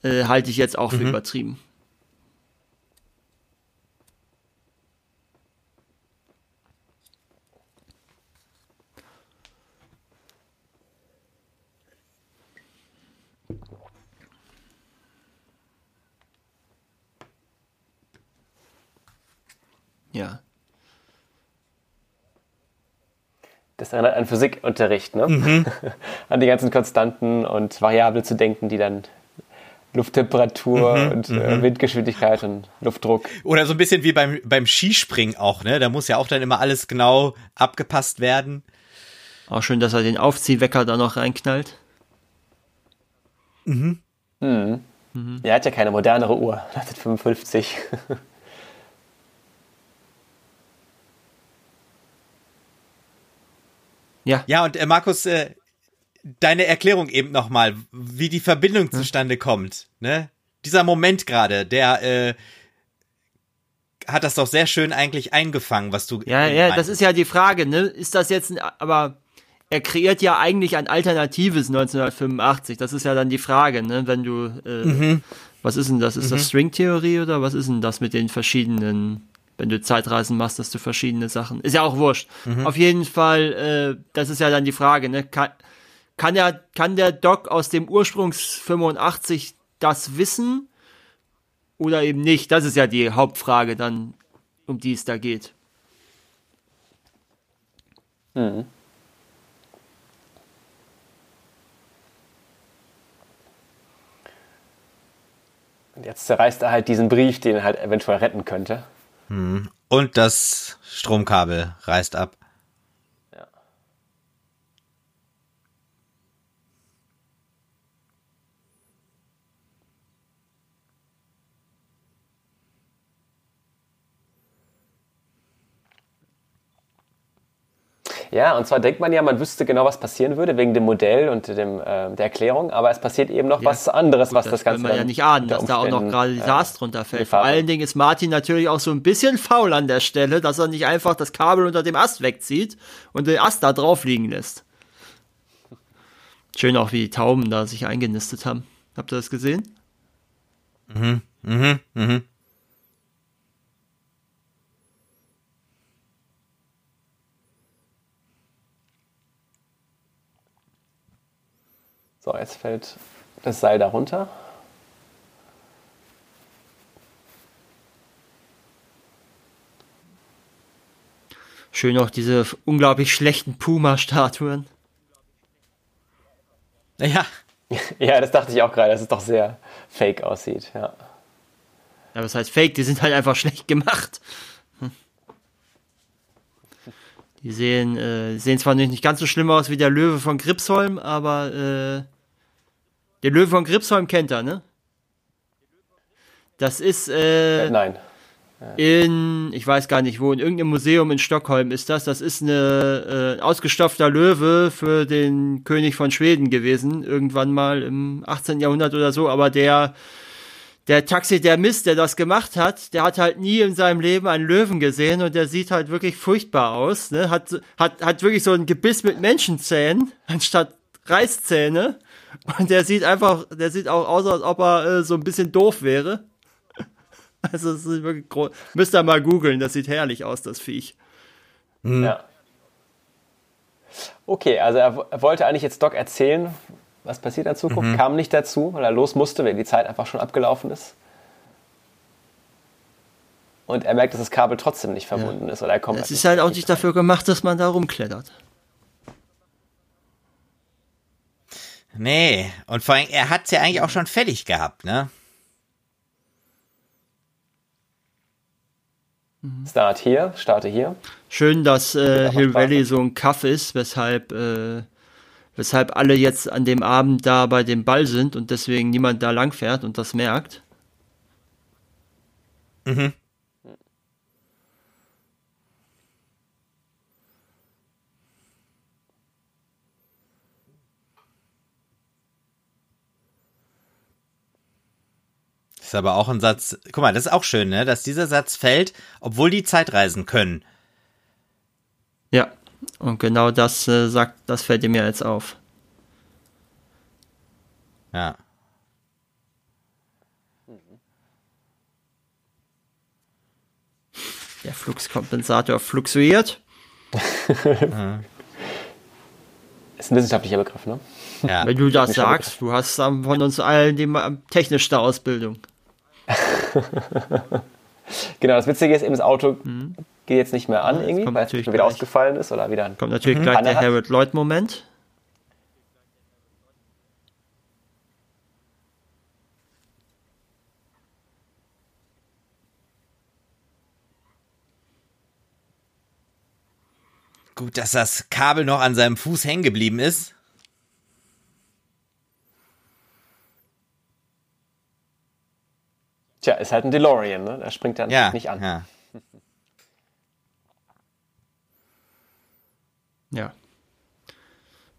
äh, halte ich jetzt auch für mhm. übertrieben. Ja. Das erinnert an Physikunterricht, ne? Mhm. [laughs] an die ganzen Konstanten und Variablen zu denken, die dann Lufttemperatur mhm, und äh, mhm. Windgeschwindigkeit und Luftdruck. Oder so ein bisschen wie beim, beim Skispringen auch, ne? Da muss ja auch dann immer alles genau abgepasst werden. Auch schön, dass er den Aufziehwecker da noch reinknallt. Mhm. Mhm. mhm. Er hat ja keine modernere Uhr, 1955. ja. Ja, und äh, Markus, äh, deine Erklärung eben nochmal, wie die Verbindung hm. zustande kommt, ne? Dieser Moment gerade, der äh, hat das doch sehr schön eigentlich eingefangen, was du. Ja, ja, das ist ja die Frage, ne? Ist das jetzt ein, aber er kreiert ja eigentlich ein alternatives 1985. Das ist ja dann die Frage, ne? Wenn du, äh, mhm. was ist denn das? Ist mhm. das Stringtheorie oder was ist denn das mit den verschiedenen, wenn du Zeitreisen machst, dass du verschiedene Sachen? Ist ja auch wurscht. Mhm. Auf jeden Fall, äh, das ist ja dann die Frage, ne? Kann, kann, er, kann der Doc aus dem Ursprungs 85 das wissen oder eben nicht? Das ist ja die Hauptfrage dann, um die es da geht. Mhm. Und jetzt zerreißt er halt diesen Brief, den er halt eventuell retten könnte. Und das Stromkabel reißt ab. Ja, und zwar denkt man ja, man wüsste genau, was passieren würde wegen dem Modell und dem, äh, der Erklärung, aber es passiert eben noch ja, was anderes, gut, was das, das Ganze. Kann man ja nicht ahnen, dass da auch noch gerade die Saas drunter fällt. Vor allen Dingen ist Martin natürlich auch so ein bisschen faul an der Stelle, dass er nicht einfach das Kabel unter dem Ast wegzieht und den Ast da drauf liegen lässt. Schön auch, wie die Tauben da sich eingenistet haben. Habt ihr das gesehen? Mhm, mhm, mhm. So, jetzt fällt das Seil darunter. Schön auch diese unglaublich schlechten Puma-Statuen. Ja. [laughs] Ja, das dachte ich auch gerade, dass es doch sehr fake aussieht, ja. Ja, was heißt fake? Die sind halt einfach schlecht gemacht. Die sehen, äh, sehen zwar nicht ganz so schlimm aus wie der Löwe von Gripsholm, aber äh, der Löwe von Gripsholm kennt er, ne? Das ist äh, nein. In, ich weiß gar nicht wo, in irgendeinem Museum in Stockholm ist das. Das ist eine äh, ausgestopfter Löwe für den König von Schweden gewesen, irgendwann mal im 18. Jahrhundert oder so, aber der der Taxidermist, der das gemacht hat, der hat halt nie in seinem Leben einen Löwen gesehen und der sieht halt wirklich furchtbar aus. Ne? Hat, hat, hat wirklich so ein Gebiss mit Menschenzähnen [laughs] anstatt Reißzähne. Und der sieht einfach, der sieht auch aus, als ob er äh, so ein bisschen doof wäre. [laughs] Also es ist wirklich groß. Müsst ihr mal googeln, das sieht herrlich aus, das Viech. Mhm. Ja. Okay, also er, er wollte eigentlich jetzt Doc erzählen, was passiert in der Zukunft, mhm. kam nicht dazu, weil er los musste, weil die Zeit einfach schon abgelaufen ist. Und er merkt, dass das Kabel trotzdem nicht verbunden ja. ist. Oder er kommt es ist halt auch nicht dafür gemacht, dass man da rumklettert. Nee, und vor allem, er hat es ja eigentlich auch schon fertig gehabt, ne? Start hier, starte hier. Schön, dass äh, Hill Valley so ein Kaff ist, weshalb äh, weshalb alle jetzt an dem Abend da bei dem Ball sind und deswegen niemand da langfährt und das merkt. Mhm. ist aber auch ein Satz. Guck mal, das ist auch schön, ne? Dass dieser Satz fällt, obwohl die Zeitreisen können. Ja. Und genau das äh, sagt, das fällt ihm ja jetzt auf. Ja. Der Fluxkompensator fluxuiert. [laughs] Ist ein wissenschaftlicher Begriff, ne? Ja. Wenn du das sagst, du hast von uns allen die technischste Ausbildung. [laughs] Genau, das Witzige ist eben, das Auto geht jetzt nicht mehr an Ja, irgendwie, weil es natürlich wieder gleich. ausgefallen ist oder wieder. Kommt natürlich gleich der Harold Lloyd-Moment. Gut, dass das Kabel noch an seinem Fuß hängen geblieben ist. Tja, ist halt ein DeLorean, ne? Da springt er Ja, nicht an. Ja.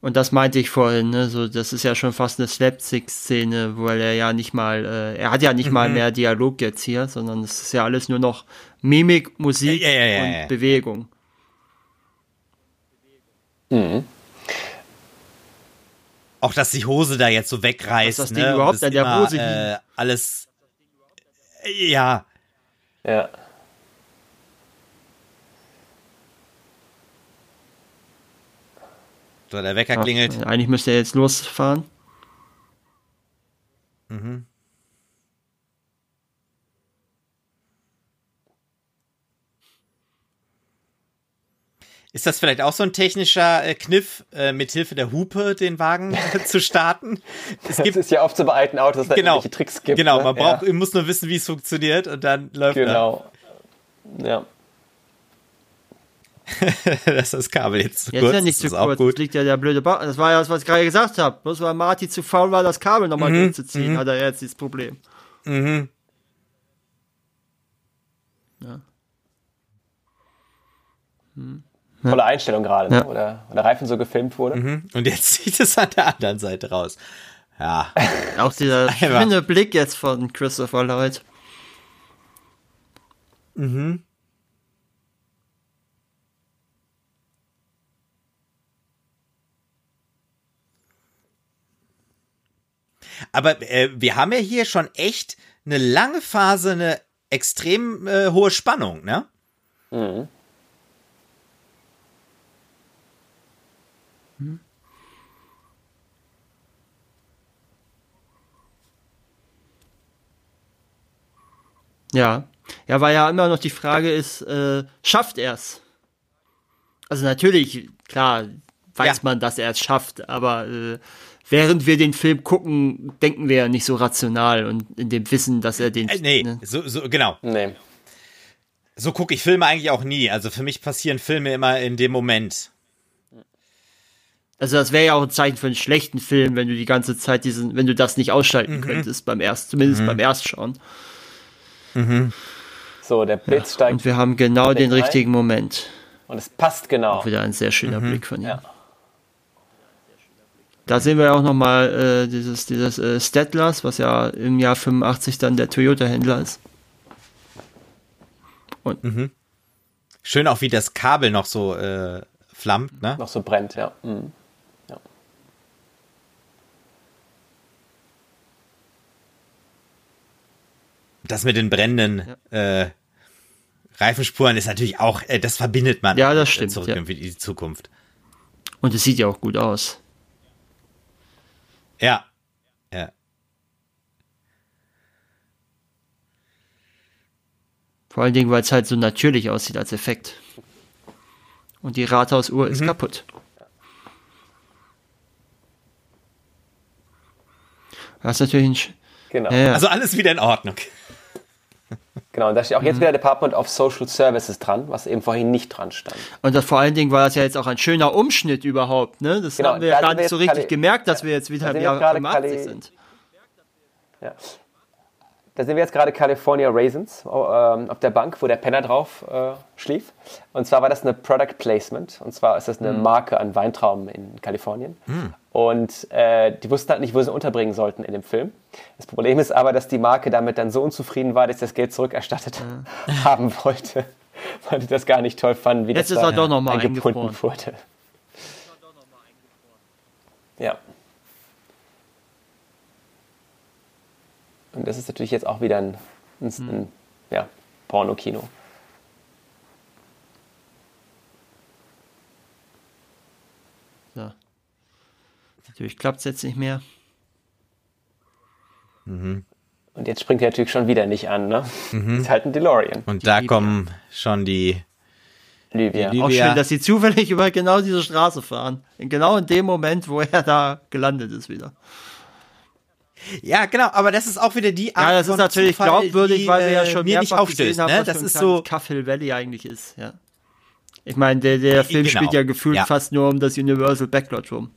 Und das meinte ich vorhin, ne? So, das ist ja schon fast eine Slapstick-Szene, weil er ja nicht mal, äh, er hat ja nicht Mhm. mal mehr Dialog jetzt hier, sondern es ist ja alles nur noch Mimik, Musik Ja, ja, ja, und ja. Bewegung. Auch, dass die Hose da jetzt so wegreißt. Dass das ne? Ding überhaupt und es an der immer, Hose äh, Alles. Ja. Ja. So, der Wecker Ja, klingelt. eigentlich müsste er jetzt losfahren. Ist das vielleicht auch so ein technischer äh, Kniff, äh, mit Hilfe der Hupe den Wagen [laughs] [laughs] zu starten? Es gibt ist ja oft so bei alten Autos, dass es da genau, irgendwelche Tricks gibt. genau, ne? man braucht, muss nur wissen, wie es funktioniert und dann läuft ja, Genau. Ja. er. Das [laughs] ist das Kabel jetzt zu Jetzt kurz. ist ja nicht das zu ist auch kurz, gut. jetzt liegt ja der blöde ba Das war ja das, was ich gerade gesagt habe. Bloß weil Marty zu faul war, das Kabel nochmal Mhm, durchzuziehen, hat er jetzt dieses Problem. Mhm. Tolle Einstellung gerade, ne? Ja. oder, oder Reifen so gefilmt wurde. Mhm. Und jetzt [laughs] sieht es an der anderen Seite raus. Ja. [laughs] Auch dieser schöne Blick jetzt von Christopher Lloyd. Aber äh, wir haben ja hier schon echt eine lange Phase, eine extrem äh, hohe Spannung, ne? Ja. Ja, weil ja immer noch die Frage ist, äh, schafft er's? Also natürlich, klar, weiß Ja. man, dass er es schafft, aber äh, während wir den Film gucken, denken wir ja nicht so rational und in dem Wissen, dass er den. Äh, nee, ne? so, so, genau. Nee. So gucke ich Filme eigentlich auch nie. Also für mich passieren Filme immer in dem Moment. Also das wäre ja auch ein Zeichen für einen schlechten Film, wenn du die ganze Zeit diesen, wenn du das nicht Mhm. ausschalten könntest beim erst, zumindest beim Erstschauen. So, der Blitz steigt Und wir haben genau den rein. richtigen Moment. und es passt genau. Auch wieder ein sehr schöner Blick von ihm. Ja. Da sehen wir ja auch nochmal äh, dieses, dieses äh, Stattlers, was ja im Jahr 85 dann der Toyota-Händler ist. Und Schön auch, wie das Kabel noch so äh, flammt, ne? Noch so brennt, ja. Mhm. ja. Das mit den brennenden äh, Reifenspuren ist natürlich auch, äh, das verbindet man. Ja, das äh, stimmt, Zurück ja. in die Zukunft. Und es sieht ja auch gut aus. Ja. Ja. Vor allen Dingen, weil es halt so natürlich aussieht als Effekt. Und die Rathausuhr ist kaputt. Das ist natürlich ein. Sch Genau. ja, ja. Also alles wieder in Ordnung. Genau. Und da steht auch Mhm. jetzt wieder Department of Social Services dran, was eben vorhin nicht dran stand. Und das, vor allen Dingen war das ja jetzt auch ein schöner Umschnitt überhaupt, ne? Das Genau, haben wir da ja gar nicht so richtig gemerkt, dass wir jetzt wieder da im Jahr gerade 85 gerade- sind. Ja. Da sehen wir jetzt gerade California Raisins oh, ähm, auf der Bank, wo der Penner drauf äh, schlief. Und zwar war das eine Product Placement. Und zwar ist das eine Marke an Weintrauben in Kalifornien. Und äh, die wussten halt nicht, wo sie unterbringen sollten in dem Film. Das Problem ist aber, dass die Marke damit dann so unzufrieden war, dass sie das Geld zurückerstattet [laughs] haben wollte. Weil die das gar nicht toll fanden, wie Jetzt das ist da doch noch mal eingebunden wurde. Ja. Und das ist natürlich jetzt auch wieder ein, ein, ein ja, Porno-Kino. So. Natürlich klappt es jetzt nicht mehr. Und jetzt springt er natürlich schon wieder nicht an, ne? Ist halt ein DeLorean. Und da Libya. kommen schon die. Livia. Die- Auch Ja. schön, dass sie zufällig über genau diese Straße fahren. Genau in dem Moment, wo er da gelandet ist wieder. Ja, genau, aber das ist auch wieder die Art Ja, das ist natürlich Zufall, glaubwürdig, die, weil wir ja äh, schon mir nicht mehrfach aufstößt. gesehen haben, Ne? Das ist so. Cuff Hill Valley eigentlich ist. Ja. Ich meine, der, der Film genau. spielt ja gefühlt Ja. fast nur um das Universal Backlot rum.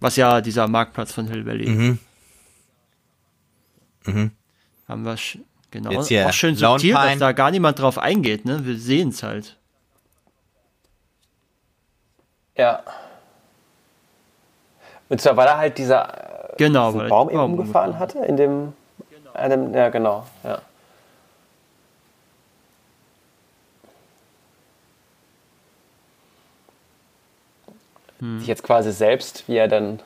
Was ja dieser Marktplatz von Hill Valley Mhm. ist. Haben wir sch- genau. Jetzt hier Auch schön subtil, dass da gar niemand drauf eingeht. Ne? Wir sehen es halt. Ja. Und zwar, weil er halt dieser Genau, diesen Baum eben Baum umgefahren hatte, in dem, einem, ja genau, ja. Hm. Sich jetzt quasi selbst, wie er dann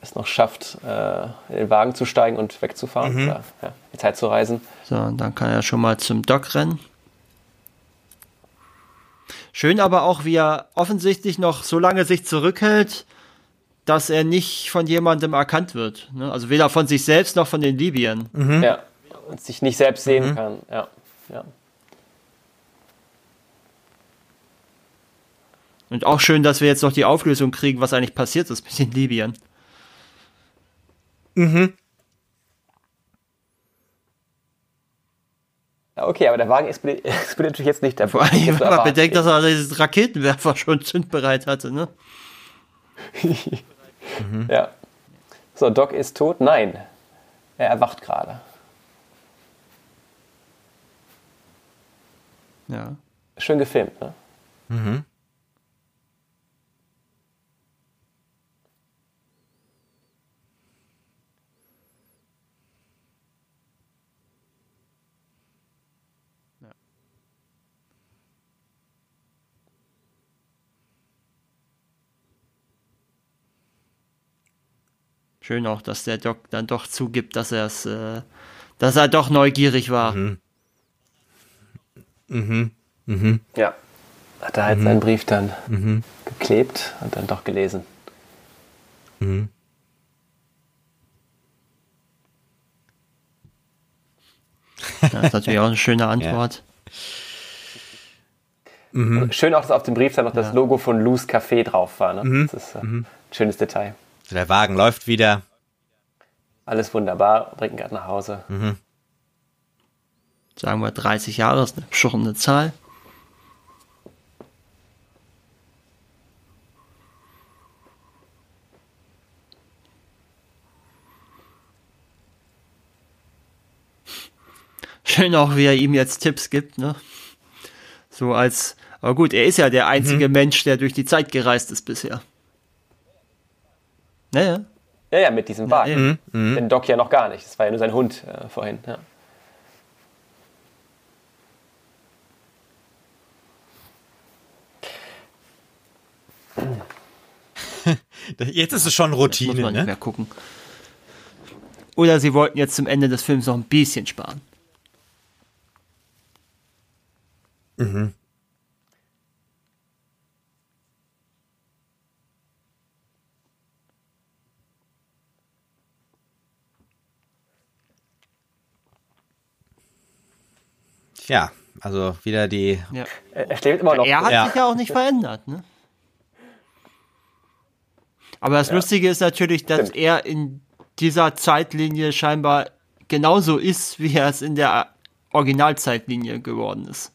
es noch schafft, äh, in den Wagen zu steigen und wegzufahren, Mhm. oder ja, die Zeit zu reisen. So, und dann kann er schon mal zum Dock rennen. Schön aber auch, wie er offensichtlich noch so lange sich zurückhält, dass er nicht von jemandem erkannt wird. Ne? Also weder von sich selbst noch von den Libyern. Ja. Und sich nicht selbst sehen kann, ja. ja. Und auch schön, dass wir jetzt noch die Auflösung kriegen, was eigentlich passiert ist mit den Libyern. Ja, Okay, aber der Wagen explodiert, [laughs] explodiert natürlich jetzt nicht. Der Vor allem, wenn man aber- bedenkt, dass er diesen Raketenwerfer schon zündbereit hatte. Ne? Ja. So, Doc ist tot? Nein. Er erwacht gerade. Ja. Schön gefilmt, ne? Schön auch, dass der Doc dann doch zugibt, dass er es, äh, dass er doch neugierig war. Ja. Hat er halt seinen Brief dann geklebt und dann doch gelesen. Das ist natürlich auch eine schöne [laughs] Antwort. Und Schön auch, dass auf dem Brief dann noch das Logo von Lou's Café drauf war. Ne? Das ist äh, ein schönes Detail. Der Wagen läuft wieder. Alles wunderbar, bringt ihn gerade nach Hause. Sagen wir 30 Jahre, ist eine beschorene Zahl. Schön auch, wie er ihm jetzt Tipps gibt, ne? So als, aber gut, er ist ja der einzige Mensch, der durch die Zeit gereist ist bisher. Naja, Ja, ja, mit diesem Wagen. eben. Mhm. Den Doc ja noch gar nicht. Das war ja nur sein Hund äh, vorhin. Ja. Jetzt ist es schon muss Routine, man nicht ne? mehr gucken. Oder sie wollten jetzt zum Ende des Films noch ein bisschen sparen. Ja, also wieder die. Ja. Er schläft immer noch. Er hat Ja. sich ja auch nicht verändert, ne? Aber das Lustige ist natürlich, dass Stimmt. er in dieser Zeitlinie scheinbar genauso ist, wie er es in der Originalzeitlinie geworden ist.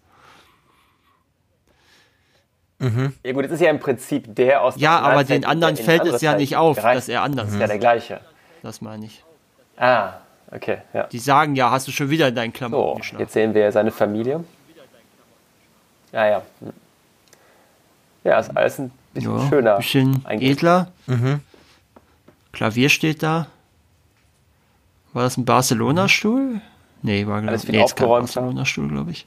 Ja gut, das ist ja im Prinzip der aus der Ja, aber den anderen fällt es ja nicht auf, dass er anders ist. ist. ja der gleiche. Das meine ich. Ah, okay, ja. Die sagen ja, hast du schon wieder in deinen Klamotten So, geschlafen. jetzt sehen wir seine Familie. Ja. Hm. Ja, ist alles ein bisschen Ja, schöner. bisschen eigentlich. edler. Klavier steht da. War das ein Barcelona-Stuhl? Nee, war glaub, Alles viel nee, kein aufgeräumter. Barcelona-Stuhl, glaube ich.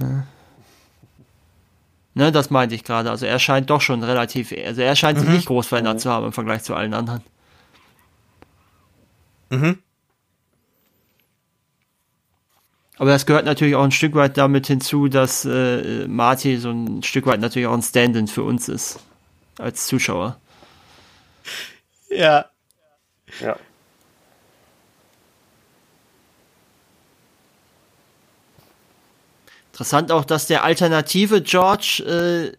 Ja. Ne, das meinte ich gerade. Also er scheint doch schon relativ, also er scheint sich nicht groß verändert zu haben im Vergleich zu allen anderen. Aber das gehört natürlich auch ein Stück weit damit hinzu, dass äh, Marty so ein Stück weit natürlich auch ein Stand-in für uns ist. Als Zuschauer. Ja. Ja. Interessant auch, dass der alternative George äh,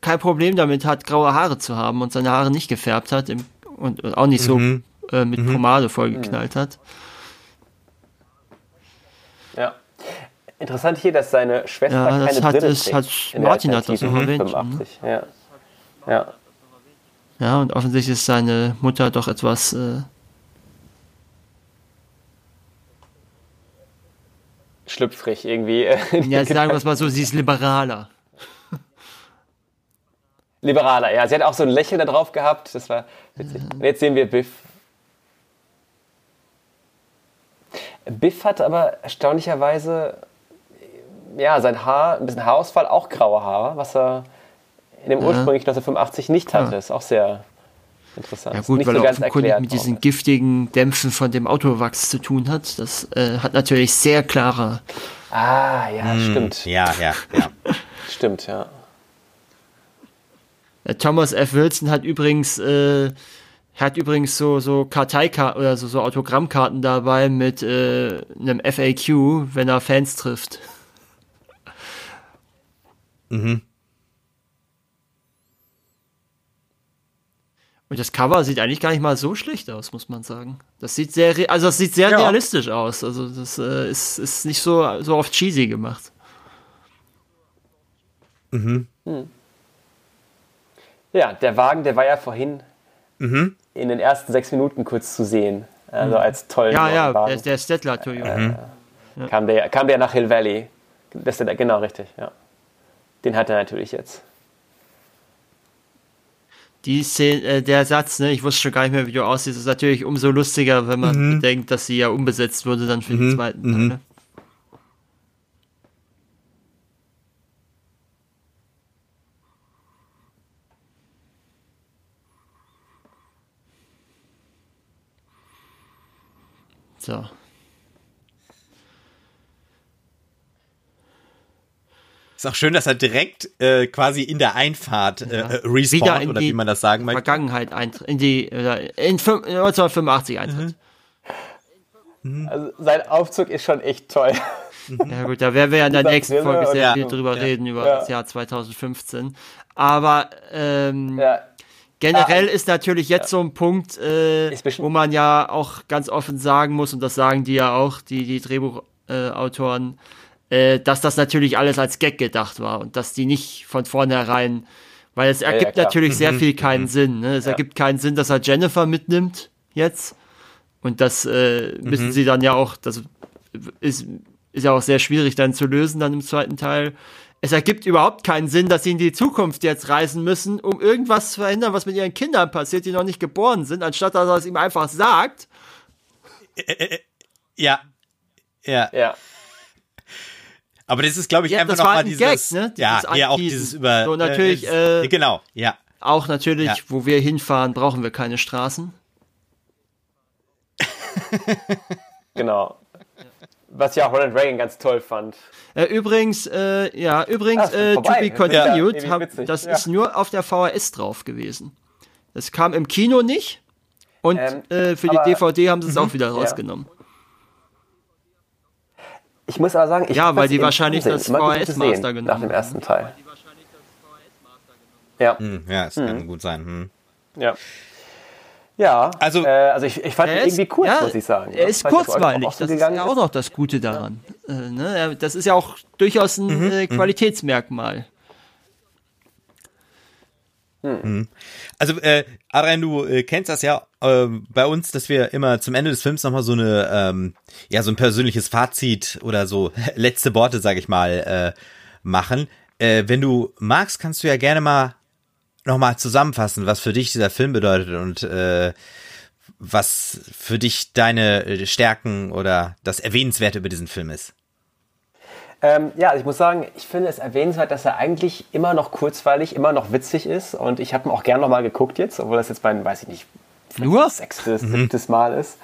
kein Problem damit hat, graue Haare zu haben und seine Haare nicht gefärbt hat im, und, und auch nicht so Mhm. äh, mit Pomade vollgeknallt hat. Ja. Interessant hier, dass seine Schwester Ja, das keine hat Brille es- trägt. hat Martin hat das auch erwähnt, 85. Ja. ja. Ja, und offensichtlich ist seine Mutter doch etwas äh, Schlüpfrig irgendwie. [laughs] Ja, sagen wir es mal so, sie ist liberaler. Liberaler, ja. Sie hat auch so ein Lächeln da drauf gehabt. Das war witzig. Und jetzt sehen wir Biff. Biff hat aber erstaunlicherweise, ja, sein Haar, ein bisschen Haarausfall, auch graue Haare, was er in dem ursprünglich 1985 nicht hatte. Ist auch sehr interessant. Ja gut, nicht weil so er offenkundig mit diesen worden. giftigen Dämpfen von dem Autowachs zu tun hat. Das äh, hat natürlich sehr klare. Ah, ja, Hm. stimmt. Ja, ja, ja. [laughs] Stimmt, ja. Äh, Thomas F. Wilson hat übrigens äh, hat übrigens so so Karteikarten oder so, so Autogrammkarten dabei mit äh, einem FAQ, wenn er Fans trifft. Und das Cover sieht eigentlich gar nicht mal so schlecht aus, muss man sagen. Das sieht sehr, also das sieht sehr Ja. realistisch aus. Also das äh, ist, ist nicht so, so oft cheesy gemacht. Ja, der Wagen, der war ja vorhin Mhm. in den ersten sechs Minuten kurz zu sehen. Also als tollen Ja, ja, Wagen. der, der Stettler Toyota. kam, der, kam der nach Hill Valley. Das ist der, genau, richtig, ja. Den hat er natürlich jetzt. Die Szene, äh, der Satz, ne, ich wusste schon gar nicht mehr, wie du aussiehst, ist natürlich umso lustiger, wenn man bedenkt, dass sie ja umbesetzt wurde dann für den zweiten Teil. Ne? So. Ist auch schön, dass er direkt äh, quasi in der Einfahrt äh, äh, respawnt, oder wie man das sagen möchte. Vergangenheit eintritt, in die, oder in fün- 1985 eintritt. Also sein Aufzug ist schon echt toll. Ja gut, da werden wir ja in der nächsten Folge sehr Ja. viel drüber Ja. reden, über Ja. das Jahr 2015. Aber ähm, Ja, generell ist natürlich jetzt so ein Punkt, äh, wo man ja auch ganz offen sagen muss, und das sagen die ja auch, die, die Drehbuchautoren, äh, dass das natürlich alles als Gag gedacht war und dass die nicht von vornherein, weil es ergibt klar. natürlich sehr viel keinen Sinn. Ne? Es ergibt keinen Sinn, dass er Jennifer mitnimmt jetzt. Und das äh, müssen sie dann ja auch, das ist, ist ja auch sehr schwierig dann zu lösen dann im zweiten Teil. Es ergibt überhaupt keinen Sinn, dass sie in die Zukunft jetzt reisen müssen, um irgendwas zu verhindern, was mit ihren Kindern passiert, die noch nicht geboren sind, anstatt dass er es ihm einfach sagt. Ja. Ja. ja. Aber das ist, glaube ich, Ja, einfach nochmal ein dieses, Gag, ne? ja, Dieses ja, auch dieses über, So, natürlich, äh, äh, genau, ja. Auch natürlich, Ja. wo wir hinfahren, brauchen wir keine Straßen. [laughs] Genau. Was ja auch Ronald Reagan ganz toll fand. Äh, übrigens, äh, ja, übrigens, äh, to be Ja, continued, ewig hab, das Ja. ist nur auf der VHS drauf gewesen. Das kam im Kino nicht und Ähm, äh, für die aber- Mhm. DVD haben sie es auch wieder rausgenommen. Ich muss aber sagen, ich Ja, hab weil das die wahrscheinlich das VHS-Master genommen Nach dem haben. ersten Teil. Ja, Hm, ja, es kann gut sein. Hm. ja. Ja, Also- äh, also ich, ich fand ihn ist, irgendwie kurz, ja, muss ich sagen. Er ist kurzweilig, das ist gegangen ja auch noch das Gute daran. Äh, ne? Das ist ja auch durchaus ein Mhm, äh, Qualitätsmerkmal. Also, äh, Adrian, du äh, kennst das ja ähm, bei uns, dass wir immer zum Ende des Films nochmal so eine, ähm, ja, so ein persönliches Fazit oder so [laughs] letzte Worte, sag ich mal, äh, machen. Äh, wenn du magst, kannst du ja gerne mal nochmal zusammenfassen, was für dich dieser Film bedeutet und äh, was für dich deine äh, Stärken oder das Erwähnenswerte über diesen Film ist. Ähm, ja, also ich muss sagen, ich finde es erwähnenswert, dass er eigentlich immer noch kurzweilig, immer noch witzig ist. Und ich habe ihn auch gern nochmal geguckt jetzt, obwohl das jetzt mein, weiß ich nicht, Nur? sechstes, siebtes Mal ist.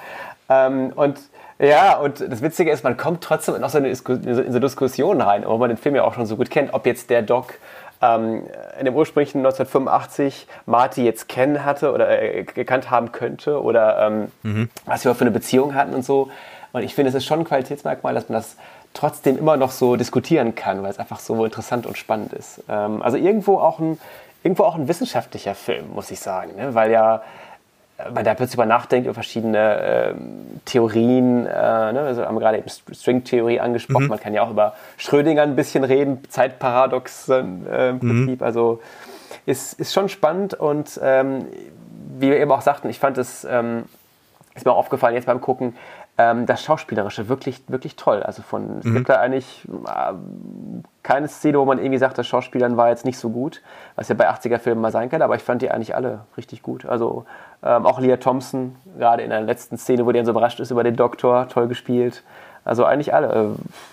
Ähm, und ja, und das Witzige ist, man kommt trotzdem in so in so eine Diskussion rein, obwohl man den Film ja auch schon so gut kennt, ob jetzt der Doc ähm, in dem ursprünglichen 1985 Marty jetzt kennen hatte oder äh, gekannt haben könnte oder ähm, mhm. was wir für eine Beziehung hatten und so. Und ich finde, es ist schon ein Qualitätsmerkmal, dass man das trotzdem immer noch so diskutieren kann, weil es einfach so interessant und spannend ist. Ähm, also irgendwo auch ein, irgendwo auch ein wissenschaftlicher Film, muss ich sagen, ne? weil ja man da plötzlich über nachdenkt, über verschiedene äh, Theorien. Äh, ne? Also haben wir gerade eben String-Theorie angesprochen. Mhm. Man kann ja auch über Schrödinger ein bisschen reden, Zeitparadoxen äh, im mhm. Prinzip. Also ist, ist schon spannend und ähm, wie wir eben auch sagten, ich fand es, ähm, ist mir auch aufgefallen jetzt beim Gucken, ähm, das Schauspielerische wirklich, wirklich toll. Also von, es mhm. gibt da eigentlich äh, keine Szene, wo man irgendwie sagt, das Schauspielern war jetzt nicht so gut, was ja bei 80er-Filmen mal sein kann, aber ich fand die eigentlich alle richtig gut. Also ähm, auch Leah Thompson, gerade in der letzten Szene, wo der so überrascht ist über den Doktor, toll gespielt. Also eigentlich alle. Äh,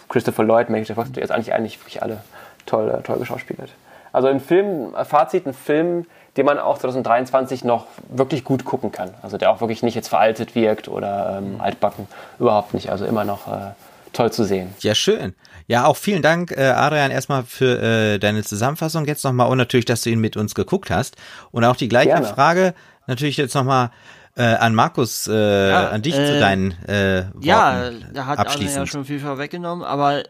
Christopher Lloyd, Maggie Fox, jetzt eigentlich, eigentlich wirklich alle toll, äh, toll geschauspielert. Also ein Film, Fazit, ein Film, den man auch 2023 noch wirklich gut gucken kann. Also der auch wirklich nicht jetzt veraltet wirkt oder ähm, mhm. altbacken. Überhaupt nicht. Also immer noch äh, toll zu sehen. Ja, schön. Ja, auch vielen Dank, äh, Adrian, erstmal für äh, deine Zusammenfassung jetzt nochmal und natürlich, dass du ihn mit uns geguckt hast. Und auch die gleiche Gerne. Frage natürlich jetzt nochmal äh, an Markus, äh, ja, an dich zu äh, deinen äh, Worten Ja, da hat Adrian ja schon viel vorweggenommen, aber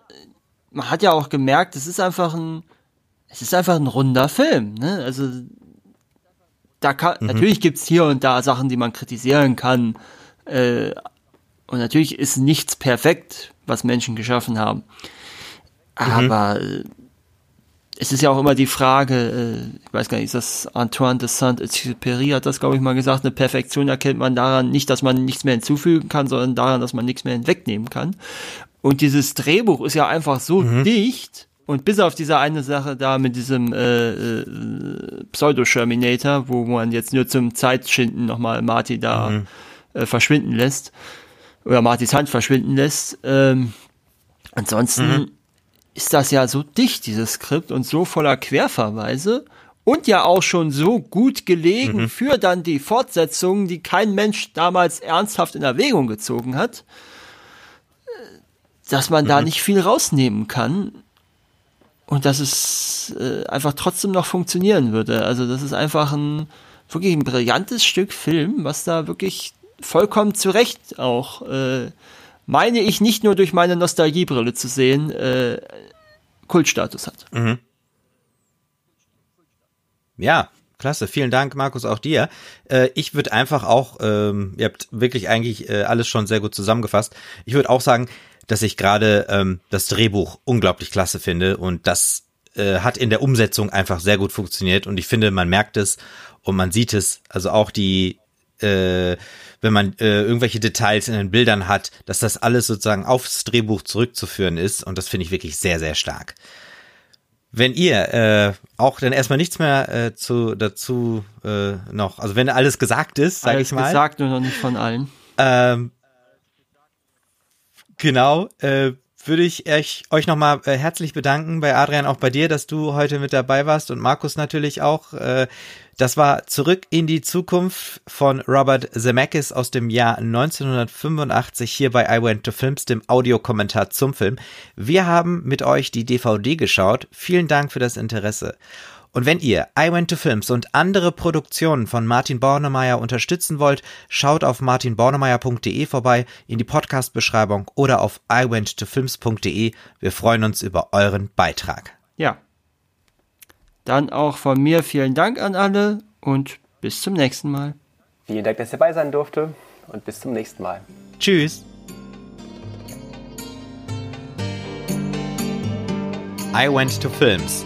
man hat ja auch gemerkt, es ist einfach ein, es ist einfach ein runder Film, ne? Also da kann, mhm. natürlich gibt's hier und da Sachen, die man kritisieren kann. Äh, und natürlich ist nichts perfekt, was Menschen geschaffen haben. Mhm. Aber mhm. es ist ja auch immer die Frage, äh, ich weiß gar nicht, ist das Antoine de Saint-Exupéry hat das, glaube ich, mal gesagt, eine Perfektion erkennt man daran nicht, dass man nichts mehr hinzufügen kann, sondern daran, dass man nichts mehr hinwegnehmen kann. Und dieses Drehbuch ist ja einfach so mhm. dicht, und bis auf diese eine Sache da mit diesem äh, äh, Pseudo-Sherminator, wo man jetzt nur zum Zeitschinden nochmal Marty da mhm. äh, verschwinden lässt, oder Martys Hand verschwinden lässt. Ähm, ansonsten mhm. ist das ja so dicht, dieses Skript, und so voller Querverweise und ja auch schon so gut gelegen mhm. für dann die Fortsetzungen, die kein Mensch damals ernsthaft in Erwägung gezogen hat, äh, dass man da mhm. nicht viel rausnehmen kann und dass es äh, einfach trotzdem noch funktionieren würde. Also das ist einfach ein wirklich ein brillantes Stück Film, was da wirklich vollkommen zu Recht auch, äh, meine ich nicht nur durch meine Nostalgiebrille zu sehen, äh, Kultstatus hat. Mhm. Ja, Klasse, vielen Dank, Markus, auch dir. Äh, ich würde einfach auch, ähm, ihr habt wirklich eigentlich äh, alles schon sehr gut zusammengefasst. Ich würde auch sagen, dass ich gerade ähm, das Drehbuch unglaublich klasse finde und das äh, hat in der Umsetzung einfach sehr gut funktioniert und ich finde, man merkt es und man sieht es, also auch die, äh, wenn man äh, irgendwelche Details in den Bildern hat, dass das alles sozusagen aufs Drehbuch zurückzuführen ist und das finde ich wirklich sehr, sehr stark. Wenn ihr äh, auch dann erstmal nichts mehr äh, zu dazu äh, noch, also wenn alles gesagt ist, sage ich mal. Alles gesagt, nur noch nicht von allen. Ähm, Genau, äh, würde ich euch, euch nochmal äh, herzlich bedanken bei Adrian, auch bei dir, dass du heute mit dabei warst und Markus natürlich auch. Äh, das war Zurück in die Zukunft von Robert Zemeckis aus dem Jahr 1985 hier bei I Went to Films, dem Audiokommentar zum Film. Wir haben mit euch die DVD geschaut. Vielen Dank für das Interesse. Und wenn ihr I Went to Films und andere Produktionen von Martin Bornemeyer unterstützen wollt, schaut auf martinbornemeyer.de vorbei, in die Podcast-Beschreibung oder auf iwenttofilms.de. Wir freuen uns über euren Beitrag. Ja. Dann auch von mir vielen Dank an alle und bis zum nächsten Mal. Vielen Dank, dass ihr dabei sein durfte und bis zum nächsten Mal. Tschüss. I Went to Films